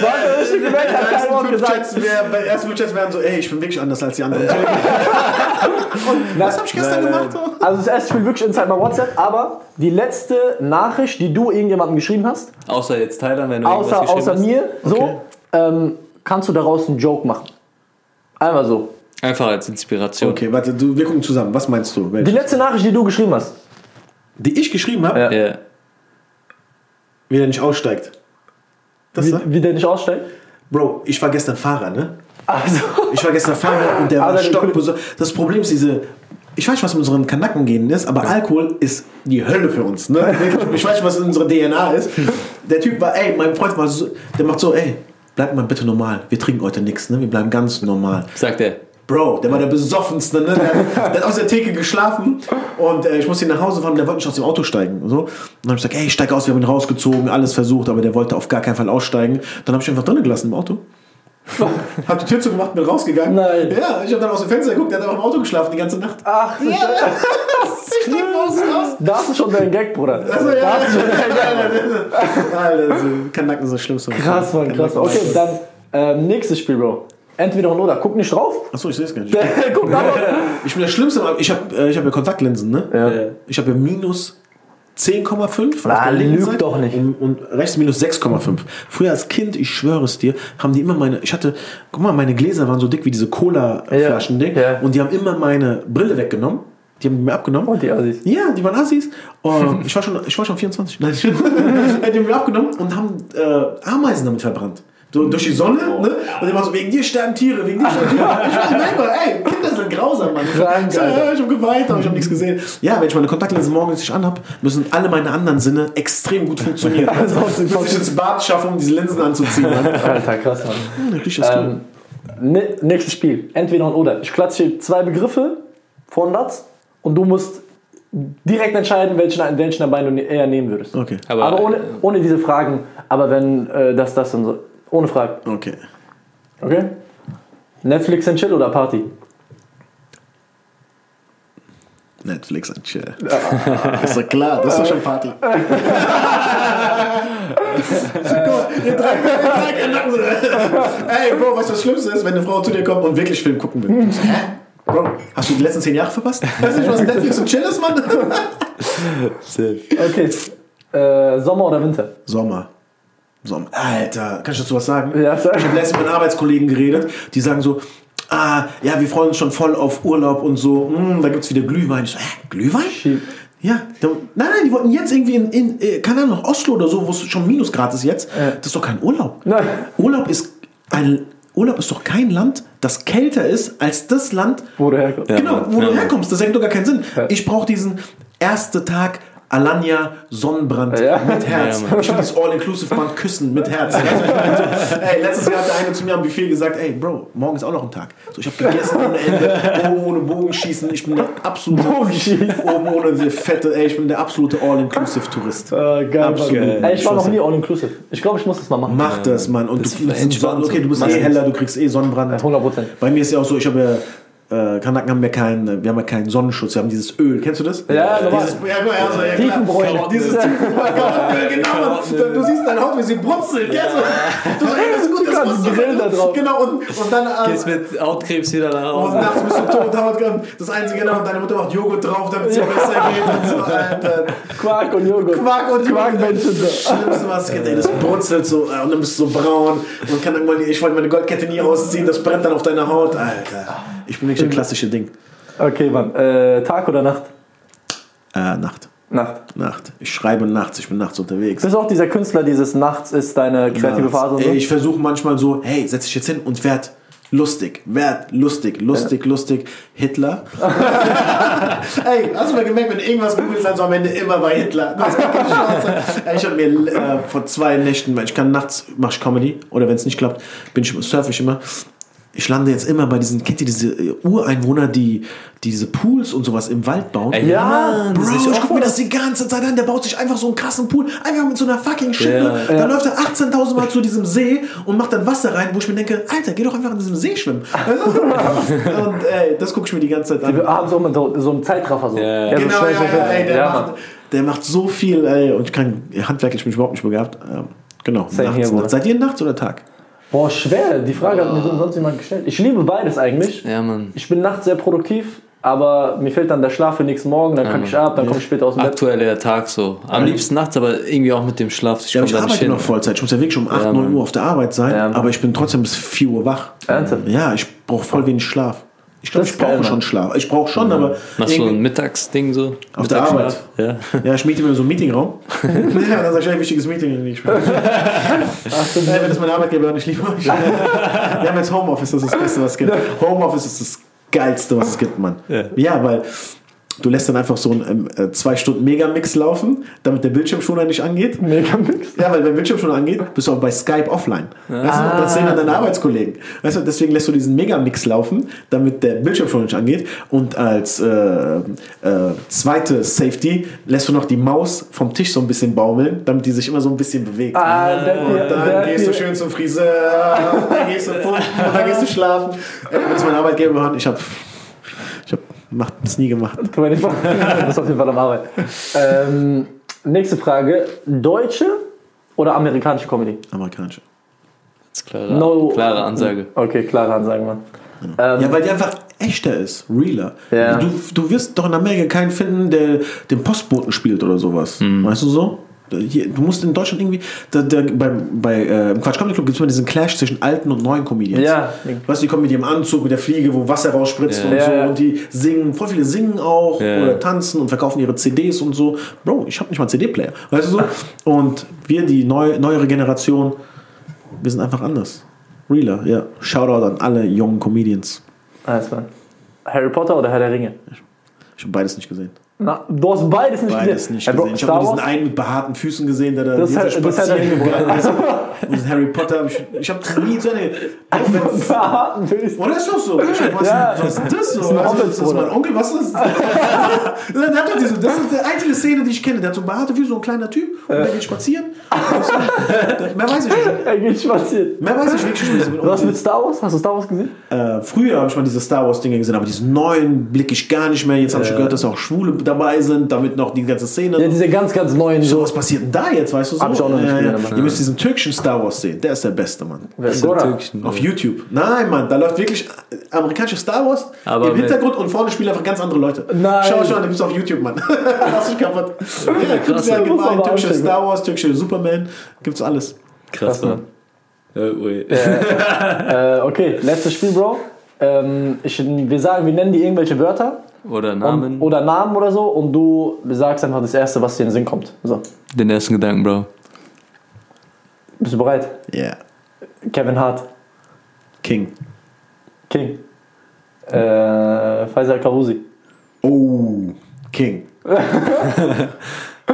[SPEAKER 2] Warte, richtig gemerkt, hat kein Wort gesagt.
[SPEAKER 1] Wär, bei ersten fünf Chats wären so, ey, ich bin wirklich anders als die anderen. Und was hab ich gestern gemacht?
[SPEAKER 2] Also das erste Spiel wirklich Inside My WhatsApp, aber die letzte Nachricht, die du irgendjemandem geschrieben hast,
[SPEAKER 3] Außer jetzt Thailand, wenn du
[SPEAKER 2] außer,
[SPEAKER 3] geschrieben
[SPEAKER 2] außer mir, so, ähm, kannst du daraus einen Joke machen. Einmal so.
[SPEAKER 3] hast. Einfach als Inspiration.
[SPEAKER 1] Okay, warte, du, wir gucken zusammen. Was meinst du?
[SPEAKER 2] Die
[SPEAKER 1] Welche?
[SPEAKER 2] letzte Nachricht, die du geschrieben hast.
[SPEAKER 1] Die ich geschrieben habe,
[SPEAKER 2] Ja.
[SPEAKER 3] Ja.
[SPEAKER 1] Wie der nicht aussteigt. Das
[SPEAKER 2] Wie,
[SPEAKER 1] da?
[SPEAKER 2] wie der nicht aussteigt.
[SPEAKER 1] Bro, ich war gestern Fahrer, ne?
[SPEAKER 2] Also,
[SPEAKER 1] Ich war gestern Fahrer und der war
[SPEAKER 2] Aber der-
[SPEAKER 1] stockbesoffen. Das Problem ist diese. Ich weiß nicht, was mit unseren Kanaken gehen ist, aber Alkohol ist die Hölle für uns. Ne? Ich weiß nicht, was in unserer DNA ist. Der Typ war, ey, mein Freund war so, der macht so, ey, bleib mal bitte normal. Wir trinken heute nichts, ne? Wir bleiben ganz normal.
[SPEAKER 3] Sagt er.
[SPEAKER 1] Bro, der war der besoffenste, ne? Der, der hat aus der Theke geschlafen und äh, ich musste ihn nach Hause fahren der wollte nicht aus dem Auto steigen. Und, so. und dann habe ich gesagt, ey, steig aus, wir haben ihn rausgezogen, alles versucht, aber der wollte auf gar keinen Fall aussteigen. Dann habe ich ihn einfach drinnen gelassen im Auto. hab die Tür zugemacht, bin rausgegangen.
[SPEAKER 2] Nein.
[SPEAKER 1] Ja, ich habe dann aus dem Fenster geguckt, der hat einfach im Auto geschlafen die ganze Nacht.
[SPEAKER 2] ach, du Scheiße.
[SPEAKER 1] Ich raus, raus.
[SPEAKER 2] Das ist schon dein Gag, Bruder.
[SPEAKER 1] Also, ja,
[SPEAKER 2] Das ist schon dein Gag.
[SPEAKER 1] Alter, so, Kanaken ist das Schlimmste.
[SPEAKER 2] Krass, Mann, krass. Okay, dann ähm, nächstes Spiel, Bro. Entweder und oder. Guck nicht drauf.
[SPEAKER 1] Achso, ich sehe es gar nicht.
[SPEAKER 2] Guck da
[SPEAKER 1] Ich bin der Schlimmste, aber ich habe äh, ich hab ja Kontaktlinsen, ne?
[SPEAKER 2] Ja.
[SPEAKER 1] Ich habe ja minus 10,5 auf
[SPEAKER 2] Ah,
[SPEAKER 1] der linken
[SPEAKER 2] lüg
[SPEAKER 1] Seite
[SPEAKER 2] doch nicht.
[SPEAKER 1] Und, und rechts minus 6,5. Früher als Kind, ich schwöre es dir, haben die immer meine, ich hatte, guck mal, meine Gläser waren so dick wie diese Cola-Flaschen, Ding,
[SPEAKER 2] Ja.
[SPEAKER 1] und die haben immer meine Brille weggenommen. Die haben die mir abgenommen.
[SPEAKER 2] Und die Assis.
[SPEAKER 1] Ja, die waren Assis. Oh, ich, war schon, ich war schon 24. Nein, die haben mir abgenommen und haben äh, Ameisen damit verbrannt. So, durch die Sonne,
[SPEAKER 2] Oh.
[SPEAKER 1] ne? Und die waren so, wegen dir sterben Tiere, wegen dir sterben Tiere. Ich war selber, ey, Kinder sind grausam, Mann.
[SPEAKER 2] Krank,
[SPEAKER 1] so,
[SPEAKER 2] Alter.
[SPEAKER 1] ja, ich hab geweint, aber ich habe nichts gesehen. Ja, wenn ich meine Kontaktlinsen morgens nicht anhab, müssen alle meine anderen Sinne extrem gut funktionieren.
[SPEAKER 2] Also,
[SPEAKER 1] Also, ich muss ich ins Bad schaffen, um diese Linsen anzuziehen, Mann.
[SPEAKER 2] Alter, krass, Mann.
[SPEAKER 1] Hm, Richtig das
[SPEAKER 2] Ähm, ne, nächstes Spiel. Entweder und oder. Ich klatsche hier zwei Begriffe von das und du musst direkt entscheiden, welchen, welchen der beiden du eher nehmen würdest.
[SPEAKER 1] Okay.
[SPEAKER 3] Aber,
[SPEAKER 2] Aber, ohne, ohne diese Fragen. Aber wenn äh, das, das und so. Ohne Fragen.
[SPEAKER 1] Okay.
[SPEAKER 2] Okay? Netflix and Chill oder Party?
[SPEAKER 1] Netflix und Chill. ist doch klar, das ist doch schon Party. Ihr drei. Ey, Bro, weißt du, was Schlimmste ist, wenn eine Frau zu dir kommt und wirklich Film gucken will? Hä? Bro, hast du die letzten zehn Jahre verpasst? Weißt du nicht, was Netflix und Chill ist, Mann?
[SPEAKER 2] Okay. Äh, Sommer oder Winter?
[SPEAKER 1] Sommer. Sommer. Alter, kann ich dazu was sagen?
[SPEAKER 2] Ja, sag.
[SPEAKER 1] Ich habe letztens mit Arbeitskollegen geredet, die sagen so, ah, ja, wir freuen uns schon voll auf Urlaub und so, hm, da gibt's wieder Glühwein. Ich so, hä, Glühwein?
[SPEAKER 2] Schieb.
[SPEAKER 1] Ja, da, nein, nein, die wollten jetzt irgendwie in, in äh, keine Ahnung, Oslo oder so, wo es schon Minusgrad ist jetzt. Das ist doch kein Urlaub.
[SPEAKER 2] Nein.
[SPEAKER 1] Urlaub ist ein Urlaub ist doch kein Land, das kälter ist als das Land,
[SPEAKER 2] Wo du herkommst.
[SPEAKER 1] genau, wo
[SPEAKER 3] Ja,
[SPEAKER 1] du herkommst. Das ergibt doch gar keinen Sinn.
[SPEAKER 2] Ja.
[SPEAKER 1] Ich brauche diesen ersten Tag Alanya Sonnenbrand
[SPEAKER 2] Ja.
[SPEAKER 1] mit Herz.
[SPEAKER 3] Ja,
[SPEAKER 1] ich will das All-Inclusive-Band küssen mit Herz. Weißt du, ich meine, so, ey, letztes Jahr hat der eine zu mir am Buffet gesagt, ey Bro, morgen ist auch noch ein Tag. So, ich habe gegessen ohne Ende, oben ohne Bogenschießen. Ich bin der absolute oben ohne diese fette, ey, ich bin der absolute All-Inclusive-Tourist.
[SPEAKER 2] Äh, geil,
[SPEAKER 1] Absolut.
[SPEAKER 2] Ey, ich war noch nie all-inclusive. Ich glaube, ich muss das mal machen.
[SPEAKER 1] Mach das, Mann. Und
[SPEAKER 3] Das
[SPEAKER 1] du, okay, du bist eh heller, du kriegst eh Sonnenbrand.
[SPEAKER 2] 100 Prozent.
[SPEAKER 1] Bei mir ist ja auch so, ich habe ja, äh, Kanaken haben ja keinen, wir haben ja keinen Sonnenschutz, wir haben dieses Öl. Kennst du das?
[SPEAKER 2] Ja, normal.
[SPEAKER 1] Dieses, ja, ja, also, ja, klar.
[SPEAKER 2] Tiefenbräune.
[SPEAKER 1] Dieses Tiefenbräune. genau. Du, du siehst deine Haut, wie sie brutzelt. Kennst du? Du so, ey, das ist gut, das
[SPEAKER 2] kannst
[SPEAKER 1] muss so
[SPEAKER 2] Grillen da drauf.
[SPEAKER 1] Genau, und, und dann... Äh,
[SPEAKER 3] Gehst mit Hautkrebs wieder nach
[SPEAKER 1] und
[SPEAKER 3] Hause.
[SPEAKER 1] nachts bist du tot, Haut, das einzige, genau, deine Mutter macht Joghurt drauf, damit es dir besser geht und so, Alter.
[SPEAKER 2] Quark und Joghurt.
[SPEAKER 1] Quark und
[SPEAKER 2] Quarkbändchen.
[SPEAKER 1] Das Schlimmste, was es gibt, ey, das brutzelt so äh, und dann bist du so braun und kann irgendwann, ich wollte meine Goldkette nie ausziehen, das brennt dann auf deiner Haut. Alter, ich bin wirklich ein klassische Ding.
[SPEAKER 2] Okay, Mann. Äh, Tag oder Nacht?
[SPEAKER 1] Äh, Nacht.
[SPEAKER 2] Nacht.
[SPEAKER 1] Nacht. Ich schreibe nachts, ich bin nachts unterwegs.
[SPEAKER 2] Bist du auch dieser Künstler, dieses Nachts ist deine kreative
[SPEAKER 1] Nachts.
[SPEAKER 2] Phase so?
[SPEAKER 1] Ich versuche manchmal so, hey, setz dich jetzt hin und werd lustig, werd lustig, lustig, lustig. Hitler. Ey, hast du mal gemerkt, wenn irgendwas googelst, dann so am Ende immer bei Hitler. Gar keine Chance. Ich habe mir äh, vor zwei Nächten, weil ich kann nachts, mache ich Comedy, oder wenn es nicht klappt, bin ich, surfe ich immer. Ich lande jetzt immer bei diesen, kennt ihr diese äh, Ureinwohner, die, die diese Pools und sowas im Wald bauen?
[SPEAKER 3] Ey,
[SPEAKER 2] Ja,
[SPEAKER 3] Mann,
[SPEAKER 1] Bro, ich guck mir das die ganze Zeit an. Der baut sich einfach so einen krassen Pool, einfach mit so einer fucking Schippe.
[SPEAKER 3] Ja.
[SPEAKER 1] Dann läuft er 18.000 Mal zu diesem See und macht dann Wasser rein, wo ich mir denke, Alter, geh doch einfach in diesem See schwimmen. und ey, das gucke ich mir die ganze Zeit an.
[SPEAKER 2] Wir haben so, so, so einen Zeitraffer so.
[SPEAKER 3] Ja.
[SPEAKER 2] so
[SPEAKER 1] Genau, ja,
[SPEAKER 2] schnell,
[SPEAKER 1] ja, ey, der,
[SPEAKER 2] Ja,
[SPEAKER 1] macht, der macht so viel, ey, und ich kann handwerklich bin ich überhaupt nicht begabt. Ähm, genau, nachts. Seid ihr nachts oder Tag?
[SPEAKER 2] Boah, schwer. Die Frage hat mir sonst jemand gestellt. Ich liebe beides eigentlich.
[SPEAKER 3] Ja, Mann.
[SPEAKER 2] Ich bin nachts sehr produktiv, aber mir fehlt dann der Schlaf für nächsten Morgen, dann kacke ich ab, dann komme ich später aus dem Bett.
[SPEAKER 3] Aktuell der Tag so. Am liebsten nachts, aber irgendwie auch mit dem Schlaf. Ich
[SPEAKER 1] Ja, ich arbeite
[SPEAKER 3] hin.
[SPEAKER 1] noch Vollzeit. Ich muss ja wirklich um 8,
[SPEAKER 3] Ja,
[SPEAKER 1] 9
[SPEAKER 3] Mann.
[SPEAKER 1] Uhr auf der Arbeit sein,
[SPEAKER 2] Ja,
[SPEAKER 1] aber ich bin trotzdem bis 4 Uhr wach.
[SPEAKER 2] Ernsthaft?
[SPEAKER 1] Ja, ich brauche voll wenig Schlaf. Ich glaube, ich brauche schon Schlaf. Ich brauche schon, aber
[SPEAKER 3] Machst du
[SPEAKER 1] irgendwie-
[SPEAKER 3] ein Mittagsding so?
[SPEAKER 1] Auf der
[SPEAKER 3] Mittagsschlaf? Ja.
[SPEAKER 1] Ja, ich miete mir so einen Meetingraum. ja, das ist ein wichtiges Meeting. Ich bin. Ey, wenn das mein Arbeitgeber ich liebe euch. Wir haben jetzt Homeoffice, das ist das Beste, was es gibt. Homeoffice ist das Geilste, was es gibt, Mann.
[SPEAKER 3] Ja.
[SPEAKER 1] Ja, weil du lässt dann einfach so einen ähm, äh, zwei Stunden Megamix laufen, damit der Bildschirmschoner nicht angeht.
[SPEAKER 2] Megamix.
[SPEAKER 1] Ja, weil wenn Bildschirmschoner angeht, bist du auch bei Skype offline. Weißt du, das sehen dann deine Arbeitskollegen. Weißt du, deswegen lässt du diesen Megamix laufen, damit der Bildschirmschoner nicht angeht. Und als äh, äh, zweite Safety lässt du noch die Maus vom Tisch so ein bisschen baumeln, damit die sich immer so ein bisschen bewegt.
[SPEAKER 2] Ah,
[SPEAKER 1] Und dann gehst du schön zum Friseur, dann gehst du und dann gehst du schlafen. Wenn es mein Arbeitgeber hört, ich hab, ich hab mach das nie gemacht.
[SPEAKER 2] Kann man nicht machen. Du bist auf jeden Fall am Arbeit. Ähm, nächste Frage. Deutsche oder amerikanische Comedy?
[SPEAKER 1] Amerikanische.
[SPEAKER 3] Das ist klare,
[SPEAKER 2] No.
[SPEAKER 3] klare Ansage.
[SPEAKER 2] Okay, klare Ansagen, Mann. Ähm,
[SPEAKER 1] Ja, weil die einfach echter ist, realer.
[SPEAKER 2] Ja.
[SPEAKER 1] Du, du wirst doch in Amerika keinen finden, der den Postboten spielt oder sowas.
[SPEAKER 2] Mhm.
[SPEAKER 1] Weißt du so? Hier, du musst in Deutschland irgendwie. Da, da, bei, bei, äh, Im Quatsch Comedy Club gibt es immer diesen Clash zwischen alten und neuen Comedians.
[SPEAKER 2] Ja.
[SPEAKER 1] Weißt du, die kommen mit ihrem Anzug, mit der Fliege, wo Wasser rausspritzt
[SPEAKER 3] Ja.
[SPEAKER 1] und so.
[SPEAKER 2] ja.
[SPEAKER 1] Und die singen, voll viele singen auch
[SPEAKER 3] Ja.
[SPEAKER 1] oder tanzen und verkaufen ihre CDs und so. Bro, ich habe nicht mal einen CD-Player. Weißt du so? Und wir, die neu, neuere Generation, wir sind einfach anders. Realer, ja. Shoutout an alle jungen Comedians.
[SPEAKER 2] Nice, Mann. Harry Potter oder Herr der Ringe?
[SPEAKER 1] Ich habe beides nicht gesehen.
[SPEAKER 2] Na, du hast beides nicht
[SPEAKER 1] Beides
[SPEAKER 2] gesehen.
[SPEAKER 1] nicht
[SPEAKER 2] Bro,
[SPEAKER 1] gesehen. Ich habe nur diesen einen mit behaarten Füßen gesehen, der da
[SPEAKER 2] Das das halt
[SPEAKER 1] spazieren gegangen ist. Diesen Harry Potter, ich, ich habe nie so eine.
[SPEAKER 2] Verraten willst.
[SPEAKER 1] Oder ist doch so? Ich hab, was,
[SPEAKER 2] Ja.
[SPEAKER 1] was ist das so?
[SPEAKER 2] Das ist
[SPEAKER 1] Also,
[SPEAKER 2] Hobbit,
[SPEAKER 1] ist das mein. Onkel? Was ist das? der hat doch diese, das ist die einzige Szene, die ich kenne. Der hat so behaarte Füße, so ein kleiner Typ. Und der geht spazieren. Mehr weiß ich nicht.
[SPEAKER 2] Er geht spazieren.
[SPEAKER 1] Mehr weiß ich wirklich nicht.
[SPEAKER 2] Was mit Star Wars? Hast du Star Wars gesehen?
[SPEAKER 1] Äh, früher habe ich mal diese Star Wars Dinge gesehen, aber diesen neuen blicke ich gar nicht mehr. Jetzt habe ich gehört, dass auch Schwule dabei sind, damit noch die ganze Szene.
[SPEAKER 2] Ja, diese ganz, ganz neuen.
[SPEAKER 1] So,
[SPEAKER 2] So.
[SPEAKER 1] was passiert denn da jetzt, weißt du so?
[SPEAKER 2] Hab ich auch noch nicht
[SPEAKER 1] Äh,
[SPEAKER 2] gesehen, aber-
[SPEAKER 1] Ihr müsst diesen türkischen Star Wars sehen, der ist der beste, Mann.
[SPEAKER 2] Gora.
[SPEAKER 3] Türkischen,
[SPEAKER 1] Auf
[SPEAKER 3] ja.
[SPEAKER 1] YouTube. Nein, Mann, da läuft wirklich amerikanische Star Wars
[SPEAKER 3] Aber
[SPEAKER 1] im Hintergrund und vorne spielen einfach ganz andere Leute.
[SPEAKER 2] Nein.
[SPEAKER 1] Schau schon, du bist auf YouTube, Mann. Lass dich kaputt. Ja,
[SPEAKER 3] krass.
[SPEAKER 1] ja, gemein, türkische. Star Wars, türkische Superman, gibt's alles.
[SPEAKER 3] Krass,
[SPEAKER 2] Krass,
[SPEAKER 3] Mann. Ja, ui.
[SPEAKER 2] Äh, okay, letztes Spiel, Bro. Ähm, ich, wir sagen, wir nennen dir irgendwelche Wörter
[SPEAKER 3] Oder
[SPEAKER 2] und,
[SPEAKER 3] Namen.
[SPEAKER 2] oder Namen oder so und du sagst einfach das erste, was dir in den Sinn kommt. So.
[SPEAKER 3] Den ersten Gedanken, Bro.
[SPEAKER 2] Bist du bereit?
[SPEAKER 1] Yeah.
[SPEAKER 2] Kevin Hart,
[SPEAKER 1] King.
[SPEAKER 2] King. Äh, Faisal Kavusi.
[SPEAKER 1] Oh, King.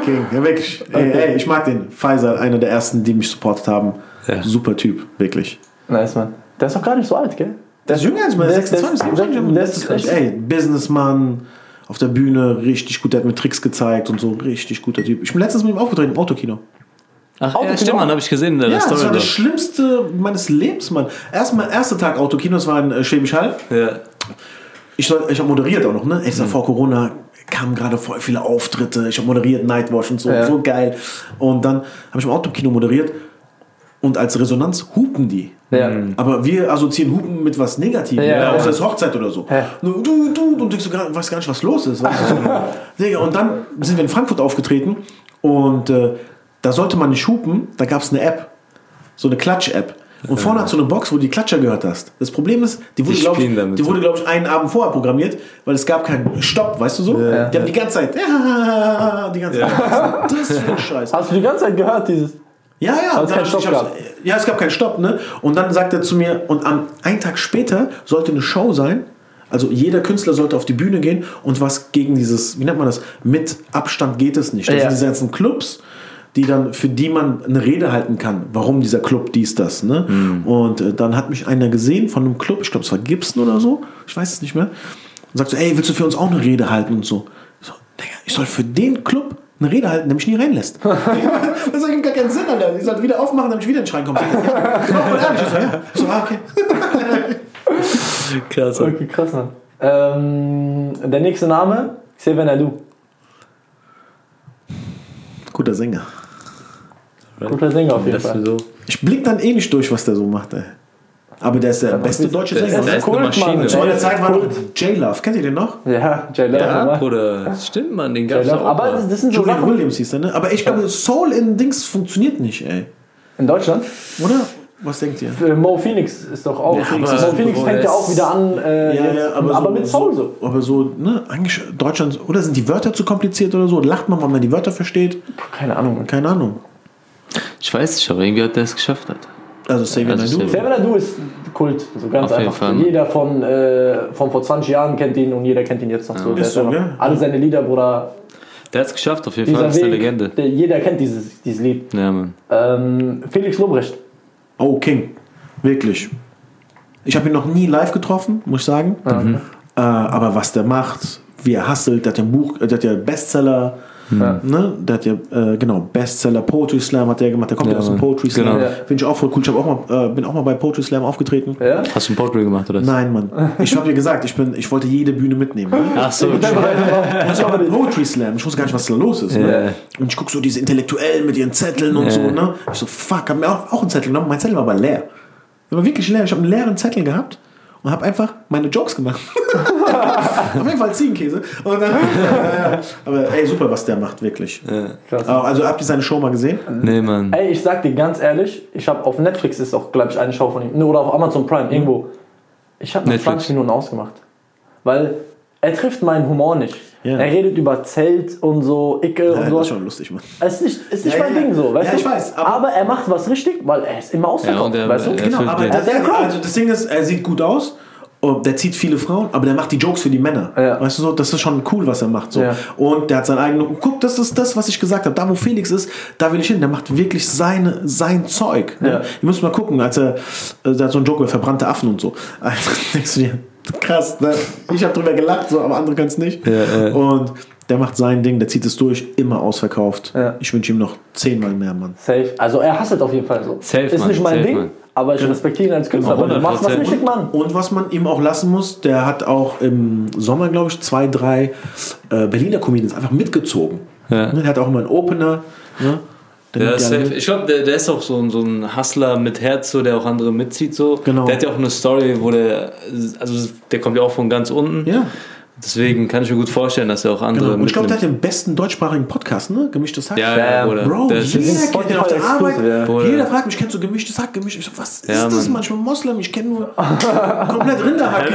[SPEAKER 1] King, ja wirklich. Ey, ey, ich mag den. Faisal, einer der ersten, die mich supportet haben.
[SPEAKER 3] Ja.
[SPEAKER 1] Super Typ, wirklich.
[SPEAKER 2] Nice, man. Der ist doch gar nicht so alt, gell?
[SPEAKER 1] Der ist jünger als mein
[SPEAKER 2] Der ist-
[SPEAKER 1] 26.
[SPEAKER 2] der ist- der ist echt-
[SPEAKER 1] Ey, Businessman, auf der Bühne, richtig gut, der hat mir Tricks gezeigt und so, richtig guter Typ. Ich bin letztens mit ihm aufgetreten im Autokino.
[SPEAKER 3] Ach, ja,
[SPEAKER 2] Autokino?
[SPEAKER 3] stimmt, Mann, habe ich gesehen in der
[SPEAKER 1] Ja, das
[SPEAKER 3] Story.
[SPEAKER 1] war das. Schlimmste meines Lebens, Mann. Erstmal, erster Tag Autokino, das war in äh, Schwäbisch Hall.
[SPEAKER 3] Ja.
[SPEAKER 1] Ich, soll- ich habe moderiert auch noch, ne? Ich sag, vor Corona kamen gerade voll viele Auftritte. Ich habe moderiert, Nightwatch und so,
[SPEAKER 2] Ja.
[SPEAKER 1] so geil. Und dann habe ich im Autokino moderiert und als Resonanz hupen die.
[SPEAKER 2] Ja.
[SPEAKER 1] Aber wir assoziieren Hupen mit was Negativem,
[SPEAKER 2] Ja,
[SPEAKER 1] ja,
[SPEAKER 2] ja.
[SPEAKER 1] außer es ist Hochzeit oder so.
[SPEAKER 2] Ja.
[SPEAKER 1] Du, du, du, und denkst du gar, weißt gar nicht, was los ist. Du. Digga, und dann sind wir in Frankfurt aufgetreten und äh, da sollte man nicht hupen, da gab es eine App, so eine Klatsch-App. Und vorne hat so eine Box, wo du die Klatscher gehört hast. Das Problem ist, die wurde, glaube ich, die wurde, glaub ich, einen Abend vorher programmiert, weil es gab keinen Stopp, weißt du so? Die haben die ganze Zeit, ja, die ganze Zeit. Was ist das für ein Scheiß?
[SPEAKER 2] Hast du die ganze Zeit gehört, dieses.
[SPEAKER 1] Ja, ja.
[SPEAKER 2] Weil es
[SPEAKER 1] dann
[SPEAKER 2] keinen Stopp
[SPEAKER 1] hab's- Ja, es gab keinen Stopp, ne? Und dann sagt er zu mir, und am einen Tag später sollte eine Show sein. Also jeder Künstler sollte auf die Bühne gehen und was gegen dieses, wie nennt man das, mit Abstand geht es nicht. Das
[SPEAKER 2] Ja.
[SPEAKER 1] sind diese ganzen Clubs, die dann, für die man eine Rede halten kann. Warum dieser Club dies, das, ne? Und äh, dann hat mich einer gesehen von einem Club, ich glaube es war Gibson oder so, ich weiß es nicht mehr, und sagt so, ey, willst du für uns auch eine Rede halten und so. Ich so, ich soll für den Club eine Rede halten, der mich nie reinlässt. Das ergibt gar keinen Sinn, Alter. Ich sollte wieder aufmachen, damit ich wieder in den Schrein komme. Ja, voll ehrlich. Ich so, ja. Ich so, ah, okay.
[SPEAKER 3] Krass.
[SPEAKER 2] Okay, krass, Mann. Ähm, der nächste Name, Seven Adu.
[SPEAKER 1] Guter Sänger.
[SPEAKER 2] Guter Sänger auf jeden Fall.
[SPEAKER 3] so.
[SPEAKER 1] Ich blick dann eh nicht durch, was der so macht, ey. Aber der ist der beste deutsche Sänger.
[SPEAKER 3] der
[SPEAKER 1] ne?
[SPEAKER 3] ist eine Maschine.
[SPEAKER 1] Zu meiner Zeit war noch. J-Love. Kennt ihr den noch?
[SPEAKER 2] Ja, J Love.
[SPEAKER 3] Ja. Bruder. Stimmt, man, den gab's
[SPEAKER 2] J Love.
[SPEAKER 3] auch.
[SPEAKER 2] Aber
[SPEAKER 3] mal.
[SPEAKER 2] das, das sind so
[SPEAKER 1] Julian
[SPEAKER 2] Sachen.
[SPEAKER 1] Williams hieß der, ne? Aber ich glaube, Soul in Dings funktioniert nicht, ey.
[SPEAKER 2] In Deutschland?
[SPEAKER 1] Oder? Was denkt ihr?
[SPEAKER 2] Äh, Mo Phoenix ist doch auch.
[SPEAKER 3] Ja,
[SPEAKER 2] Mo
[SPEAKER 3] aber-
[SPEAKER 2] Phoenix fängt ja
[SPEAKER 3] das-
[SPEAKER 2] auch wieder an. Äh, jetzt, aber, mit Soul so.
[SPEAKER 1] Aber so, ne? Eigentlich Deutschland, oder sind die Wörter zu kompliziert oder so? Lacht man, weil man die Wörter versteht?
[SPEAKER 2] Keine Ahnung.
[SPEAKER 1] Keine Ahnung.
[SPEAKER 3] Ich weiß nicht, aber irgendwie hat der es geschafft hat.
[SPEAKER 1] Also Xavier
[SPEAKER 3] Also
[SPEAKER 1] Naidoo.
[SPEAKER 3] Xavier-
[SPEAKER 2] Seven Adu ist Kult. So ganz
[SPEAKER 3] Auf
[SPEAKER 2] einfach. Jeder von, äh, von vor 20 Jahren kennt ihn und jeder kennt ihn jetzt noch so. Der
[SPEAKER 1] Ist so, gell?
[SPEAKER 2] Alle seine Lieder, Bruder.
[SPEAKER 3] Der hat es geschafft, auf jeden Fall. Das ist eine
[SPEAKER 2] Weg,
[SPEAKER 3] Legende.
[SPEAKER 2] Der, jeder kennt dieses, dieses Lied.
[SPEAKER 3] Ja, Mann.
[SPEAKER 2] Ähm, Felix Lobrecht.
[SPEAKER 1] Oh, King. Wirklich. Ich habe ihn noch nie live getroffen, muss ich sagen. Äh, aber was der macht, wie er hustelt, der hat ja ein Buch, äh, der hat ja Bestseller.
[SPEAKER 2] Ja.
[SPEAKER 1] Ne? Der hat ja, äh, genau, Bestseller, Poetry Slam hat der gemacht, der kommt ja,
[SPEAKER 3] Ja,
[SPEAKER 1] aus dem. Poetry Slam.
[SPEAKER 3] Genau.
[SPEAKER 2] Ja.
[SPEAKER 1] Finde ich auch voll cool. Ich auch mal, äh, bin auch mal bei Poetry Slam aufgetreten.
[SPEAKER 2] Ja?
[SPEAKER 3] Hast du ein Portrait gemacht, oder?
[SPEAKER 1] Nein, Mann. Ich habe dir gesagt, ich, bin, ich wollte jede Bühne mitnehmen. Ne?
[SPEAKER 3] Ach so.
[SPEAKER 1] Das war bei Poetry Slam. Ich wusste gar nicht, was da los ist. Ne? Und ich gucke so diese Intellektuellen mit ihren Zetteln und
[SPEAKER 3] Ja.
[SPEAKER 1] so. Ne? Ich so, fuck, hab mir auch, auch einen Zettel genommen. Mein Zettel war aber leer. Der war wirklich leer. Ich habe einen leeren Zettel gehabt und habe einfach meine Jokes gemacht. Auf jeden Fall Ziegenkäse. Und dann, ja, ja. Aber ey, super, was der macht, wirklich.
[SPEAKER 2] Krass.
[SPEAKER 1] Also habt ihr seine Show mal gesehen?
[SPEAKER 3] Nee, Mann.
[SPEAKER 2] Ey, ich sag dir ganz ehrlich, ich habe auf Netflix ist auch, glaube ich, eine Show von ihm. Ne, Oder auf Amazon Prime, irgendwo. Ich habe nach
[SPEAKER 3] Netflix.
[SPEAKER 2] 20 Minuten ausgemacht. Weil er trifft meinen Humor nicht.
[SPEAKER 1] Ja.
[SPEAKER 2] Er redet über Zelt und so, Icke
[SPEAKER 1] Ja,
[SPEAKER 2] und
[SPEAKER 1] das
[SPEAKER 2] so.
[SPEAKER 1] ist schon lustig, Mann.
[SPEAKER 2] Es ist nicht, ist nicht
[SPEAKER 1] Ja,
[SPEAKER 2] mein
[SPEAKER 1] ja,
[SPEAKER 2] Ding
[SPEAKER 1] ja.
[SPEAKER 2] so, weißt
[SPEAKER 1] Ja,
[SPEAKER 2] du?
[SPEAKER 1] ich weiß,
[SPEAKER 2] aber,
[SPEAKER 1] aber-
[SPEAKER 2] er macht was richtig, weil er ist immer ausverkauft,
[SPEAKER 3] und er-
[SPEAKER 2] weißt du?
[SPEAKER 1] Genau, aber das,
[SPEAKER 2] Der
[SPEAKER 1] also das Ding ist, er sieht gut aus. Und der zieht viele Frauen, aber der macht die Jokes für die Männer.
[SPEAKER 2] Ja.
[SPEAKER 1] Weißt du so, das ist schon cool, was er macht. So.
[SPEAKER 2] Ja.
[SPEAKER 1] Und der hat seinen eigenen. Guck, das ist das, was ich gesagt habe. Da, wo Felix ist, da will ich hin. Der macht wirklich seine, sein Zeug. Ne?
[SPEAKER 2] Ja.
[SPEAKER 1] Ihr müsst mal gucken, als er, äh, hat so einen Joke über verbrannte Affen und so. Also, denkst du dir, krass, ne? ich habe drüber gelacht, so, aber andere können es nicht.
[SPEAKER 3] Ja, ja.
[SPEAKER 1] Und der macht sein Ding, der zieht es durch, immer ausverkauft.
[SPEAKER 2] Ja.
[SPEAKER 1] Ich wünsche ihm noch zehnmal mehr, Mann.
[SPEAKER 2] Safe. Also er hasselt auf jeden Fall so.
[SPEAKER 3] Safe,
[SPEAKER 2] ist
[SPEAKER 3] Mann,
[SPEAKER 2] nicht mein
[SPEAKER 3] safe,
[SPEAKER 2] Ding,
[SPEAKER 3] Mann.
[SPEAKER 2] Aber ich respektiere ihn als Künstler.
[SPEAKER 3] Genau,
[SPEAKER 2] du machst was
[SPEAKER 3] 100%.
[SPEAKER 2] richtig, Mann.
[SPEAKER 1] Und was man ihm auch lassen muss, der hat auch im Sommer, glaube ich, zwei, drei äh, Berliner Comedians einfach mitgezogen.
[SPEAKER 3] Ja.
[SPEAKER 1] Ne, Der hat auch immer einen Opener. Ne? Der mit.
[SPEAKER 3] Ich glaube, der, der ist auch so, ein- so ein Hustler mit Herz, so, der auch andere mitzieht. So.
[SPEAKER 1] Genau.
[SPEAKER 3] Der hat ja auch eine Story, wo der, also der kommt ja auch von ganz unten.
[SPEAKER 1] Ja,
[SPEAKER 3] Deswegen kann ich mir gut vorstellen, dass er auch andere
[SPEAKER 1] genau. Und ich glaube, der hat den besten deutschsprachigen Podcast, ne? Gemischtes Hack.
[SPEAKER 3] Ja,
[SPEAKER 2] Ja,
[SPEAKER 3] ja, Bruder.
[SPEAKER 1] Bro,
[SPEAKER 3] der
[SPEAKER 1] jeder kennt den auf der Arbeit.
[SPEAKER 2] ja.
[SPEAKER 1] Jeder fragt mich, kennst du gemischtes Hack? Gemisch? Ich so, was ist
[SPEAKER 3] Ja,
[SPEAKER 1] das? Manchmal Moslem, ich kenne nur komplett Rinderhack.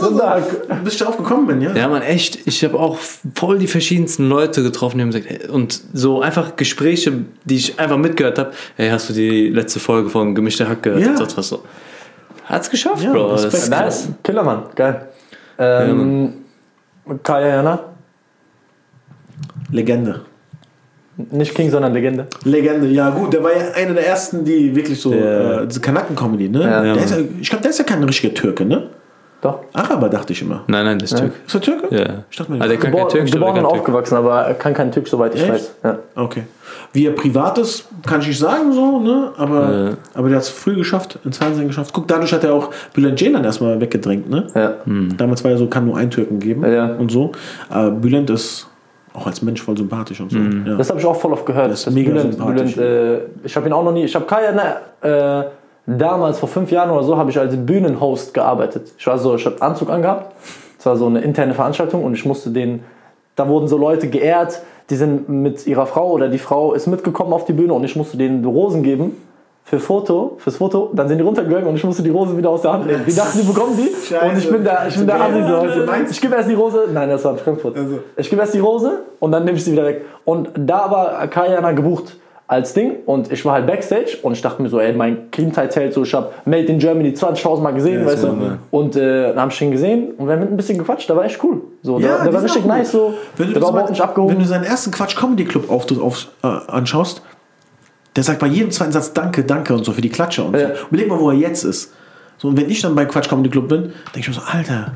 [SPEAKER 1] So,
[SPEAKER 2] Sonntag.
[SPEAKER 1] bis ich darauf gekommen bin, ja?
[SPEAKER 3] Ja, man, echt. Ich habe auch voll die verschiedensten Leute getroffen, die haben gesagt, ey, und so einfach Gespräche, die ich einfach mitgehört habe. Hey, hast du die letzte Folge von Gemischte Hack gehört?
[SPEAKER 1] Ja.
[SPEAKER 3] Hat's geschafft,
[SPEAKER 1] Ja,
[SPEAKER 3] Bro. Das
[SPEAKER 1] Respekt.
[SPEAKER 3] ist.
[SPEAKER 2] Nice. Killermann, geil. Ähm, Kaya Jana,
[SPEAKER 1] Legende.
[SPEAKER 2] nicht King, sondern Legende.
[SPEAKER 1] Legende, ja gut, der war ja einer der ersten, die wirklich so,
[SPEAKER 3] Ja.
[SPEAKER 1] äh, diese Kanaken-Comedy, ne?
[SPEAKER 2] Ja.
[SPEAKER 1] Der ist ja, ich glaube, der ist ja kein richtiger Türke, ne?
[SPEAKER 2] Doch.
[SPEAKER 1] Araber, dachte ich immer.
[SPEAKER 3] Nein, nein, das ist Türk.
[SPEAKER 1] Ist er Türke?
[SPEAKER 3] Ja.
[SPEAKER 1] Ich dachte mir,
[SPEAKER 3] Aber der kann kein Türkisch,
[SPEAKER 2] geboren
[SPEAKER 3] der
[SPEAKER 2] und aufgewachsen, aber er kann kein Türk, soweit ich
[SPEAKER 1] Echt?
[SPEAKER 2] weiß. Ja.
[SPEAKER 1] Okay. Wie er privat ist, kann ich nicht sagen, so, ne? Aber, aber der hat es früh geschafft, ins Fernsehen geschafft. Guck, dadurch hat er auch Bülent Ceylan erstmal weggedrängt, ne?
[SPEAKER 2] Ja.
[SPEAKER 1] Damals war ja so, kann nur ein Türken geben
[SPEAKER 2] Ja.
[SPEAKER 1] und so. Aber Bülent ist auch als Mensch voll sympathisch und so. Ja.
[SPEAKER 2] Das habe ich auch voll oft gehört.
[SPEAKER 1] ist mega
[SPEAKER 2] Bülent,
[SPEAKER 1] sympathisch.
[SPEAKER 2] Bülent, äh, ich habe ihn auch noch nie. Ich habe Kaya ne, äh, damals vor fünf Jahren oder so habe ich als Bühnenhost gearbeitet. Ich war so, ich habe Anzug angehabt. Es war so eine interne Veranstaltung und ich musste den. Da wurden so Leute geehrt, die sind mit ihrer Frau oder die Frau ist mitgekommen auf die Bühne und ich musste denen Rosen geben für Foto, fürs Foto, dann sind die runtergegangen und ich musste die Rose wieder aus der Hand nehmen. Die dachten, die bekommen die
[SPEAKER 1] Scheiße.
[SPEAKER 2] und ich bin der, ich bin der Assi so. du? Ich gebe erst die Rose, nein, das war in Frankfurt.
[SPEAKER 1] Also.
[SPEAKER 2] Ich gebe erst die Rose und dann nehme ich sie wieder weg. Und da war Kayana gebucht als Ding und ich war halt Backstage und ich dachte mir so, ey, mein Kindheitsheld, so ich habe Made in Germany 20.000 Mal gesehen,
[SPEAKER 1] Ja,
[SPEAKER 2] weißt du. Und äh, dann hab ich ihn gesehen und wir haben mit ein bisschen gequatscht, der war echt cool. So, der, der
[SPEAKER 1] die
[SPEAKER 2] war richtig nice, so.
[SPEAKER 1] Wenn du,
[SPEAKER 2] der war überhaupt nicht
[SPEAKER 1] wenn
[SPEAKER 2] abgehoben.
[SPEAKER 1] du seinen ersten Quatsch Comedy Club Auftritt auf, äh, anschaust, der sagt bei jedem zweiten Satz Danke, Danke und so für die Klatsche und
[SPEAKER 2] Ja.
[SPEAKER 1] so. Überleg mal, wo er jetzt ist. So, und wenn ich dann bei Quatsch Comedy Club bin, denke ich mir so, Alter,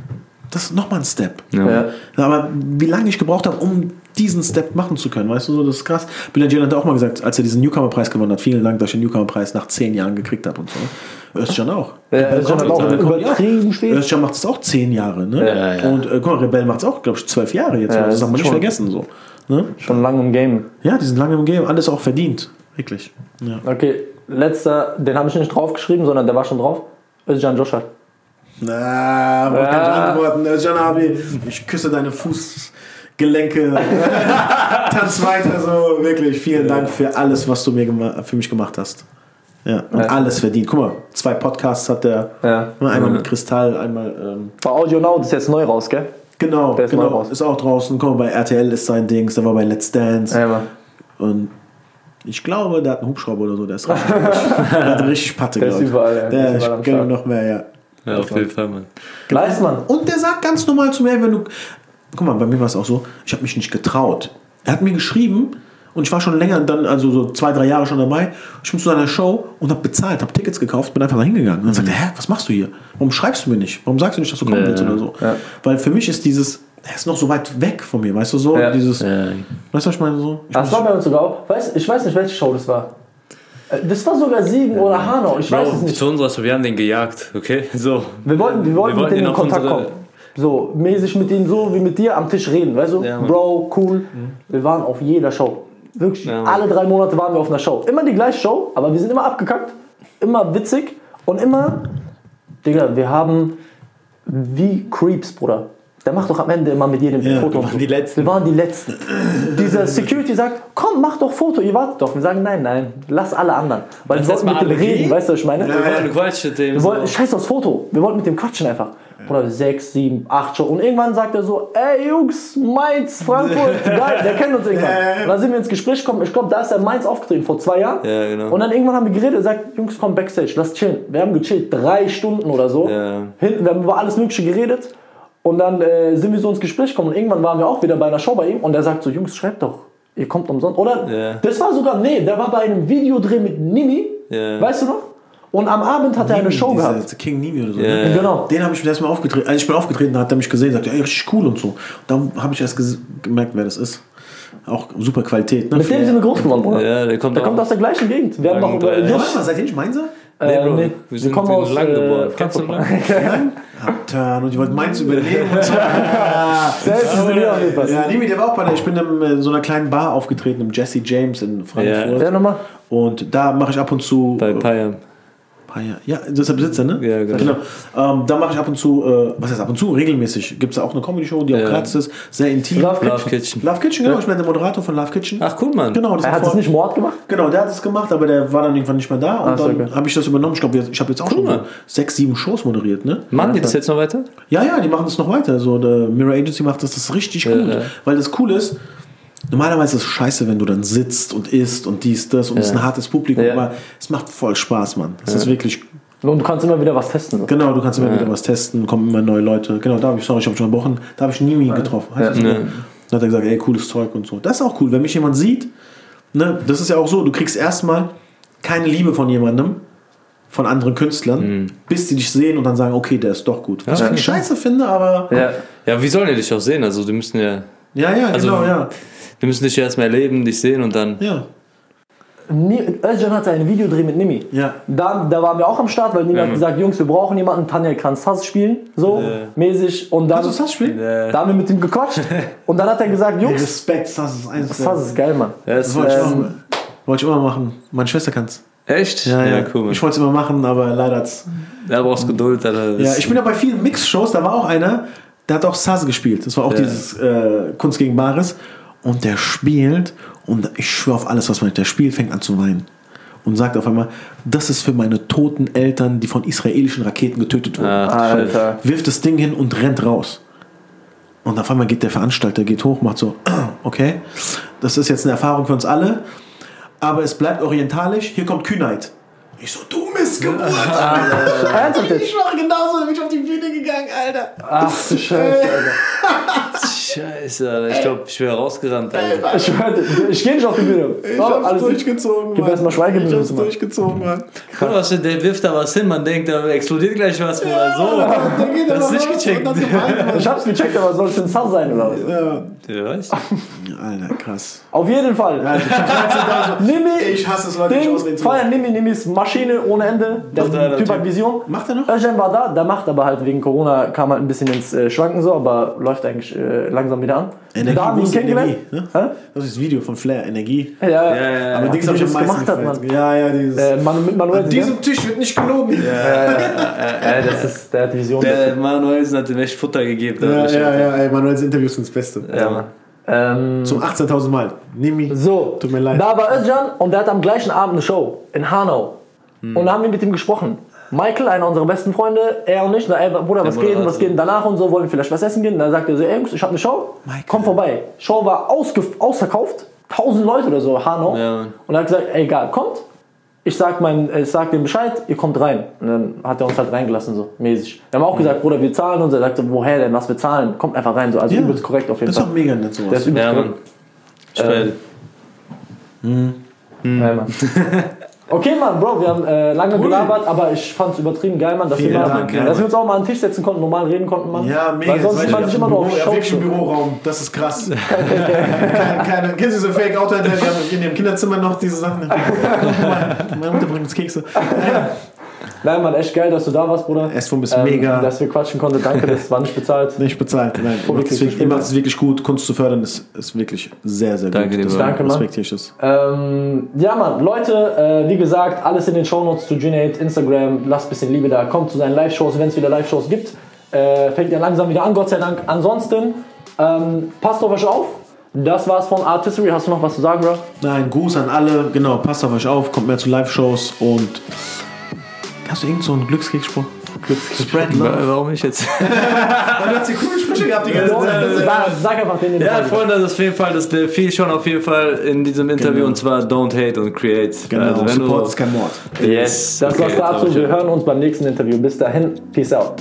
[SPEAKER 1] das ist nochmal ein Step.
[SPEAKER 2] Ja.
[SPEAKER 1] Aber wie lange ich gebraucht habe, um diesen Step machen zu können, weißt du, so, das ist krass. Bill Jalen hat auch mal gesagt, als er diesen Newcomer-Preis gewonnen hat, vielen Dank, dass ich den Newcomer-Preis nach zehn Jahren gekriegt habe und so. Özcan auch.
[SPEAKER 2] Ja, Özcan hat auch übertrieben spät.
[SPEAKER 1] Özcan macht es auch zehn Jahre, ne?
[SPEAKER 3] Ja, ja.
[SPEAKER 1] Und äh, guck mal, Rebell macht es auch, glaube ich, zwölf Jahre jetzt.
[SPEAKER 2] Ja,
[SPEAKER 1] das
[SPEAKER 2] das
[SPEAKER 1] darf man
[SPEAKER 2] ist
[SPEAKER 1] nicht
[SPEAKER 2] schon-
[SPEAKER 1] vergessen, so. Ne?
[SPEAKER 2] Schon lange im Game.
[SPEAKER 1] Ja, die sind lange im Game, alles auch verdient. Wirklich. Ja.
[SPEAKER 2] Okay, letzter, den habe ich nicht draufgeschrieben, sondern der war schon drauf. Özcan Joshua.
[SPEAKER 1] Na, ich
[SPEAKER 2] Ja.
[SPEAKER 1] antworten? Özcan Abi, ich küsse deine Fußgelenke. Tanz weiter so, wirklich. Vielen Dank für alles, was du mir für mich gemacht hast. Ja, und
[SPEAKER 2] Ja.
[SPEAKER 1] alles verdient. Guck mal, zwei Podcasts hat der.
[SPEAKER 2] Ja.
[SPEAKER 1] Einmal mit Kristall, einmal. Ähm,
[SPEAKER 2] Bei Audio Now, das ist jetzt neu raus, gell?
[SPEAKER 1] genau,
[SPEAKER 2] Der ist
[SPEAKER 1] genau. Ist auch draußen. Guck mal, bei RTL ist sein Dings, der war bei Let's Dance.
[SPEAKER 2] Ja.
[SPEAKER 1] Und ich glaube, der hat einen Hubschrauber oder so, der ist richtig, der hat richtig Patte,
[SPEAKER 2] Der ist überall, ja. Der ist
[SPEAKER 1] ich
[SPEAKER 2] überall
[SPEAKER 1] noch mehr, ja.
[SPEAKER 3] Ja, auf jeden Fall, Mann.
[SPEAKER 2] Nice, Mann.
[SPEAKER 1] Und der sagt ganz normal zu mir, wenn du. Guck mal, bei mir war es auch so, ich habe mich nicht getraut. Er hat mir geschrieben und ich war schon länger, dann, also so zwei, drei Jahre schon dabei. Ich bin zu seiner Show und habe bezahlt, habe Tickets gekauft, bin einfach da hingegangen. Und dann sagt er, hä, was machst du hier? Warum schreibst du mir nicht? Warum sagst du nicht, dass du kommen
[SPEAKER 3] Ja,
[SPEAKER 1] willst oder so?
[SPEAKER 2] ja.
[SPEAKER 1] Weil für mich ist dieses, er ist noch so weit weg von mir, weißt du so?
[SPEAKER 2] Ja.
[SPEAKER 1] Dieses,
[SPEAKER 3] Ja.
[SPEAKER 1] weißt du, was ich meine? So, ich
[SPEAKER 2] Das war bei uns sogar auch. Weiß, ich weiß nicht, welche Show das war. Äh, Das war sogar Siegen oder Hanau. Ich weiß es
[SPEAKER 3] Bro,
[SPEAKER 2] nicht.
[SPEAKER 3] zu uns, wir haben den gejagt, okay? So.
[SPEAKER 2] Wir wollten, wir wollten
[SPEAKER 3] Wir
[SPEAKER 2] mit
[SPEAKER 3] wollten
[SPEAKER 2] denen
[SPEAKER 3] ihn
[SPEAKER 2] in Kontakt kommen. So, mäßig mit denen so wie mit dir am Tisch reden, weißt du?
[SPEAKER 3] Ja.
[SPEAKER 2] Bro, cool. Wir waren auf jeder Show. Wirklich,
[SPEAKER 3] Ja,
[SPEAKER 2] alle drei Monate waren wir auf einer Show. Immer die gleiche Show, aber wir sind immer abgekackt, immer witzig und immer, Digga, wir haben wie Creeps, Bruder. Der macht doch am Ende immer mit jedem
[SPEAKER 1] Ja,
[SPEAKER 2] Foto.
[SPEAKER 1] wir waren
[SPEAKER 2] so.
[SPEAKER 3] die Letzten.
[SPEAKER 2] Wir waren die Letzten. Dieser Security sagt, komm, mach doch Foto, ihr wartet doch. Wir sagen, nein, nein, lass alle anderen. Weil wir
[SPEAKER 3] Lass
[SPEAKER 2] wollten mit dem reden,
[SPEAKER 3] gehen.
[SPEAKER 2] weißt du, was ich meine?
[SPEAKER 3] Wir wollten Quatsch mit dem.
[SPEAKER 2] Wir wollten,
[SPEAKER 3] so.
[SPEAKER 2] scheiß aufs Foto. Wir wollten mit dem quatschen einfach. Oder sechs, sieben, acht Show. Und irgendwann sagt er so, ey Jungs, Mainz, Frankfurt, geil, der kennt uns irgendwann. Und dann sind wir ins Gespräch gekommen. Ich glaube, da ist er in Mainz aufgetreten, vor zwei Jahren.
[SPEAKER 3] Ja, genau.
[SPEAKER 2] Und dann irgendwann haben wir geredet, er sagt, Jungs, komm Backstage, lass chillen. Wir haben gechillt, drei Stunden oder so.
[SPEAKER 3] Ja.
[SPEAKER 2] Hinten, wir haben über alles Mögliche geredet. Und dann äh, sind wir so ins Gespräch gekommen. Und irgendwann waren wir auch wieder bei einer Show bei ihm. Und er sagt so, Jungs, schreibt doch, ihr kommt umsonst. Oder?
[SPEAKER 3] Ja.
[SPEAKER 2] Das war sogar, nee, der war bei einem Videodreh mit Nimi.
[SPEAKER 3] Ja.
[SPEAKER 2] Weißt du noch? Und am Abend hat er eine Show
[SPEAKER 1] Dieser
[SPEAKER 2] gehabt.
[SPEAKER 1] King Nimi oder so.
[SPEAKER 3] Ja.
[SPEAKER 1] Ne?
[SPEAKER 2] Genau.
[SPEAKER 1] Den habe ich das Mal aufgetreten. Als ich bin aufgetreten, da hat er mich gesehen, sagt, ey, richtig cool und so. Dann habe ich erst gemerkt, wer das ist. Auch super Qualität. Ne?
[SPEAKER 2] Mit dem sind wir groß geworden, Bruder.
[SPEAKER 3] Ja, der kommt
[SPEAKER 2] Der kommt aus der gleichen Gegend. Wir haben noch
[SPEAKER 1] Ja,
[SPEAKER 2] Just,
[SPEAKER 1] warte mal, seid ihr nicht Mainzer?
[SPEAKER 3] Nee,
[SPEAKER 2] äh,
[SPEAKER 3] Bro,
[SPEAKER 2] nee,
[SPEAKER 3] wir sind
[SPEAKER 2] kommen
[SPEAKER 3] in
[SPEAKER 2] aus
[SPEAKER 3] Lang
[SPEAKER 2] äh.
[SPEAKER 3] Kennst du
[SPEAKER 2] Frankfurt.
[SPEAKER 3] Lang?
[SPEAKER 1] Abturn und ich wollte Mainz übernehmen.
[SPEAKER 2] Selbst ist mir auch nicht.
[SPEAKER 1] Ja, Nimi, der war auch bei der, ich bin in äh, so einer kleinen Bar aufgetreten, im Jesse James in Frankfurt.
[SPEAKER 2] Ja, nochmal.
[SPEAKER 1] Und da mache ich ab und zu.
[SPEAKER 3] Bei
[SPEAKER 1] äh,
[SPEAKER 3] Payam.
[SPEAKER 1] Paya. Ja, das ist der Besitzer, ne?
[SPEAKER 3] Ja, genau.
[SPEAKER 1] Ähm, da mache ich ab und zu, äh, was heißt ab und zu, regelmäßig. Gibt es da auch eine Comedy-Show, die auch
[SPEAKER 3] Ja.
[SPEAKER 1] gratis ist, sehr intim.
[SPEAKER 2] Love
[SPEAKER 3] Love Kitchen.
[SPEAKER 1] Love Kitchen, genau. Ich bin der Moderator von Love Kitchen.
[SPEAKER 3] Ach, cool, Mann.
[SPEAKER 1] Genau, das
[SPEAKER 2] Er hat es nicht Mord gemacht?
[SPEAKER 1] Genau, der hat es gemacht, aber der war dann irgendwann nicht mehr da. Und
[SPEAKER 2] Ach
[SPEAKER 1] dann
[SPEAKER 2] okay.
[SPEAKER 1] habe ich das übernommen. Ich glaube, ich habe jetzt auch schon so
[SPEAKER 3] Mann.
[SPEAKER 1] sechs, sieben Shows moderiert, ne?
[SPEAKER 3] Machen die das jetzt noch weiter?
[SPEAKER 1] Ja, ja, die machen das noch weiter. So, der Mirror Agency macht das, das richtig gut.
[SPEAKER 3] ja.
[SPEAKER 1] Weil das cool ist, normalerweise ist es scheiße, wenn du dann sitzt und isst und dies, das und es ist ein hartes Publikum,
[SPEAKER 2] Ja.
[SPEAKER 1] aber es macht voll Spaß, Mann. Es ist wirklich,
[SPEAKER 2] Und du kannst immer wieder was testen.
[SPEAKER 1] genau, du kannst immer wieder was testen, kommen immer neue Leute. Genau, da habe ich, sorry, ich habe schon gebrochen, da habe ich Nimi getroffen. Heißt?
[SPEAKER 3] Ja.
[SPEAKER 1] Dann hat er gesagt, ey, cooles Zeug und so. Das ist auch cool, wenn mich jemand sieht, ne, das ist ja auch so, du kriegst erstmal keine Liebe von jemandem, von anderen Künstlern, bis die dich sehen und dann sagen, okay, der ist doch gut. Was ich eigentlich scheiße finde, aber
[SPEAKER 2] Ja.
[SPEAKER 3] Ja, wie sollen die dich auch sehen? Also, die müssen ja.
[SPEAKER 1] Ja, ja,
[SPEAKER 3] Also-
[SPEAKER 1] genau, ja.
[SPEAKER 3] Die müssen dich ja erstmal erleben, dich sehen und dann.
[SPEAKER 1] Ja,
[SPEAKER 2] Özcan hatte einen Videodreh mit Nimi.
[SPEAKER 1] ja.
[SPEAKER 2] Da, da waren wir auch am Start, weil Nimi
[SPEAKER 3] Ja,
[SPEAKER 2] hat gesagt, Jungs, wir brauchen jemanden, Tanja kann Sass spielen, so mäßig. Und dann,
[SPEAKER 1] Kannst du das spielen?
[SPEAKER 3] Äh,
[SPEAKER 2] da haben wir mit ihm gequatscht. Und dann hat er gesagt, Jungs,
[SPEAKER 1] Respekt, das ist eins.
[SPEAKER 2] Sass ist geil, Mann.
[SPEAKER 3] ja,
[SPEAKER 1] Das
[SPEAKER 3] ist,
[SPEAKER 1] wollte ich,
[SPEAKER 2] Ähm,
[SPEAKER 1] auch, wollte ich immer machen. Meine Schwester kann es.
[SPEAKER 3] echt?
[SPEAKER 1] Ja, ja,
[SPEAKER 3] cool. Mann.
[SPEAKER 1] Ich wollte es immer machen, aber leider hat's.
[SPEAKER 3] Da brauchst Geduld. Alter.
[SPEAKER 1] Ja, ich bin ja bei vielen Mix-Shows, da war auch einer, der hat auch Saz gespielt. Das war auch
[SPEAKER 3] Ja.
[SPEAKER 1] dieses äh, Kunst gegen Bares. Und der spielt, und ich schwöre auf alles, was man der spielt, fängt an zu weinen. und sagt auf einmal, das ist für meine toten Eltern, die von israelischen Raketen getötet wurden.
[SPEAKER 2] Alter.
[SPEAKER 1] Wirft das Ding hin und rennt raus. Und auf einmal geht der Veranstalter, geht hoch, macht so, okay, das ist jetzt eine Erfahrung für uns alle, aber es bleibt orientalisch, hier kommt Kühnheit. Ich so, du Missgeburt, Alter.
[SPEAKER 2] Ernsthaft?
[SPEAKER 1] Ich war genauso, dann bin ich auf die Bühne gegangen, Alter.
[SPEAKER 2] Ach du Scheiße, Alter.
[SPEAKER 3] Scheiße. Ich glaube, ich wäre rausgerannt, Alter.
[SPEAKER 2] Ich, ich gehe nicht auf die Bühne.
[SPEAKER 1] Ich
[SPEAKER 2] Oh,
[SPEAKER 1] hab's
[SPEAKER 2] alles
[SPEAKER 1] durchgezogen,
[SPEAKER 2] Gib
[SPEAKER 1] Mann.
[SPEAKER 2] erst mal
[SPEAKER 1] Ich hab's
[SPEAKER 2] Mann.
[SPEAKER 1] durchgezogen, Mann.
[SPEAKER 3] Guck mal, der wirft da was hin, man denkt, da explodiert gleich was oder so.
[SPEAKER 1] Dann geht
[SPEAKER 3] Das ist nicht gecheckt.
[SPEAKER 1] hat Mann.
[SPEAKER 2] Ich hab's gecheckt, aber soll es ein Sass sein oder was?
[SPEAKER 1] Ja.
[SPEAKER 3] Ja, weißt
[SPEAKER 1] Alter, krass.
[SPEAKER 2] Auf jeden Fall.
[SPEAKER 1] Alter, ich hab 13.000.
[SPEAKER 2] Nimi,
[SPEAKER 1] Ich hasse es, Leute, nicht
[SPEAKER 2] Ding,
[SPEAKER 1] zu
[SPEAKER 2] feiern Nimi, Nimis Maschine ohne Ende. Der
[SPEAKER 3] Macht einer
[SPEAKER 2] Typ hat
[SPEAKER 3] Typ.
[SPEAKER 2] Vision.
[SPEAKER 1] Macht er noch?
[SPEAKER 2] Özcan war da, der macht aber halt wegen Corona, kam halt ein bisschen ins äh, Schwanken so, aber läuft eigentlich äh, langsam wieder an.
[SPEAKER 1] Energie,
[SPEAKER 2] da haben ihn kennengelernt.
[SPEAKER 1] Energie,
[SPEAKER 2] Hä?
[SPEAKER 1] Das ist das Video von Flair, Energie.
[SPEAKER 2] Ja, ja.
[SPEAKER 3] Ja, ja,
[SPEAKER 1] Aber
[SPEAKER 3] ja.
[SPEAKER 1] Dings
[SPEAKER 2] wie
[SPEAKER 1] hab ich am meisten
[SPEAKER 2] gemacht hat. Mann.
[SPEAKER 1] Ja, ja, dieses.
[SPEAKER 2] Äh, Manu, mit Manuel.
[SPEAKER 1] An diesem Tisch wird nicht gelogen.
[SPEAKER 2] äh, das ist, der hat Vision.
[SPEAKER 3] Der Manuelsen hat ihm echt Futter gegeben.
[SPEAKER 1] Ja, ja, ja, ey, Manuels Interviews sind das Beste.
[SPEAKER 3] Ja, Mann.
[SPEAKER 2] ähm,
[SPEAKER 1] Zum 18.000 Mal. Nimi.
[SPEAKER 2] So,
[SPEAKER 1] Tut mir leid.
[SPEAKER 2] da war Özcan und der hat am gleichen Abend eine Show in Hanau.
[SPEAKER 1] Hm.
[SPEAKER 2] Und da haben wir mit ihm gesprochen. Michael, einer unserer besten Freunde, er und ich, na, ey, Bruder, was geht,
[SPEAKER 3] Moderator.
[SPEAKER 2] was geht denn danach und so, wollen wir vielleicht was essen gehen? Dann sagt er so, ey Jungs, ich habe eine Show,
[SPEAKER 1] Michael.
[SPEAKER 2] komm vorbei. Show war ausverkauft, 1000 Leute oder so, Hanau.
[SPEAKER 3] Ja,
[SPEAKER 2] und er hat gesagt, ey, egal, kommt. Ich sag, mein, ich sag dem Bescheid, ihr kommt rein. Und dann hat er uns halt reingelassen, so mäßig. Wir haben auch gesagt, Bruder, wir zahlen und so. Er sagte, woher denn, was wir zahlen? Kommt einfach rein, so. Also
[SPEAKER 1] Ja.
[SPEAKER 2] übelst korrekt auf jeden
[SPEAKER 1] Das ist
[SPEAKER 2] Fall.
[SPEAKER 1] auch mega nett sowas.
[SPEAKER 2] Der ist übelst
[SPEAKER 3] Ja,
[SPEAKER 2] korrekt.
[SPEAKER 3] Mann. Ich feier
[SPEAKER 2] Ja, Mann. Okay, Mann, Bro, wir haben äh, lange gelabert, aber ich fand's übertrieben geil, Mann, dass, wir,
[SPEAKER 1] Vielen
[SPEAKER 2] mal,
[SPEAKER 1] Dank,
[SPEAKER 2] dass wir uns auch mal an den Tisch setzen konnten, normal reden konnten, Mann.
[SPEAKER 1] Ja, mega.
[SPEAKER 2] Weil sonst sieht man sich
[SPEAKER 1] ich
[SPEAKER 2] immer
[SPEAKER 1] im
[SPEAKER 2] nur auf
[SPEAKER 1] ja, wirklich im. Büroraum. Das ist krass. keine, keine, kennst du diese Fake-Auto, die haben in dem Kinderzimmer noch diese Sachen? Meine Mutter bringt uns Kekse.
[SPEAKER 2] Nein, Mann, echt geil, dass du da warst, Bruder.
[SPEAKER 1] Es ist
[SPEAKER 2] Ähm,
[SPEAKER 1] mega.
[SPEAKER 2] Dass wir quatschen konnten, danke, das war nicht bezahlt.
[SPEAKER 1] Nicht bezahlt. Nein, ihr macht, es
[SPEAKER 2] wirklich
[SPEAKER 1] wirklich, ihr
[SPEAKER 2] schön.
[SPEAKER 1] macht es wirklich gut. Kunst zu fördern ist, ist wirklich sehr, sehr
[SPEAKER 3] Danke
[SPEAKER 1] gut.
[SPEAKER 3] dir,
[SPEAKER 1] Das.
[SPEAKER 2] Danke, Mann.
[SPEAKER 1] respektiere ich.
[SPEAKER 2] Ähm, ja, Mann, Leute, äh, wie gesagt, alles in den Shownotes zu Ginate, Instagram, lasst ein bisschen Liebe da, kommt zu seinen Live-Shows, wenn es wieder Live-Shows gibt. Äh, fängt ja langsam wieder an, Gott sei Dank. Ansonsten, ähm, passt auf euch auf. Das war's von Artistry. Hast du noch was zu sagen, Bro?
[SPEAKER 1] Nein, Gruß an alle. Genau, passt auf euch auf, kommt mehr zu Live-Shows und. Hast du irgend so einen Glückskriegsspruch? Spread love.
[SPEAKER 3] Warum ich jetzt?
[SPEAKER 1] Du hast die coolen Sprüche gehabt die ganze Zeit.
[SPEAKER 2] Sag, einfach den,
[SPEAKER 3] Ja. Freunde, das ist auf jeden Fall, das der fiel schon auf jeden Fall in diesem Interview
[SPEAKER 1] Genau.
[SPEAKER 3] und zwar Don't Hate und Create.
[SPEAKER 1] Genau,
[SPEAKER 3] Also wenn
[SPEAKER 1] Support
[SPEAKER 3] du,
[SPEAKER 1] ist kein Mord.
[SPEAKER 2] Yes, das
[SPEAKER 3] Okay,
[SPEAKER 2] war's dazu. Wir hören uns beim nächsten Interview. Bis dahin, peace out.